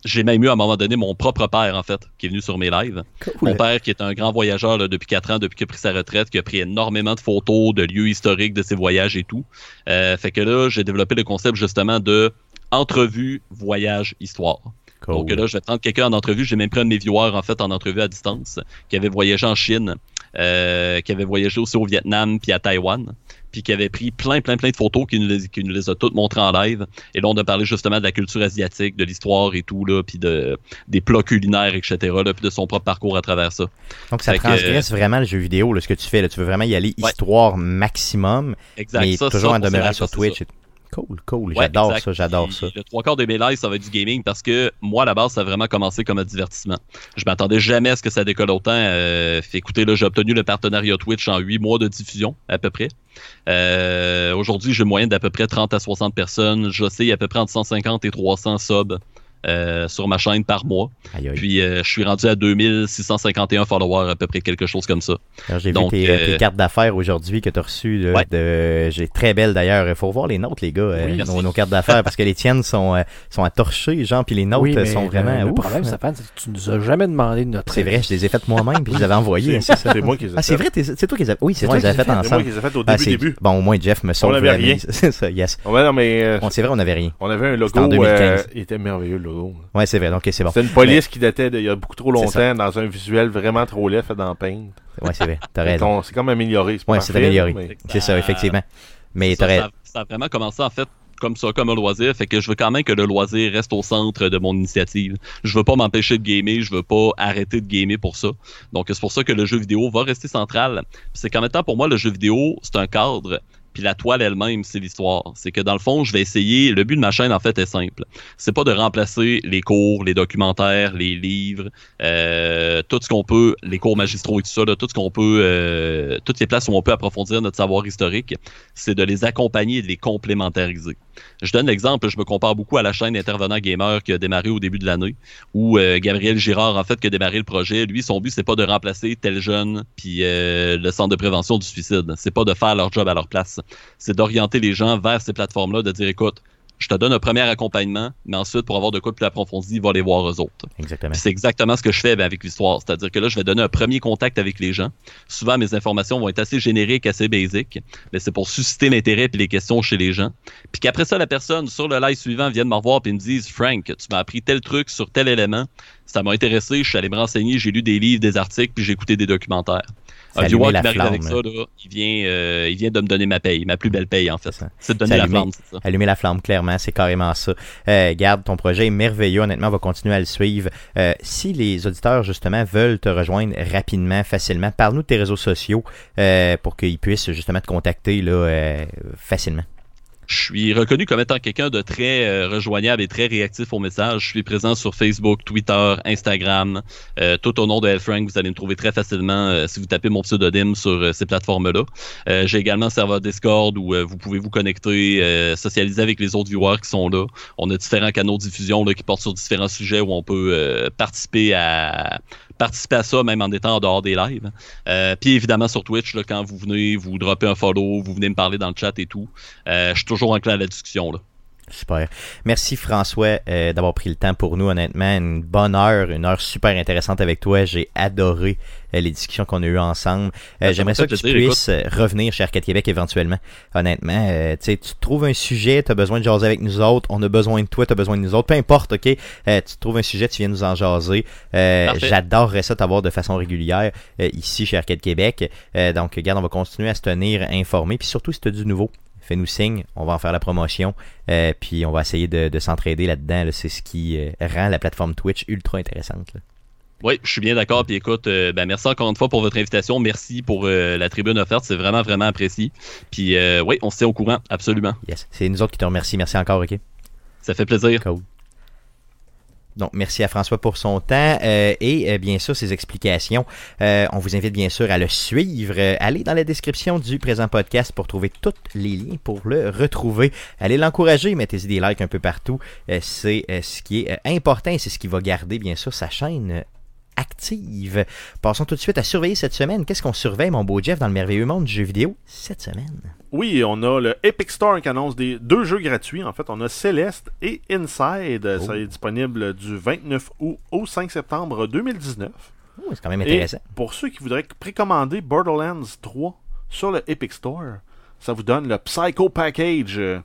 J'ai même eu à un moment donné mon propre père, en fait, qui est venu sur mes lives. Cool. Mon père, qui est un grand voyageur là, depuis 4 ans, depuis qu'il a pris sa retraite, qui a pris énormément de photos, de lieux historiques de ses voyages et tout. Euh, fait que là, j'ai développé le concept justement de entrevue, voyage, histoire. Cool. Donc là, je vais prendre quelqu'un en entrevue. J'ai même pris un de mes viewers, en fait, en entrevue à distance, qui avait voyagé en Chine, euh, qui avait voyagé aussi au Vietnam puis à Taïwan, puis qui avait pris plein, plein, plein de photos, qui nous les, qui nous les a toutes montrées en live. Et là, on a parlé justement de la culture asiatique, de l'histoire et tout, là, puis de, des plats culinaires, etc., là, puis de son propre parcours à travers ça. Donc ça Fait que, transgresse vraiment le jeu vidéo, là, ce que tu fais. Là. Tu veux vraiment y aller Ouais. histoire maximum, Exact. mais Ça, toujours ça, en demeurant sur Twitch. Cool, cool. Ouais, J'adore exact. ça, j'adore ça. Le trois quarts de mes lives, ça va être du gaming parce que moi, à la base, ça a vraiment commencé comme un divertissement. Je m'attendais jamais à ce que ça décolle autant. Euh, fait écoutez, là, j'ai obtenu le partenariat Twitch en huit mois de diffusion, à peu près. Euh, Aujourd'hui, j'ai une moyenne d'à peu près 30 à 60 personnes. Je sais, il y a à peu près entre 150 et 300 subs euh, sur ma chaîne par mois. Aïe, aïe. Puis, euh, je suis rendu à 2651 followers, à peu près quelque chose comme ça. J'ai vu donc, tes, euh, tes cartes d'affaires aujourd'hui que tu as reçues. là, Ouais. de... J'ai très belles d'ailleurs. Il faut voir les nôtres, les gars, euh, Oui, nos, cartes d'affaires, parce que les tiennes sont, euh, sont à torcher, genre, puis les nôtres Oui, sont le- vraiment. Le, ouf. problème, Stéphane, c'est que tu nous as jamais demandé de notre C'est vrai, je les ai faites moi-même, puis je les avais envoyées. C'est c'est ça. c'est moi qui les ai Ah, c'est vrai, c'est toi qui les as. Oui, c'est C'est toi qui les as faites ai C'est moi ensemble. qui les ai fait au Ah, début. Bon, au moins, Jeff me sauve n'avait la rien. C'est ça, yes. Ouais, non, mais On- C'est vrai, on n'avait rien. on avait un logo. C'était en 2015. euh, il était merveilleux, le logo. Ouais, c'est vrai, donc c'est bon. C'était une police qui datait d'il y a beaucoup trop C'est longtemps dans un visuel vraiment trop laid fait dans Paint. Ouais, c'est vrai, t'as C'est raison. C'est comme amélioré. Ouais, c'est amélioré. mais- C'est ça, effectivement. Mais Ça, t'as raison. ça, ça a vraiment commencé en fait comme ça, comme un loisir. Fait que je veux quand même que le loisir reste au centre de mon initiative. Je veux pas m'empêcher de gamer, je veux pas arrêter de gamer pour ça. Donc c'est pour ça que le jeu vidéo va rester central. C'est qu'en même temps pour moi le jeu vidéo c'est un cadre. Puis la toile elle-même, c'est l'histoire. C'est que dans le fond, je vais essayer. Le but de ma chaîne, en fait, est simple. C'est pas de remplacer les cours, les documentaires, les livres, euh, tout ce qu'on peut, les cours magistraux et tout ça, tout ce qu'on peut, euh, toutes les places où on peut approfondir notre savoir historique, c'est de les accompagner et de les complémentariser. Je donne l'exemple, je me compare beaucoup à la chaîne Intervenant Gamer qui a démarré au début de l'année, où euh, Gabriel Girard, en fait, qui a démarré le projet, lui, son but, c'est pas de remplacer tel jeune puis euh, le centre de prévention du suicide. C'est pas de faire leur job à leur place. C'est d'orienter les gens vers ces plateformes-là, de dire, écoute, je te donne un premier accompagnement, mais ensuite, pour avoir de quoi plus approfondi, va les voir eux autres. Exactement. C'est exactement ce que je fais ben, avec l'histoire. C'est-à-dire que là, je vais donner un premier contact avec les gens. Souvent, mes informations vont être assez génériques, assez basiques, mais c'est pour susciter l'intérêt et les questions chez les gens. Puis qu'après ça, la personne sur le live suivant vienne me revoir et me dise Frank, tu m'as appris tel truc sur tel élément. Ça m'a intéressé, je suis allé me renseigner, j'ai lu des livres, des articles, puis j'ai écouté des documentaires. Qui m'arrive avec ça, là, il, vient, euh, il vient de me donner ma paye, ma plus belle paye, en fait. C'est ça. C'est de donner la flamme, c'est ça. Allumer la flamme, clairement, c'est carrément ça. Euh, garde, ton projet est merveilleux. Honnêtement, on va continuer à le suivre. Euh, si les auditeurs, justement, veulent te rejoindre rapidement, facilement, parle-nous de tes réseaux sociaux euh, pour qu'ils puissent, justement, te contacter là, euh, facilement. Je suis reconnu comme étant quelqu'un de très euh, rejoignable et très réactif aux messages. Je suis présent sur Facebook, Twitter, Instagram, euh, tout au nom de Frank. Vous allez me trouver très facilement euh, si vous tapez mon pseudonyme sur euh, ces plateformes-là. Euh, J'ai également un serveur Discord où euh, vous pouvez vous connecter, socialiser avec les autres viewers qui sont là. On a différents canaux de diffusion là, qui portent sur différents sujets où on peut participer à participer à ça même en étant en dehors des lives. Euh, puis évidemment sur Twitch, là, quand vous venez, vous droppez un follow, vous venez me parler dans le chat et tout. Euh, je suis toujours enclin à la discussion. Là. Super. Merci François euh, d'avoir pris le temps pour nous, honnêtement. Une bonne heure, une heure super intéressante avec toi. J'ai adoré euh, les discussions qu'on a eues ensemble. Euh, J'aimerais ça que tu puisses euh, revenir chez Arcade Québec éventuellement. Honnêtement, euh, tu sais, tu trouves un sujet, tu as besoin de jaser avec nous autres, on a besoin de toi, tu as besoin de nous autres, peu importe, ok? Euh, tu trouves un sujet, tu viens nous en jaser. Euh. J'adorerais ça t'avoir de façon régulière euh, ici chez Arcade Québec. Euh, donc, regarde, on va continuer à se tenir informé. Puis surtout, si tu as du nouveau, fais-nous signe, on va en faire la promotion, euh, puis on va essayer de, de s'entraider là-dedans. là. C'est ce qui euh, rend la plateforme Twitch ultra intéressante. là. Oui, je suis bien d'accord. Puis écoute, euh, ben, merci encore une fois pour votre invitation. Merci pour euh, la tribune offerte. C'est vraiment, vraiment apprécié. Puis euh, oui, on se tient au courant, absolument. Yes. C'est nous autres qui te remercions. Merci encore, OK? Ça fait plaisir. Cool. Donc, merci à François pour son temps euh, et euh, bien sûr ses explications. Euh, on vous invite bien sûr à le suivre. Allez dans la description du présent podcast pour trouver tous les liens pour le retrouver. Allez l'encourager, mettez-y des likes un peu partout. C'est ce qui est important et c'est ce qui va garder bien sûr sa chaîne active. Passons tout de suite à surveiller cette semaine. Qu'est-ce qu'on surveille, mon beau Jeff, dans le merveilleux monde du jeu vidéo cette semaine? Oui, on a le Epic Store qui annonce des deux jeux gratuits. En fait, on a Celeste et Inside. Ça est disponible du 29 août au 5 septembre 2019. Oh, c'est quand même Et intéressant. pour ceux qui voudraient précommander Borderlands 3 sur le Epic Store, ça vous donne le Psycho Package euh,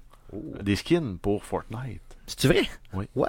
des skins pour Fortnite. C'est-tu vrai? Oui. What?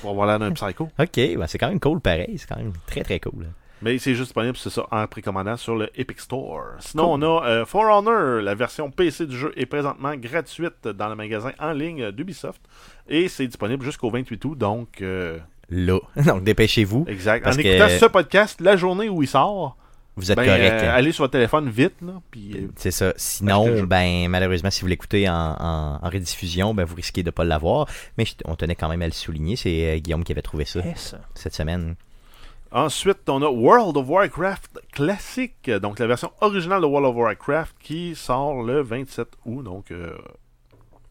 Pour avoir l'air d'un psycho. Ok, ben c'est quand même cool pareil. C'est quand même très très cool. Mais c'est juste disponible, c'est ça, en précommandant sur le Epic Store. Sinon, on a euh, For Honor. La version PC du jeu est présentement gratuite dans le magasin en ligne d'Ubisoft. Et c'est disponible jusqu'au 28 août. Donc, euh, Là. Donc dépêchez-vous. exact. Parce en que- écoutant ce podcast, la journée où il sort, Vous êtes ben, correct. euh, allez sur votre téléphone vite. Là, puis, euh, C'est ça. Sinon, ben malheureusement, si vous l'écoutez en, en, en rediffusion, ben vous risquez de pas l'avoir. Mais je- on tenait quand même à le souligner. C'est euh, Guillaume qui avait trouvé ça Yes. cette semaine. Ensuite, on a World of Warcraft classique, donc la version originale de World of Warcraft qui sort le 27 août, donc euh,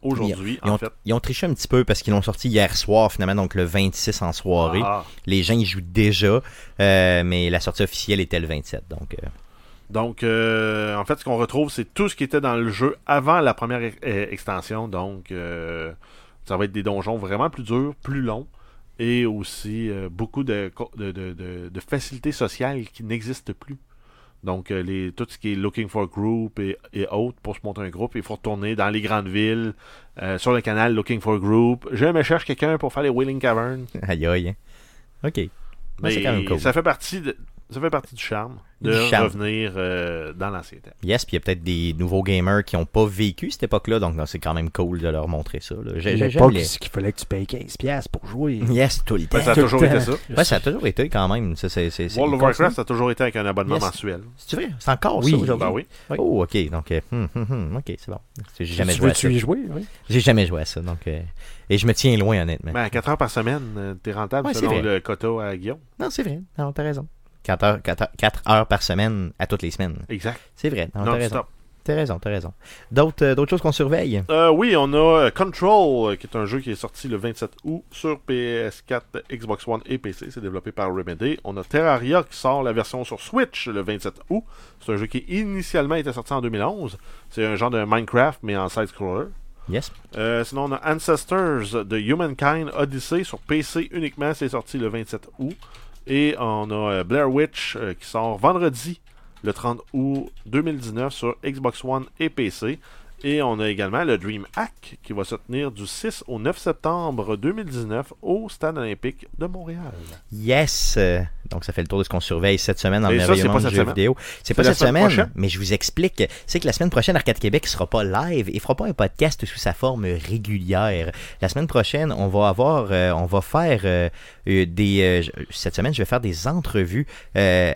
aujourd'hui Ils en ont, fait. ils ont triché un petit peu parce qu'ils l'ont sorti hier soir, finalement, donc le 26 en soirée. Ah. Les gens y jouent déjà, euh, mais la sortie officielle était le 27. Donc, euh, Donc, euh, en fait, ce qu'on retrouve, c'est tout ce qui était dans le jeu avant la première e- extension. Donc, ça va être des donjons vraiment plus durs, plus longs, et aussi beaucoup de, co- de, de- de- de facilités sociales qui n'existent plus. Donc, euh, les, tout ce qui est looking for group et, et autres, pour se monter un groupe, il faut retourner dans les grandes villes, euh, sur le canal looking for group. Je me cherche quelqu'un pour faire les Wailing Caverns. aïe aïe. hein. Ok. Mais quand même cool. ça fait partie de- ça fait partie du charme de Du charme. revenir euh, dans l'ancien temps. Yes, puis il y a peut-être des nouveaux gamers qui n'ont pas vécu cette époque-là, donc c'est quand même cool de leur montrer ça. J'ai- les- c'est qu'il fallait que tu payes 15$ pour jouer. Yes, tout le temps. Ben, ça a toujours été ça. Ouais, ça a toujours été quand même. World of. Warcraft, ça a toujours été avec un abonnement Yes. mensuel. C'est vrai? C'est encore Oui. ça aujourd'hui? Ben oui. Oui. Oh, ok. Donc, euh, hum, hum, hum, ok, c'est bon. J'ai jamais tu joué veux à ça. tu y jouer? Oui. J'ai jamais joué à ça. Donc, euh, et je me tiens loin, honnêtement. Ben, à 4 heures par semaine, euh, t'es rentable Ouais, selon le quota à Guillaume. Non, c'est vrai. Non, t'as raison. 4 heures, par semaine à toutes les semaines. Exact. C'est vrai. Non, t'as raison. T'as raison, t'as raison. D'autres, euh, d'autres choses qu'on surveille? Euh, oui, on a euh, Control, qui est un jeu qui est sorti le 27 août sur PS4, Xbox One et PC. C'est développé par Remedy. On a Terraria qui sort la version sur Switch le 27 août. C'est un jeu qui initialement était sorti en 2011. C'est un genre de Minecraft, mais en side-scroller. Yes. Euh, sinon, on a Ancestors de Humankind Odyssey sur PC uniquement. C'est sorti le 27 août. Et on a euh, Blair Witch euh, qui sort vendredi le 30 août 2019 sur Xbox One et PC. Et on a également le Dream Hack qui va se tenir du 6 au 9 septembre 2019 au Stade olympique de Montréal. Yes! Donc, ça fait le tour de ce qu'on surveille cette semaine dans le merveilleux monde du jeu vidéo. C'est pas cette semaine prochaine. mais je vous explique. C'est que la semaine prochaine, Arcade Québec sera pas live et fera pas un podcast sous sa forme régulière. La semaine prochaine, on va avoir, euh, on va faire euh, euh, des. euh, cette semaine, je vais faire des entrevues. euh,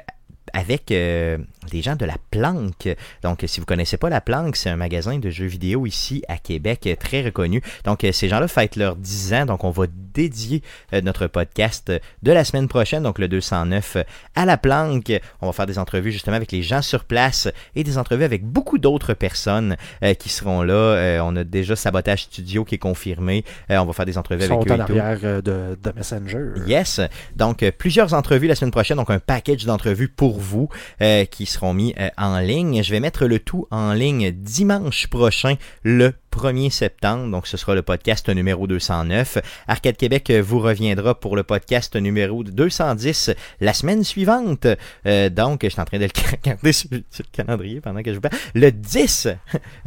avec euh, des gens de la Planque. Donc, si vous connaissez pas la Planque, c'est un magasin de jeux vidéo ici à Québec euh, très reconnu. Donc, euh, ces gens-là fêtent leurs 10 ans. Donc, on va dédier euh, notre podcast de la semaine prochaine, donc le 209, euh, à la Planque. On va faire des entrevues justement avec les gens sur place et des entrevues avec beaucoup d'autres personnes qui seront là. On a déjà Sabotage Studio qui est confirmé. On va faire des entrevues Ils sont avec eux en arrière de, de Messenger. Yes. Donc, plusieurs entrevues la semaine prochaine. Donc, un package d'entrevues pour vous qui seront mis euh, en ligne. Je vais mettre le tout en ligne dimanche prochain, le 1er septembre. Donc, ce sera le podcast numéro 209. Arcade Québec vous reviendra pour le podcast numéro 210 la semaine suivante. Euh, donc, je suis en train de le regarder sur, le calendrier pendant que je vous parle. Le 10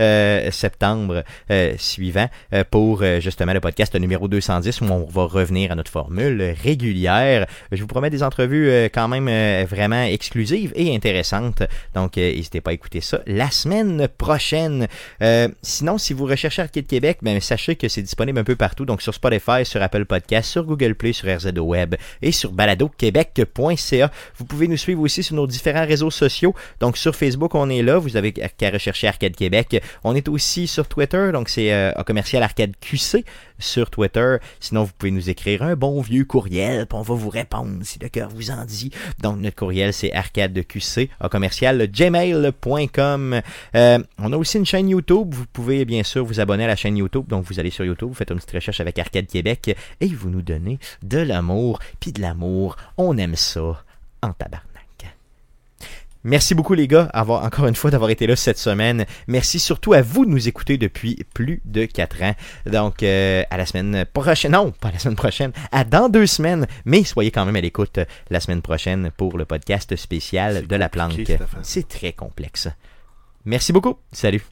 euh, septembre euh, suivant pour justement le podcast numéro 210 où on va revenir à notre formule régulière. Je vous promets des entrevues quand même vraiment exclusives et intéressantes. Donc, n'hésitez pas à écouter ça la semaine prochaine. Sinon, si vous Arcade Québec, ben, sachez que c'est disponible un peu partout. Donc, sur Spotify, sur Apple Podcast, sur Google Play, sur RZO Web et sur baladoquebec.ca. Vous pouvez nous suivre aussi sur nos différents réseaux sociaux. Donc, sur Facebook, on est là. Vous avez qu'à rechercher Arcade Québec. On est aussi sur Twitter. Donc, c'est euh, commercial Arcade QC sur Twitter. Sinon, vous pouvez nous écrire un bon vieux courriel, puis on va vous répondre si le cœur vous en dit. Donc, notre courriel, c'est arcadeqc, à commercial gmail.com. Euh, on a aussi une chaîne YouTube. Vous pouvez bien sûr vous abonner à la chaîne YouTube. Donc, vous allez sur YouTube, vous faites une petite recherche avec Arcade Québec et vous nous donnez de l'amour, puis de l'amour. On aime ça en tabarnak. Merci beaucoup les gars, avoir, encore une fois d'avoir été là cette semaine. Merci surtout à vous de nous écouter depuis plus de 4 ans. Donc euh, à la semaine prochaine, non, pas la semaine prochaine, à dans deux semaines, mais soyez quand même à l'écoute la semaine prochaine pour le podcast spécial de la planque. C'est très complexe. Merci beaucoup. Salut.